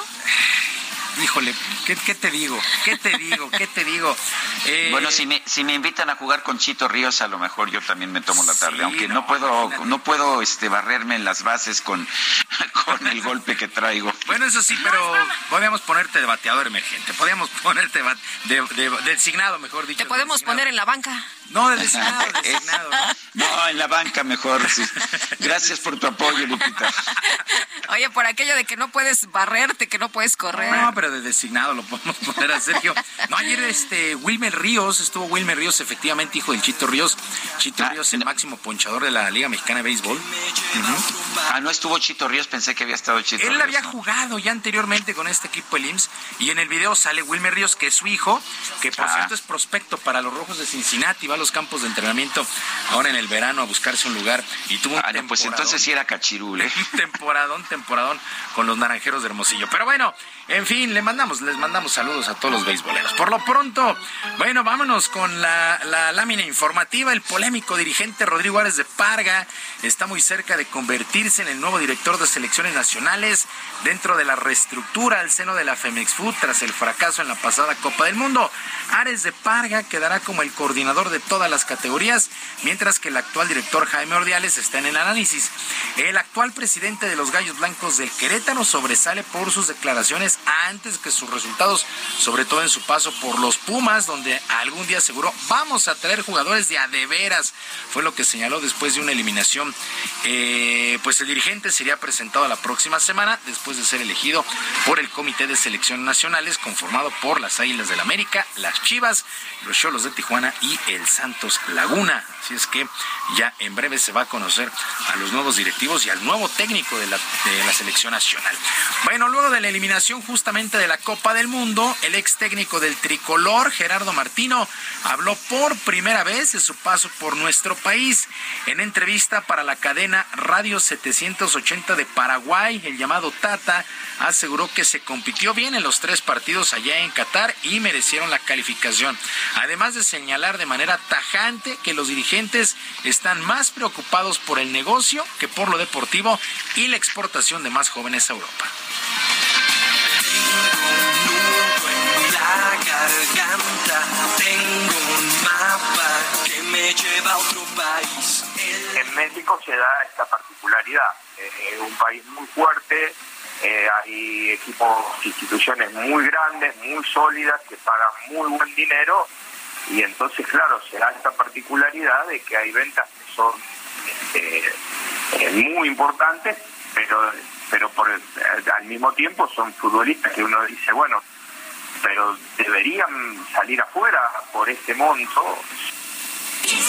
Híjole, ¿qué, qué te digo? ¿Qué te digo? ¿Qué te digo? Eh, Bueno, si me, si me invitan a jugar con Chito Ríos, a lo mejor yo también me tomo la tarde, Sí, aunque no, no, puedo, imagínate. no puedo este barrerme en las bases con, con el golpe que traigo. Bueno, eso sí, pero podríamos ponerte de bateador emergente. Podríamos ponerte bat- de, de, designado, mejor dicho. Te podemos designado. poner en la banca. No, de designado, de designado, ¿no? No, en la banca mejor. sí. Gracias por tu apoyo, Lupita. Oye, por aquello de que no puedes barrerte, que no puedes correr. No, pero de designado lo podemos poner a Sergio. No, ayer este Wilmer Ríos, estuvo Wilmer Ríos, efectivamente, hijo del Chito Ríos. Chito Ah, Ríos, el máximo ponchador de la Liga Mexicana de Béisbol. Ah, no estuvo Chito Ríos, pensé que había estado Chito Él Ríos. había ¿no? jugado ya anteriormente con este equipo el IMSS y en el video sale Wilmer Ríos, que es su hijo, que por Ah. cierto es prospecto para los Rojos de Cincinnati, va a los campos de entrenamiento ahora en el verano a buscarse un lugar y tuvo un Ah, pues entonces sí era cachirul, ¿eh? Temporadón, temporadón con los naranjeros de Hermosillo. Pero bueno, en fin, le mandamos, les mandamos saludos a todos los beisboleros. Por lo pronto, bueno, vámonos con la, la lámina informativa. El polémico dirigente Rodrigo Árez de Parga está muy cerca de convertirse en el nuevo director de selecciones nacionales dentro de la reestructura al seno de la Femex Food tras el fracaso en la pasada Copa del Mundo. Ares de Parga quedará como el coordinador de todas las categorías, mientras que el actual director Jaime Ordiales está en el análisis. El actual presidente de los Gallos Blancos del Querétaro sobresale por sus declaraciones antes que sus resultados, sobre todo en su paso por los Pumas, donde algún día aseguró vamos a traer jugadores de a de veras. Fue lo que señaló después de una eliminación. Eh, pues el dirigente sería presentado la próxima semana después de ser elegido por el Comité de Selecciones Nacionales conformado por las Águilas del América, las Chivas, los Cholos de Tijuana y el Santos Laguna. Así es que ya en breve se va a conocer a los nuevos directivos y al nuevo técnico de la, selección nacional. Bueno, luego de la eliminación justamente de la Copa del Mundo, el ex técnico del tricolor, Gerardo Martino, habló por primera vez de su paso por nuestro país. En entrevista para la cadena Radio 780 de Paraguay, el llamado Tata aseguró que se compitió bien en los tres partidos allá en Qatar y merecieron la calificación. Además de señalar de manera tajante que los dirigentes están más preocupados por el negocio que por lo deportivo y la exportación de más jóvenes a Europa. En México se da esta particularidad. Eh, Es un país muy fuerte, eh, hay equipos, instituciones muy grandes, muy sólidas, que pagan muy buen dinero y entonces, claro, se da esta particularidad de que hay ventas que son este, eh, muy importantes, pero pero al mismo tiempo son futbolistas que uno dice, bueno, pero deberían salir afuera por este monto. Y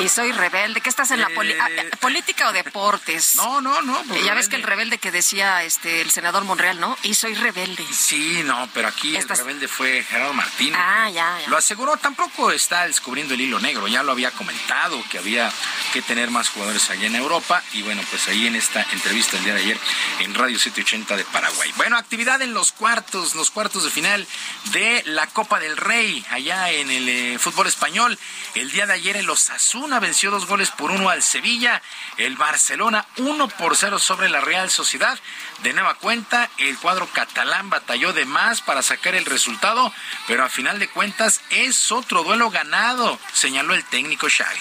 Y soy rebelde. ¿Qué estás en la poli- ah, Eh, política o deportes? No, no, no. pues, ya ves que el rebelde que decía este el senador Monreal, ¿no? Y soy rebelde. Sí, no, pero aquí Estás- el rebelde fue Gerardo Martínez. Ah, ya, ya. Lo aseguró, tampoco está descubriendo el hilo negro, ya lo había comentado que había que tener más jugadores allá en Europa y bueno, pues ahí en esta entrevista el día de ayer en Radio 780 de Paraguay. Bueno, actividad en los cuartos, los cuartos de final de la Copa del Rey allá en el eh, fútbol español. El día de ayer el Osasuna venció dos goles por uno al Sevilla, el Barcelona uno por cero sobre la Real Sociedad. De nueva cuenta, el cuadro catalán batalló de más para sacar el resultado, pero a final de cuentas es otro duelo ganado, señaló el técnico Xavi.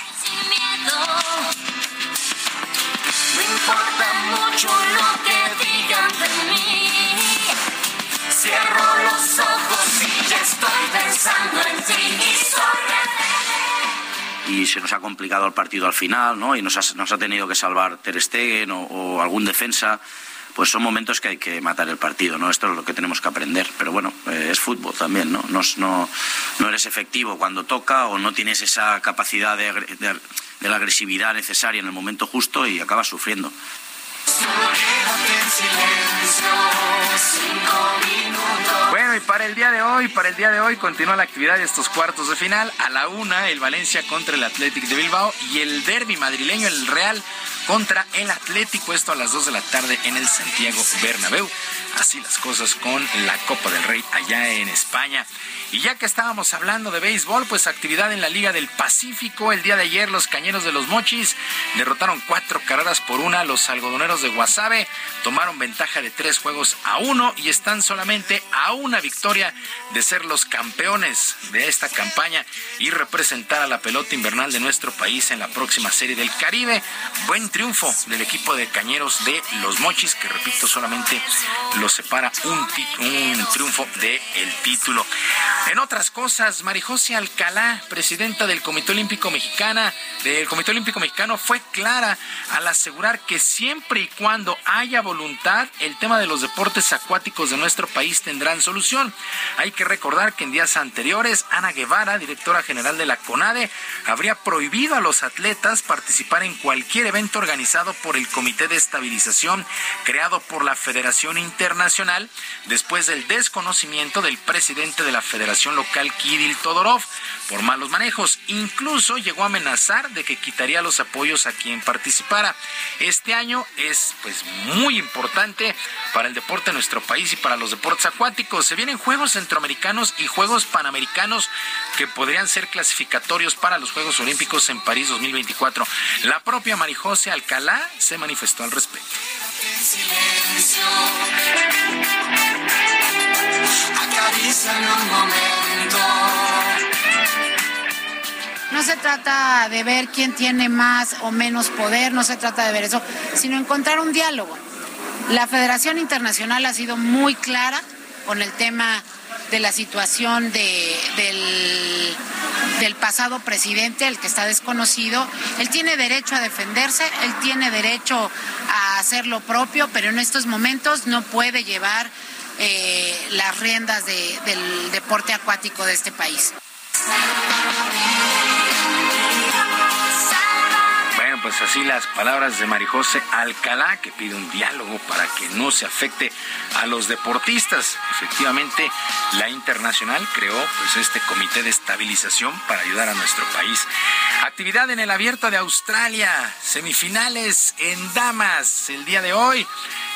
No importa mucho lo que digan de mí. Cierro los ojos y ya estoy pensando en ti. Y y se nos ha complicado el partido al final, ¿no? Y nos ha, nos ha tenido que salvar Ter Stegen o, algún defensa. Pues son momentos que hay que matar el partido, ¿no? Esto es lo que tenemos que aprender. Pero bueno, eh, es fútbol también, ¿no? No, no, no eres efectivo cuando toca o no tienes esa capacidad de, de- de la agresividad necesaria en el momento justo y acabas sufriendo. Bueno, y para el día de hoy, para el día de hoy continúa la actividad de estos cuartos de final. A la una, el Valencia contra el Athletic de Bilbao y el derby madrileño, el Real contra el Atlético. Esto a las 2 de la tarde en el Santiago Bernabéu. Así las cosas con la Copa del Rey allá en España. Y ya que estábamos hablando de béisbol, pues actividad en la Liga del Pacífico. El día de ayer los Cañeros de los Mochis derrotaron cuatro carreras por una los algodoneros de Guasave. Tomaron ventaja de tres juegos a uno y están solamente a una victoria de ser los campeones de esta campaña y representar a la pelota invernal de nuestro país en la próxima serie del Caribe. Buen triunfo del equipo de Cañeros de los Mochis, que repito, solamente los separa un, un triunfo del título. En otras cosas, Marijose Alcalá, presidenta del Comité Olímpico Mexicana, del Comité Olímpico Mexicano, fue clara al asegurar que siempre y cuando haya voluntad, el tema de los deportes acuáticos de nuestro país tendrán solución. Hay que recordar que en días anteriores, Ana Guevara, directora general de la CONADE, habría prohibido a los atletas participar en cualquier evento organizado por el Comité de Estabilización creado por la Federación Internacional después del desconocimiento del presidente de la Federación Local, Kirill Todorov, por malos manejos. Incluso llegó a amenazar de que quitaría los apoyos a quien participara. Este año es pues muy importante para el deporte de nuestro país y para los deportes acuáticos. Se vienen Juegos Centroamericanos y Juegos Panamericanos que podrían ser clasificatorios para los Juegos Olímpicos en París 2024. La propia Marijose Alcalá se manifestó al respecto. Un momento. No se trata de ver quién tiene más o menos poder, no se trata de ver eso, sino encontrar un diálogo. La Federación Internacional ha sido muy clara con el tema de la situación de- del, del pasado presidente, el que está desconocido. Él tiene derecho a defenderse, él tiene derecho a hacer lo propio, pero en estos momentos no puede llevar eh, las riendas de- del deporte acuático de este país. Pues así las palabras de Marijose Alcalá, que pide un diálogo para que no se afecte a los deportistas. Efectivamente, la internacional creó pues este comité de estabilización para ayudar a nuestro país. Actividad en el abierto de Australia, semifinales en damas el día de hoy.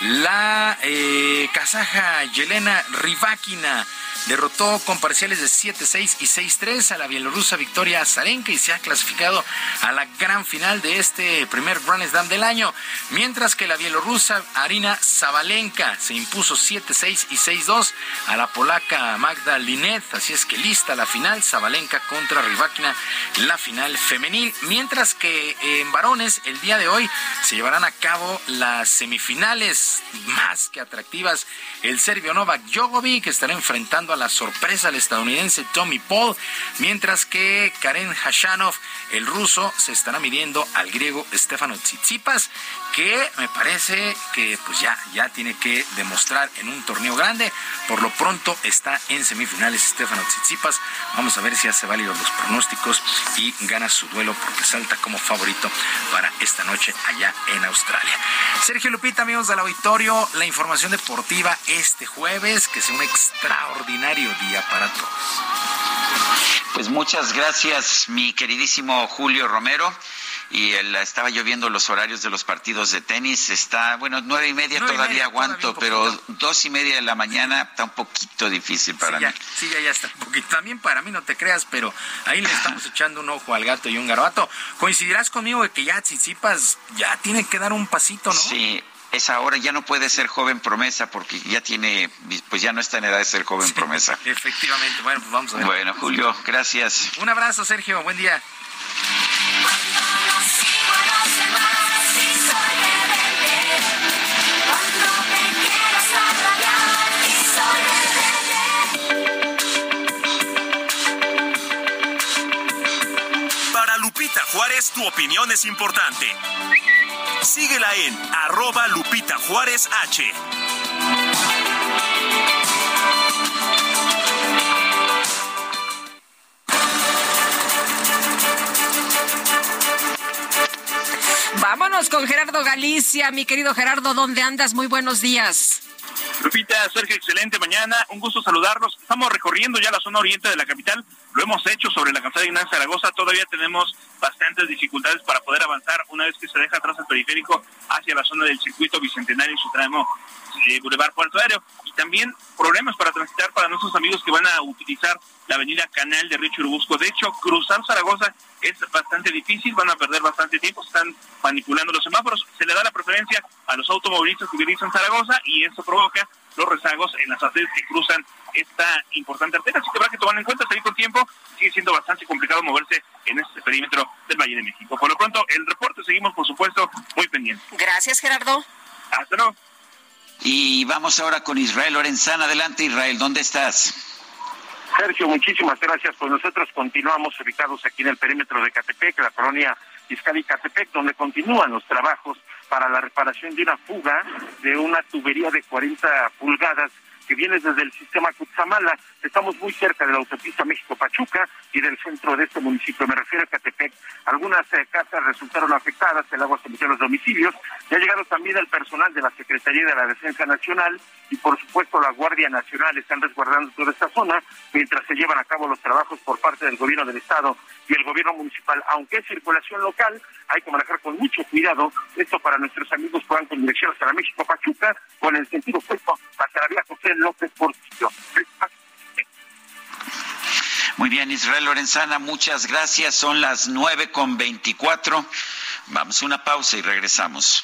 La eh, kazaja Yelena Rivakina derrotó con parciales de 7-6 y 6-3 a la bielorrusa Victoria Azarenka y se ha clasificado a la gran final de este primer Grand Slam del año, mientras que la bielorrusa Arina Zabalenka se impuso 7-6 y 6-2 a la polaca Magda Linet, así es que lista la final Zabalenka contra Rivakina, la final femenil, mientras que en varones el día de hoy se llevarán a cabo las semifinales más que atractivas. El serbio Novak Djokovic estará enfrentando a la sorpresa al estadounidense Tommy Paul, mientras que Karen Hashanov, el ruso, se estará midiendo al griego Stefano Tsitsipas que me parece que pues ya, ya tiene que demostrar en un torneo grande. Por lo pronto está en semifinales Stefano Tsitsipas. Vamos a ver si hace válidos los pronósticos y gana su duelo porque salta como favorito para esta noche allá en Australia. Sergio Lupita, amigos del auditorio, la información deportiva este jueves, que sea un extraordinario día para todos. Pues muchas gracias, mi queridísimo Julio Romero y el, estaba yo viendo los horarios de los partidos de tenis. Está, bueno, nueve y media todavía aguanto, pero dos y media de la mañana está un poquito difícil para sí, mí. sí, ya, ya está. También para mí, no te creas, pero ahí le estamos echando un ojo al gato y un garabato. Coincidirás conmigo de que ya Tsitsipas ya tiene que dar un pasito, ¿no? Sí, esa hora ya no puede ser joven promesa porque ya tiene, pues ya no está en edad de ser joven sí, promesa. Efectivamente, bueno, pues vamos a ver. Bueno, Julio, gracias. Un abrazo, Sergio, buen día. Para Lupita Juárez, tu opinión es importante. Síguela en arroba Lupita Juárez H. Vámonos con Gerardo Galicia, mi querido Gerardo, ¿dónde andas? Muy buenos días. Lupita, Sergio, excelente mañana. Un gusto saludarlos. Estamos recorriendo ya la zona oriente de la capital. Lo hemos hecho sobre la calzada Ignacio Zaragoza. Todavía tenemos bastantes dificultades para poder avanzar una vez que se deja atrás el periférico hacia la zona del circuito bicentenario en su tramo eh, Boulevard Puerto Aéreo. Y también problemas para transitar para nuestros amigos que van a utilizar la avenida Canal de Río Churubusco. De hecho, cruzar Zaragoza es bastante difícil, van a perder bastante tiempo, están manipulando los semáforos. Se le da la preferencia a los automovilistas que utilizan Zaragoza y eso provoca los rezagos en las arterias que cruzan esta importante arteria. Así que habrá que tomar en cuenta, seguir con tiempo, sigue siendo bastante complicado moverse en este perímetro del Valle de México. Por lo pronto, el reporte seguimos, por supuesto, muy pendientes. Gracias, Gerardo. Hasta luego. Y vamos ahora con Israel Lorenzana. Adelante, Israel, ¿dónde estás? Sergio, muchísimas gracias. Pues nosotros continuamos ubicados aquí en el perímetro de Catepec, la colonia Fiscal y Catepec, donde continúan los trabajos para la reparación de una fuga de una tubería de 40 pulgadas que viene desde el sistema Cutzamala. Estamos muy cerca de la autopista México-Pachuca y del centro de este municipio. Me refiero a Catepec. Algunas eh, casas resultaron afectadas, el agua se metió a los domicilios. Ya ha llegado también el personal de la Secretaría de la Defensa Nacional y, por supuesto, la Guardia Nacional están resguardando toda esta zona mientras se llevan a cabo los trabajos por parte del gobierno del Estado y el gobierno municipal. Aunque es circulación local, hay que manejar con mucho cuidado. Esto para nuestros amigos que van con dirección hasta la México-Pachuca, con el sentido opuesto hacia la vía José López Portillo. Muy bien, Israel Lorenzana, muchas gracias. Son las nueve con veinticuatro. Vamos a una pausa y regresamos.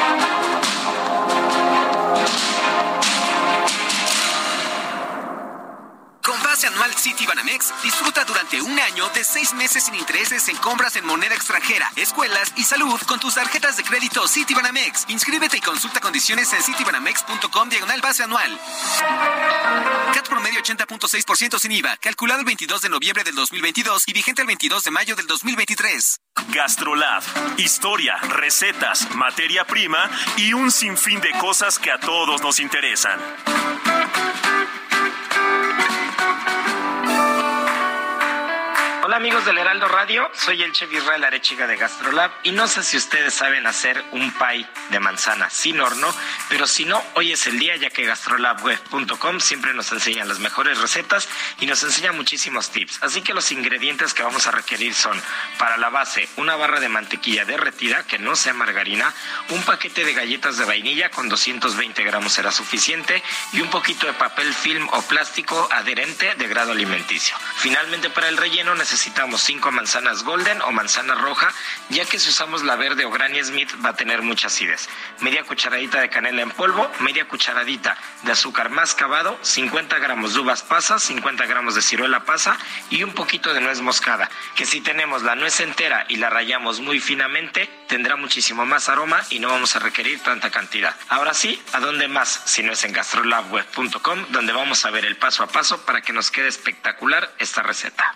Anual Citibanamex, disfruta durante un año de seis meses sin intereses en compras en moneda extranjera, escuelas y salud con tus tarjetas de crédito Citibanamex. Inscríbete y consulta condiciones en citibanamex.com diagonal base anual. CAT promedio 80.6% sin IVA, calculado el 22 de noviembre del 2022 y vigente el 22 de mayo del 2023. Gastrolab, historia, recetas, materia prima y un sinfín de cosas que a todos nos interesan. Hola amigos del Heraldo Radio, soy el chef Israel Arechiga de Gastrolab y no sé si ustedes saben hacer un pie de manzana sin horno, pero si no, hoy es el día ya que gastrolabweb.com siempre nos enseña las mejores recetas y nos enseña muchísimos tips. Así que los ingredientes que vamos a requerir son para la base una barra de mantequilla derretida que no sea margarina, un paquete de galletas de vainilla con 220 gramos será suficiente y un poquito de papel film o plástico adherente de grado alimenticio. Finalmente para el relleno necesitamos 5 manzanas golden o manzana roja, ya que si usamos la verde o Granny Smith va a tener mucha acidez. Media cucharadita de canela en polvo, media cucharadita de azúcar mascabado, 50 gramos de uvas pasas, 50 gramos de ciruela pasa y un poquito de nuez moscada, que si tenemos la nuez entera y la rayamos muy finamente, tendrá muchísimo más aroma y no vamos a requerir tanta cantidad. Ahora sí, ¿a dónde más? Si no es en gastrolabweb.com, donde vamos a ver el paso a paso para que nos quede espectacular esta receta.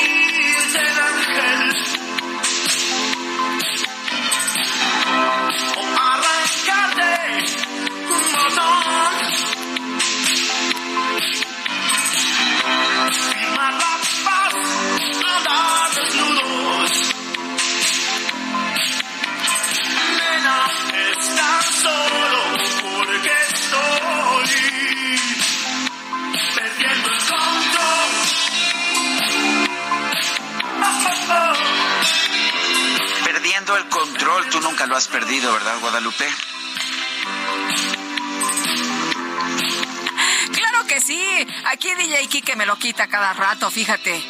El control, tú nunca lo has perdido, ¿verdad, Guadalupe? Claro que sí. Aquí DJ Kike me lo quita cada rato, fíjate.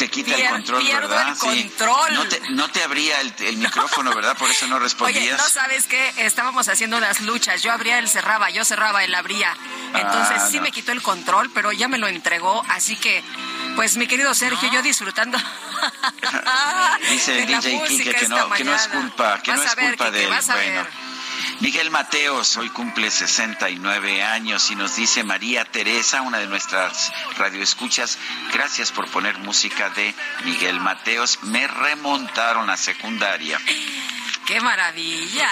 Te quita Pier- el control, ¿verdad? el control. No te, no te abría el, el micrófono, ¿verdad? Por eso no Oye, respondías. no sabes qué, estábamos haciendo unas luchas. Yo abría, él cerraba, yo cerraba, él abría. Entonces Ah, sí no. me quitó el control, pero ya me lo entregó. Así que, pues mi querido Sergio, yo disfrutando. Dice de DJ Kike que no, que no es culpa, que Vas no es ver, culpa Kike, de él. vas a Bueno. ver. Miguel Mateos hoy cumple 69 años y nos dice María Teresa, una de nuestras radioescuchas, gracias por poner música de Miguel Mateos. Me remontaron a secundaria. ¡Qué maravilla!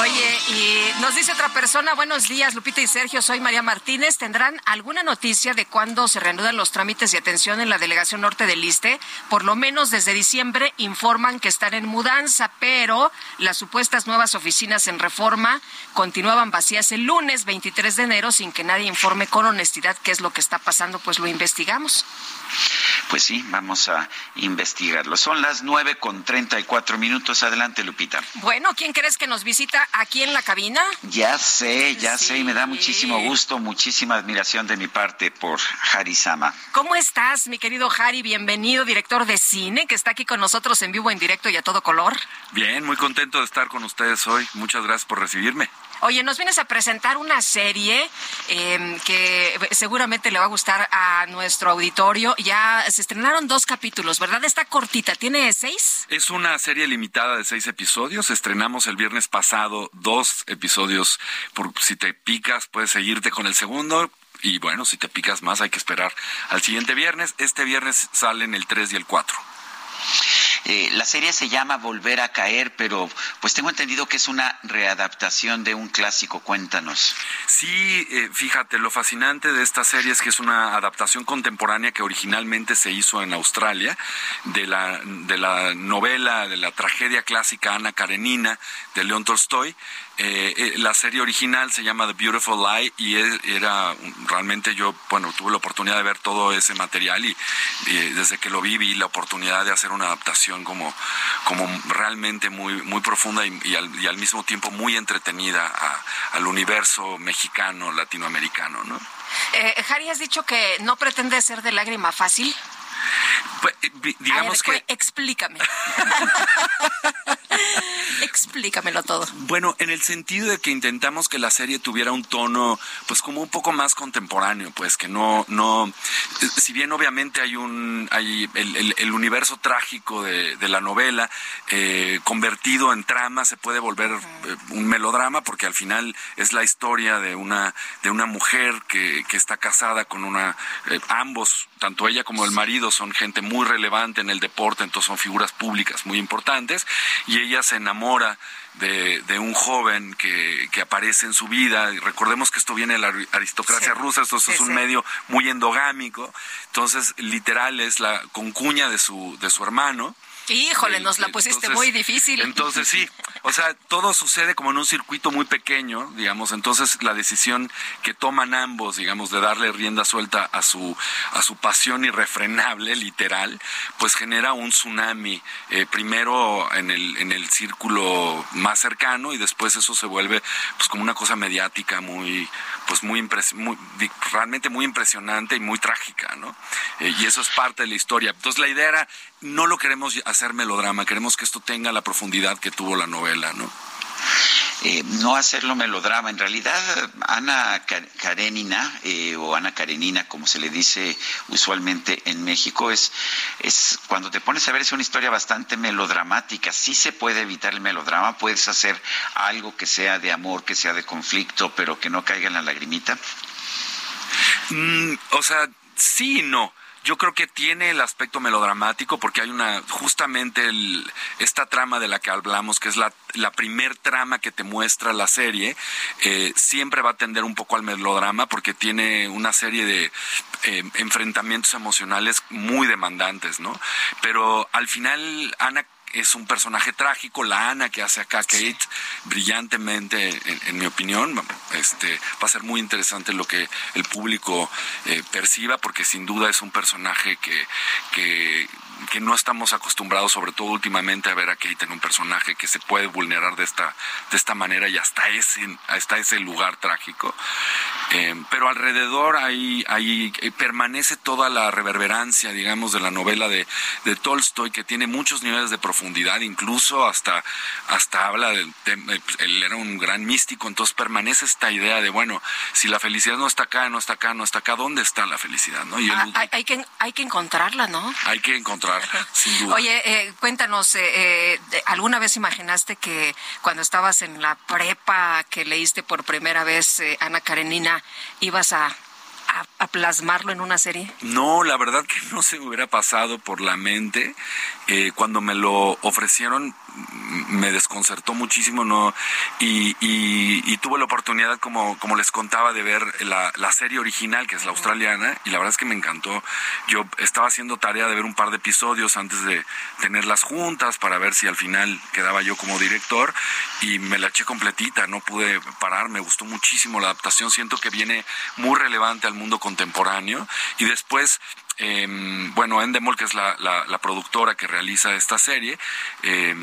Oye, y nos dice otra persona, buenos días, Lupita y Sergio, soy María Martínez. ¿Tendrán alguna noticia de cuándo se reanudan los trámites de atención en la delegación norte del Liste? Por lo menos desde diciembre informan que están en mudanza, pero las supuestas nuevas oficinas en reforma continuaban vacías el lunes 23 de enero sin que nadie informe con honestidad qué es lo que está pasando, pues lo investigamos. Pues sí, vamos a investigarlo. Son las 9 con 34 minutos. Adelante, Lupita. Bueno, ¿quién crees que nos visita aquí en la cabina? Ya sé, ya sé, y me da muchísimo gusto, muchísima admiración de mi parte por Harisama. ¿Cómo estás, mi querido Harry? Bienvenido, director de cine, que está aquí con nosotros en vivo, en directo y a todo color. Bien, muy contento de estar con ustedes hoy. Muchas gracias por recibirme. Oye, nos vienes a presentar una serie eh, que seguramente le va a gustar a nuestro auditorio. Ya se estrenaron dos capítulos, ¿verdad? Está cortita, ¿tiene seis? Es una serie limitada de seis episodios. Estrenamos el viernes pasado dos episodios. Por si te picas, puedes seguirte con el segundo. Y bueno, si te picas más, hay que esperar al siguiente viernes. Este viernes salen el 3 y el 4. Eh, la serie se llama Volver a caer, pero pues tengo entendido que es una readaptación de un clásico. Cuéntanos. Sí, eh, fíjate, lo fascinante de esta serie es que es una adaptación contemporánea que originalmente se hizo en Australia de la, de la novela, de la tragedia clásica Ana Karenina de León Tolstoy. Eh, eh, la serie original se llama The Beautiful Lie y es- era realmente yo, bueno, tuve la oportunidad de ver todo ese material y, y desde que lo vi vi la oportunidad de hacer una adaptación como, como realmente muy, muy profunda y, y al, y al mismo tiempo muy entretenida a- al universo mexicano, latinoamericano, ¿no? Eh, Harry, has dicho que no pretende ser de lágrima fácil. Pues, eh, digamos A ver, que explícame. Explícamelo todo. Bueno, en el sentido de que intentamos que la serie tuviera un tono, pues como un poco más contemporáneo, pues que no, no, si bien obviamente hay un, hay el, el, universo trágico de, de la novela eh, convertido en trama se puede volver eh, un melodrama porque al final es la historia de una, de una mujer que, que está casada con una, eh, ambos, tanto ella como el marido son gente muy relevante en el deporte, entonces son figuras públicas muy importantes y ella se enamora de, de, un joven que, que, aparece en su vida. Recordemos que esto viene de la aristocracia rusa, esto es un medio muy endogámico, entonces literal es la concuña de su, de su hermano. Híjole, nos la pusiste muy difícil. Entonces sí, o sea, todo sucede como en un circuito muy pequeño, digamos, entonces la decisión que toman ambos, digamos, de darle rienda suelta a su a su pasión irrefrenable, literal, pues genera un tsunami, eh, primero en el en el círculo más cercano y después eso se vuelve pues como una cosa mediática muy pues muy, muy realmente muy impresionante y muy trágica, ¿no? Eh, y eso es parte de la historia. Entonces la idea era no lo queremos hacer melodrama, queremos que esto tenga la profundidad que tuvo la novela, ¿no? Eh, no hacerlo melodrama. En realidad, Ana Karenina, eh, o Ana Karenina, como se le dice usualmente en México, es, es cuando te pones a ver, es una historia bastante melodramática. Sí se puede evitar el melodrama, puedes hacer algo que sea de amor, que sea de conflicto, pero que no caiga en la lagrimita. Mm, o sea, sí y no yo creo que tiene el aspecto melodramático porque hay una, justamente el, esta trama de la que hablamos, que es la, la primer trama que te muestra la serie, eh, siempre va a tender un poco al melodrama porque tiene una serie de eh, enfrentamientos emocionales muy demandantes, ¿no? Pero al final Ana es un personaje trágico, la Ana que hace acá Kate, brillantemente, en, mi opinión, este, va a ser muy interesante lo que el público eh, perciba, porque sin duda es un personaje que, que que no estamos acostumbrados, sobre todo últimamente, a ver a Kate en un personaje que se puede vulnerar de esta, de esta manera y hasta ese, hasta ese lugar trágico. Eh, pero alrededor ahí, ahí eh, permanece toda la reverberancia, digamos, de la novela de, de, Tolstoy, que tiene muchos niveles de profundidad, incluso hasta, hasta habla de, eh, él era un gran místico, entonces permanece esta idea de, bueno, si la felicidad no está acá, no está acá, no está acá, ¿dónde está la felicidad? ¿no? Ah, hay, hay, que, hay que encontrarla, ¿no? Hay que encontrarla Oye, eh, cuéntanos, eh, eh, ¿alguna vez imaginaste que cuando estabas en la prepa, que leíste por primera vez Ana Karenina, ibas a a, plasmarlo en una serie? No, la verdad que no se me hubiera pasado por la mente. cuando me lo ofrecieron, me desconcertó muchísimo no y, y, tuve la oportunidad como como les contaba de ver la, la, serie original que es la australiana y la verdad es que me encantó. Yo estaba haciendo tarea de ver un par de episodios antes de tenerlas juntas para ver si al final quedaba yo como director y me la eché completita no pude parar me gustó muchísimo la adaptación siento que viene muy relevante al mundo contemporáneo. Y después eh, bueno, Endemol, que es la, la, productora que realiza esta serie, eh,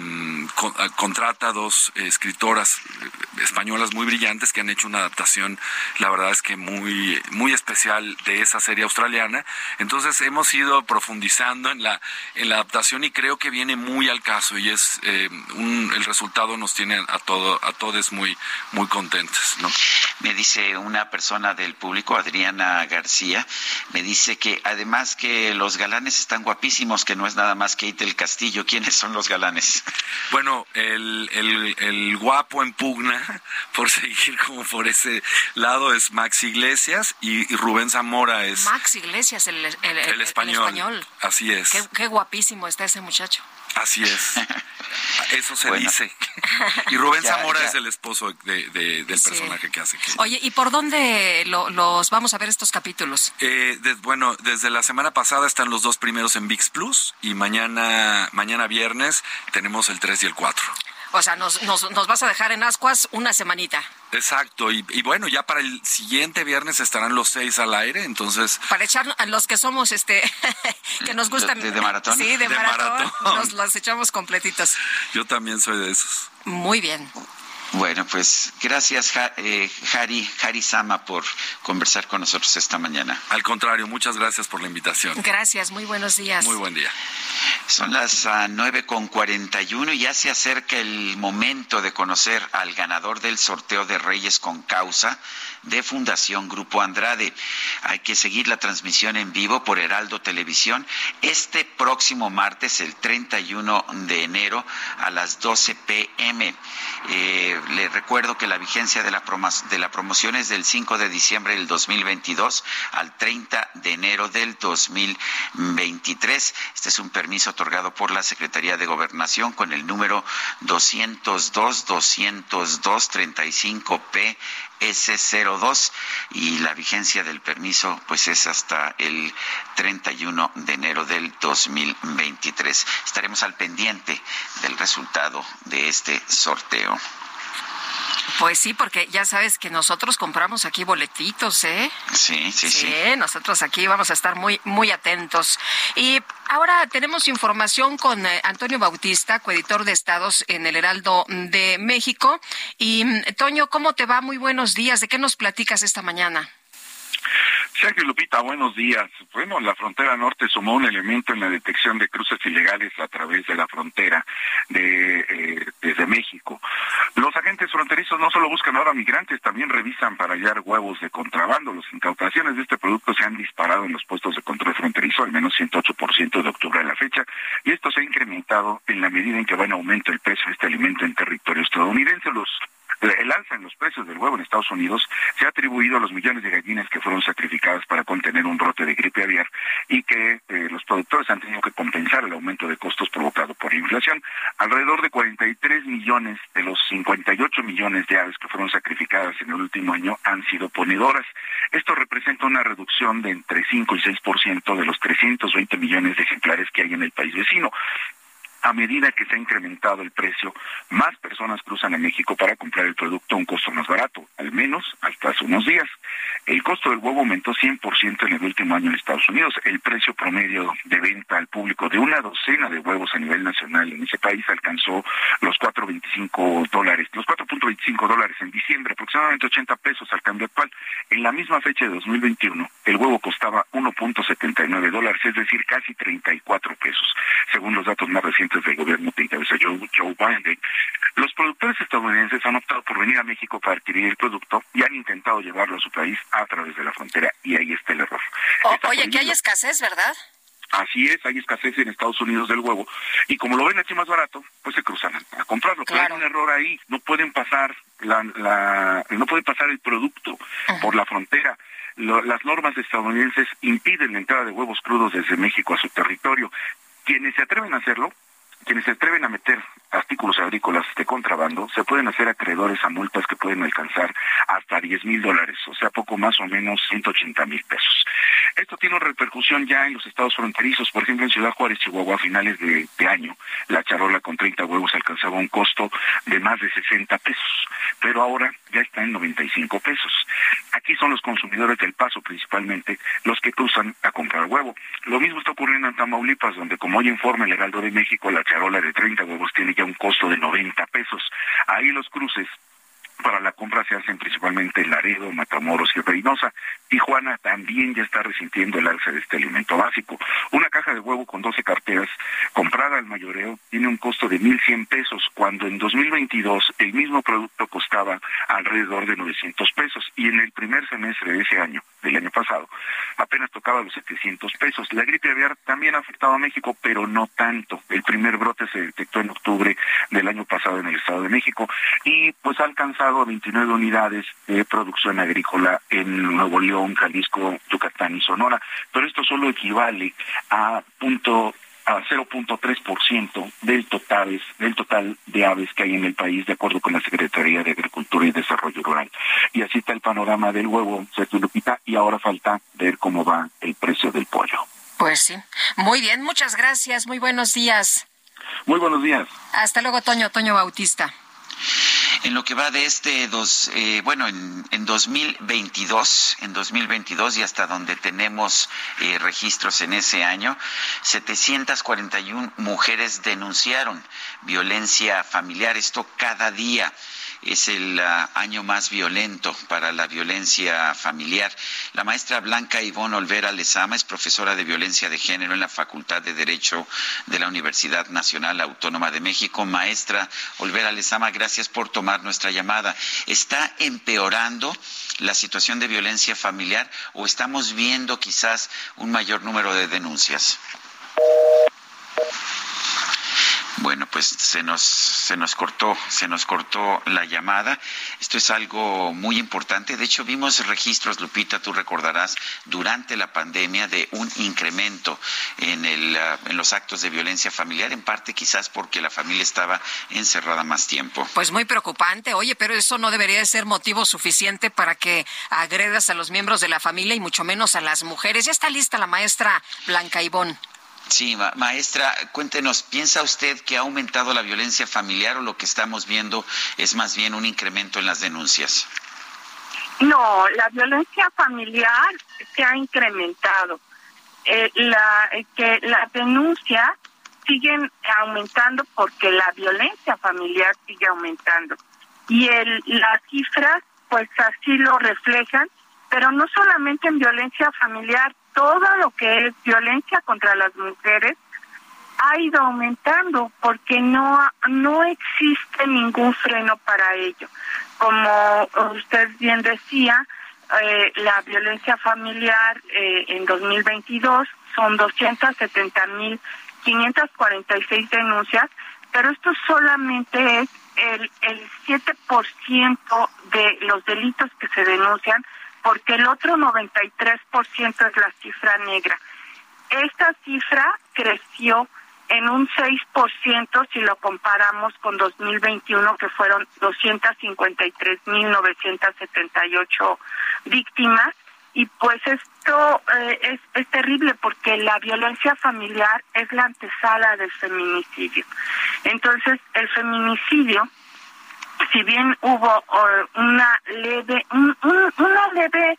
contrata a dos escritoras eh, españolas muy brillantes que han hecho una adaptación, la verdad es que muy, muy especial de esa serie australiana. Entonces hemos ido profundizando en la, en la adaptación y creo que viene muy al caso y es em, un, el resultado nos tiene a todo, a todos muy, muy contentos, ¿no? Me dice una persona del público, Adriana García, me dice que además que los galanes están guapísimos, que no es nada más Kate el Castillo. ¿Quiénes son los galanes? Bueno, el, el, guapo en pugna, por seguir como por ese lado, es Max Iglesias y, Rubén Zamora es... Max Iglesias, el, el, español. Así es. qué guapísimo está ese muchacho. Así es. Eso se dice. Y Rubén Zamora es el esposo de, del personaje que hace. Oye, ¿y por dónde los vamos a ver estos capítulos? Eh, bueno, desde la semana pasada están los dos primeros en VIX Plus y mañana, mañana viernes tenemos el 3 y el 4. O sea, nos, nos, nos vas a dejar en ascuas una semanita. Exacto, y, bueno, ya para el siguiente viernes estarán los seis al aire, entonces... Para echar a los que somos, este, que nos gustan... ¿De, maratón? Sí, de, maratón, nos los echamos completitos. Yo también soy de esos. Muy bien. Bueno, pues gracias, eh, Jari, Jari Sama, por conversar con nosotros esta mañana. Al contrario, muchas gracias por la invitación. Gracias, muy buenos días. Muy buen día. Son las uh, nueve con cuarenta y uno y ya se acerca el momento de conocer al ganador del sorteo de Reyes con Causa de Fundación Grupo Andrade. Hay que seguir la transmisión en vivo por Heraldo Televisión este próximo martes, el 31 de enero, a las 12 pm. Eh, le recuerdo que la vigencia de la, de promoción es del 5 de diciembre del 2022 al 30 de enero del 2023. Este es un permiso otorgado por la Secretaría de Gobernación con el número 202 202 35 P S02 y la vigencia del permiso pues es hasta el 31 de enero del 2023. Estaremos al pendiente del resultado de este sorteo. Pues sí, porque ya sabes que nosotros compramos aquí boletitos, ¿eh? Sí, sí, sí. Sí, nosotros aquí vamos a estar muy, muy atentos. Y ahora tenemos información con eh, Antonio Bautista, coeditor de Estados en el Heraldo de México. Y mm, Toño, ¿cómo te va? Muy buenos días. ¿De qué nos platicas esta mañana? Sergio Lupita, buenos días. Bueno, la frontera norte sumó un elemento en la detección de cruces ilegales a través de la frontera de, eh, desde México. Los agentes fronterizos no solo buscan ahora migrantes, también revisan para hallar huevos de contrabando. Las incautaciones de este producto se han disparado en los puestos de control fronterizo, al menos 108% de octubre a la fecha, y esto se ha incrementado en la medida en que va en aumento el precio de este alimento en territorio estadounidense. Los el alza en los precios del huevo en Estados Unidos se ha atribuido a los millones de gallinas que fueron sacrificadas para contener un brote de gripe aviar y que eh, los productores han tenido que compensar el aumento de costos provocado por la inflación. Alrededor de 43 millones de los 58 millones de aves que fueron sacrificadas en el último año han sido ponedoras. Esto representa una reducción de entre 5 y 6% de los 320 millones de ejemplares que hay en el país vecino a medida que se ha incrementado el precio, más personas cruzan a México para comprar el producto a un costo más barato, al menos hasta hace unos días. El costo del huevo aumentó 100% en el último año en Estados Unidos. El precio promedio de venta al público de una docena de huevos a nivel nacional en ese país alcanzó los 4.25 dólares, los 4.25 dólares en diciembre, aproximadamente 80 pesos al cambio actual. En la misma fecha de 2021, el huevo costaba 1.79 dólares, es decir, casi 34 pesos, según los datos más recientes del gobierno que encabeza Joe, Joe Biden. Los productores estadounidenses han optado por venir a México para adquirir el producto y han intentado llevarlo a su país a través de la frontera y ahí está el error. oye, que hay escasez, ¿verdad? Así es, hay escasez en Estados Unidos del huevo. Y como lo ven aquí más barato, pues se cruzan a, comprarlo. Pero hay un error ahí. No pueden pasar la, la no pueden pasar el producto por la frontera. las normas estadounidenses impiden la entrada de huevos crudos desde México a su territorio. Quienes se atreven a hacerlo quienes se atreven a meter artículos agrícolas de contrabando se pueden hacer acreedores a multas que pueden alcanzar hasta 10 mil dólares, o sea, poco más o menos 180 mil pesos. Esto tiene una repercusión ya en los estados fronterizos, por ejemplo, en Ciudad Juárez, Chihuahua, a finales de, año, la charola con 30 huevos alcanzaba un costo de más de 60 pesos, pero ahora ya está en 95 pesos. Aquí son los consumidores del paso principalmente los que cruzan a comprar huevo. Lo mismo está ocurriendo en Tamaulipas, donde como hoy informa el Heraldo de México, la charola de 30 huevos tiene ya un costo de 90 pesos. Ahí los cruces para la compra se hacen principalmente en Laredo, Matamoros y Reynosa. Tijuana también ya está resintiendo el alza de este alimento básico. Una caja de huevo con 12 carteras comprada al mayoreo tiene un costo de 1.100 pesos, cuando en 2022 el mismo producto costaba alrededor de 900 pesos y en el primer semestre de ese año, del año pasado, apenas tocaba los 700 pesos. La gripe aviar también ha afectado a México, pero no tanto. El primer brote se detectó en octubre del año pasado en el Estado de México y pues ha alcanzado 29 unidades de producción agrícola en Nuevo León, Jalisco, Yucatán y Sonora, pero esto solo equivale a punto a 0.3% del total del total de aves que hay en el país de acuerdo con la Secretaría de Agricultura y Desarrollo Rural. Y así está el panorama del huevo, Sergio Lupita, y ahora falta ver cómo va el precio del pollo. Pues sí. Muy bien, muchas gracias. Muy buenos días. Muy buenos días. Hasta luego, Toño, Toño Bautista. En lo que va de este dos, eh, bueno, en, en 2022, en 2022 y hasta donde tenemos eh, registros en ese año, 741 mujeres denunciaron violencia familiar. Esto cada día. Es el ah, año más violento para la violencia familiar. La maestra Blanca Ivonne Olvera Lezama es profesora de violencia de género en la Facultad de Derecho de la Universidad Nacional Autónoma de México. Maestra Olvera Lezama, gracias por tomar nuestra llamada. ¿Está empeorando la situación de violencia familiar o estamos viendo quizás un mayor número de denuncias? Bueno, pues se nos, se nos cortó, se nos cortó la llamada. Esto es algo muy importante. De hecho, vimos registros, Lupita, tú recordarás, durante la pandemia de un incremento en, el, ah, en los actos de violencia familiar, en parte quizás porque la familia estaba encerrada más tiempo. Pues muy preocupante. Oye, pero eso no debería ser motivo suficiente para que agredas a los miembros de la familia y mucho menos a las mujeres. Ya está lista la maestra Blanca Ivón. Sí, maestra, cuéntenos, ¿piensa usted que ha aumentado la violencia familiar o lo que estamos viendo es más bien un incremento en las denuncias? No, la violencia familiar se ha incrementado. Eh, la, eh, que las denuncias siguen aumentando porque la violencia familiar sigue aumentando. Y el, las cifras, pues así lo reflejan, pero no solamente en violencia familiar, todo lo que es violencia contra las mujeres ha ido aumentando porque no no existe ningún freno para ello. Como usted bien decía, eh, la violencia familiar eh, en 2022 son 270.546 denuncias, pero esto solamente es el, el 7% de los delitos que se denuncian porque el otro 93% es la cifra negra. Esta cifra creció en un 6% si lo comparamos con 2021, que fueron 253.978 víctimas. Y pues esto eh, es, es terrible porque la violencia familiar es la antesala del feminicidio. Entonces, el feminicidio si bien hubo una leve una leve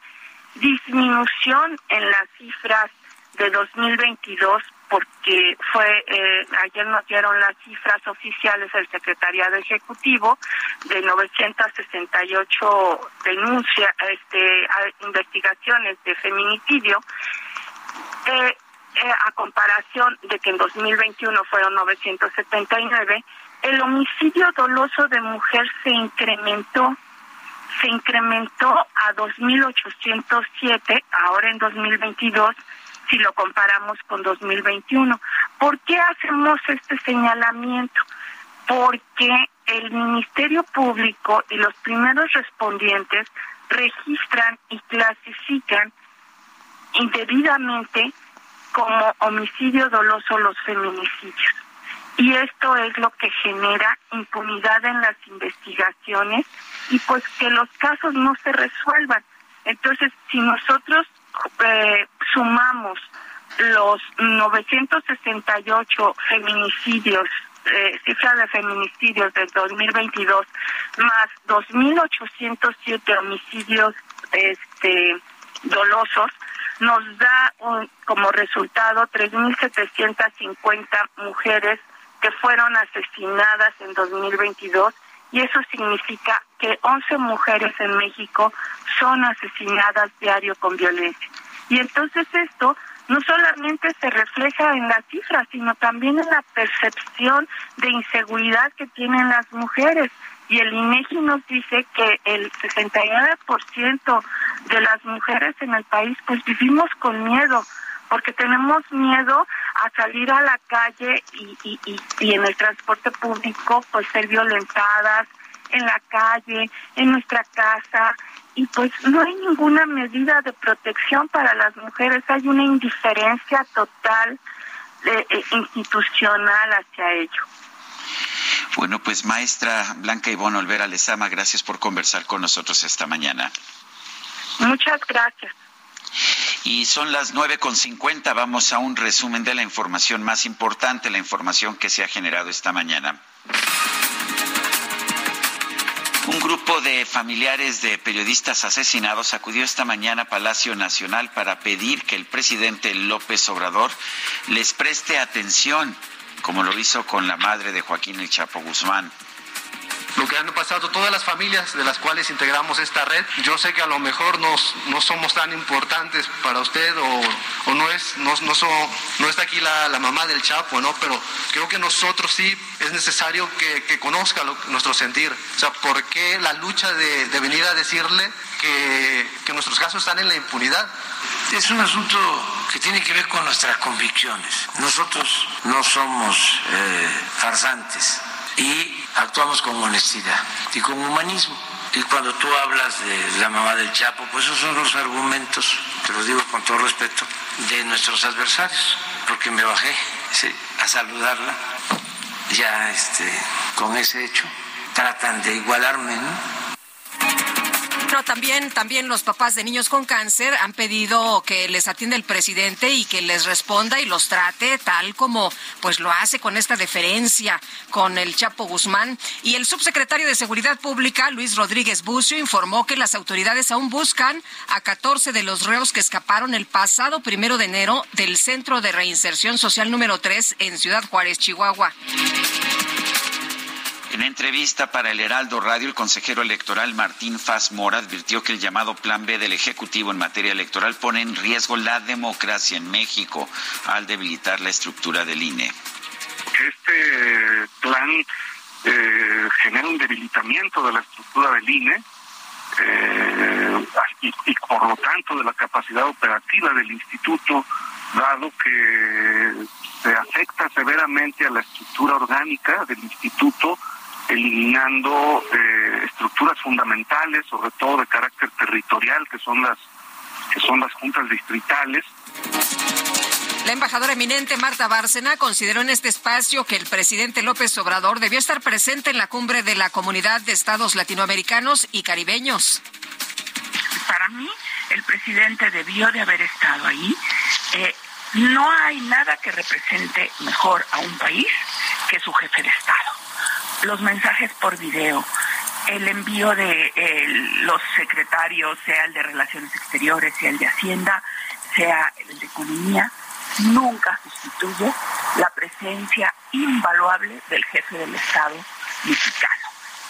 disminución en las cifras de 2022 porque fue eh, ayer nos dieron las cifras oficiales del secretariado ejecutivo de 968 denuncias este investigaciones de feminicidio eh, eh, a comparación de que en 2021 fueron 979 el homicidio doloso de mujer se incrementó, se incrementó a 2.807, ahora en 2022, si lo comparamos con 2021. ¿Por qué hacemos este señalamiento? Porque el Ministerio Público y los primeros respondientes registran y clasifican indebidamente como homicidio doloso los feminicidios y esto es lo que genera impunidad en las investigaciones y pues que los casos no se resuelvan. Entonces, si nosotros eh, sumamos los 968 feminicidios, eh, cifra de feminicidios del 2022, más 2.807 homicidios este, dolosos, nos da como resultado 3.750 mujeres que fueron asesinadas en 2022 y eso significa que 11 mujeres en México son asesinadas diario con violencia. Y entonces esto no solamente se refleja en las cifras, sino también en la percepción de inseguridad que tienen las mujeres. Y el INEGI nos dice que el 69% de las mujeres en el país pues vivimos con miedo, porque tenemos miedo a salir a la calle y, y, y, en el transporte público pues ser violentadas en la calle, en nuestra casa y pues no hay ninguna medida de protección para las mujeres, hay una indiferencia total de, eh, institucional hacia ello. Bueno, pues maestra Blanca Ivonne Olvera Lezama, gracias por conversar con nosotros esta mañana. Muchas gracias. Y son las nueve con cincuenta. Vamos a un resumen de la información más importante, la información que se ha generado esta mañana. Un grupo de familiares de periodistas asesinados acudió esta mañana a Palacio Nacional para pedir que el presidente López Obrador les preste atención, como lo hizo con la madre de Joaquín El Chapo Guzmán. lo que han pasado todas las familias de las cuales integramos esta red. Yo sé que a lo mejor nos, no somos tan importantes para usted o, no, es, no, no, no está aquí la, la, mamá del Chapo, ¿no? pero creo que nosotros sí es necesario que, que conozca nuestro sentir. O sea, ¿por qué la lucha de, de venir a decirle que, que nuestros casos están en la impunidad? Es un asunto que tiene que ver con nuestras convicciones. Nosotros no somos eh, farsantes y actuamos con honestidad y con humanismo. Y cuando tú hablas de la mamá del Chapo, pues esos son los argumentos, te lo digo con todo respeto, de nuestros adversarios, porque me bajé a saludarla, ya este, con ese hecho, tratan de igualarme, ¿no? También, también los papás de niños con cáncer han pedido que les atienda el presidente y que les responda y los trate tal como pues lo hace con esta deferencia con el Chapo Guzmán. Y el subsecretario de Seguridad Pública, Luis Rodríguez Bucio, informó que las autoridades aún buscan a 14 de los reos que escaparon el pasado primero de enero del Centro de Reinserción Social número 3 en Ciudad Juárez, Chihuahua. En entrevista para el Heraldo Radio, el consejero electoral Martín Faz Mora advirtió que el llamado Plan B del Ejecutivo en materia electoral pone en riesgo la democracia en México al debilitar la estructura del INE. Este plan eh, genera un debilitamiento de la estructura del INE eh, y por lo tanto de la capacidad operativa del instituto, dado que se afecta severamente a la estructura orgánica del instituto eliminando eh, estructuras fundamentales, sobre todo de carácter territorial, que son las que son las juntas distritales. La embajadora eminente Marta Bárcena consideró en este espacio que el presidente López Obrador debió estar presente en la cumbre de la Comunidad de Estados Latinoamericanos y Caribeños. Para mí, el presidente debió de haber estado ahí. Eh, no hay nada que represente mejor a un país que su jefe de Estado los mensajes por video, el envío de los secretarios, sea el de Relaciones Exteriores, sea el de Hacienda, sea el de Economía, nunca sustituye la presencia invaluable del jefe del Estado mexicano.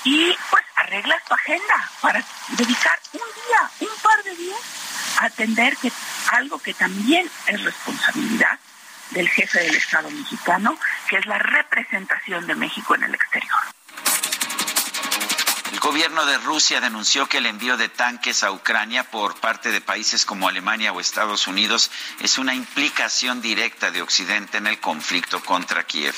Y pues arregla tu agenda para dedicar un día, un par de días a atender algo que también es responsabilidad del jefe del Estado mexicano, que es la representación de México en el exterior. El gobierno de Rusia denunció que el envío de tanques a Ucrania por parte de países como Alemania o Estados Unidos es una implicación directa de Occidente en el conflicto contra Kiev.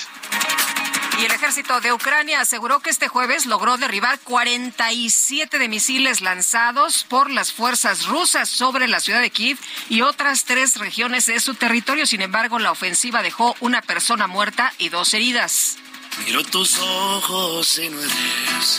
Y el ejército de Ucrania aseguró que este jueves logró derribar 47 de misiles lanzados por las fuerzas rusas sobre la ciudad de Kiev y otras tres regiones de su territorio. Sin embargo, la ofensiva dejó una persona muerta y dos heridas. Miro tus ojos y no eres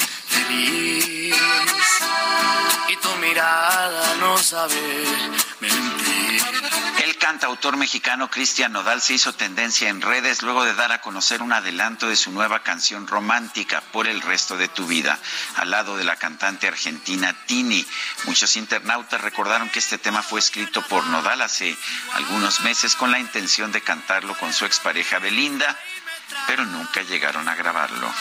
El cantautor mexicano Cristian Nodal se hizo tendencia en redes luego de dar a conocer un adelanto de su nueva canción romántica, Por el resto de tu vida, al lado de la cantante argentina Tini. Muchos internautas recordaron que este tema fue escrito por Nodal hace algunos meses con la intención de cantarlo con su expareja Belinda, pero nunca llegaron a grabarlo.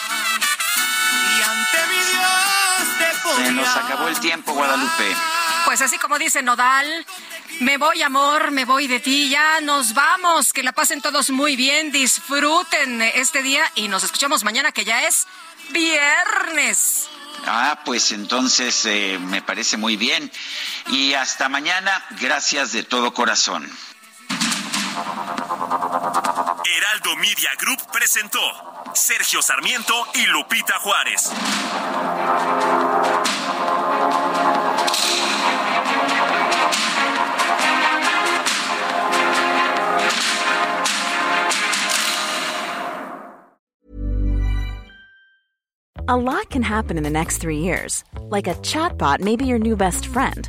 Se nos acabó el tiempo, Guadalupe. Pues así como dice Nodal, me voy amor, me voy de ti, ya nos vamos, que la pasen todos muy bien, disfruten este día y nos escuchamos mañana que ya es viernes. Ah, pues entonces eh, me parece muy bien. Y hasta mañana, gracias de todo corazón. Heraldo Media Group presentó Sergio Sarmiento y Lupita Juárez. A lot can happen in the next three years. Like a chatbot may be your new best friend.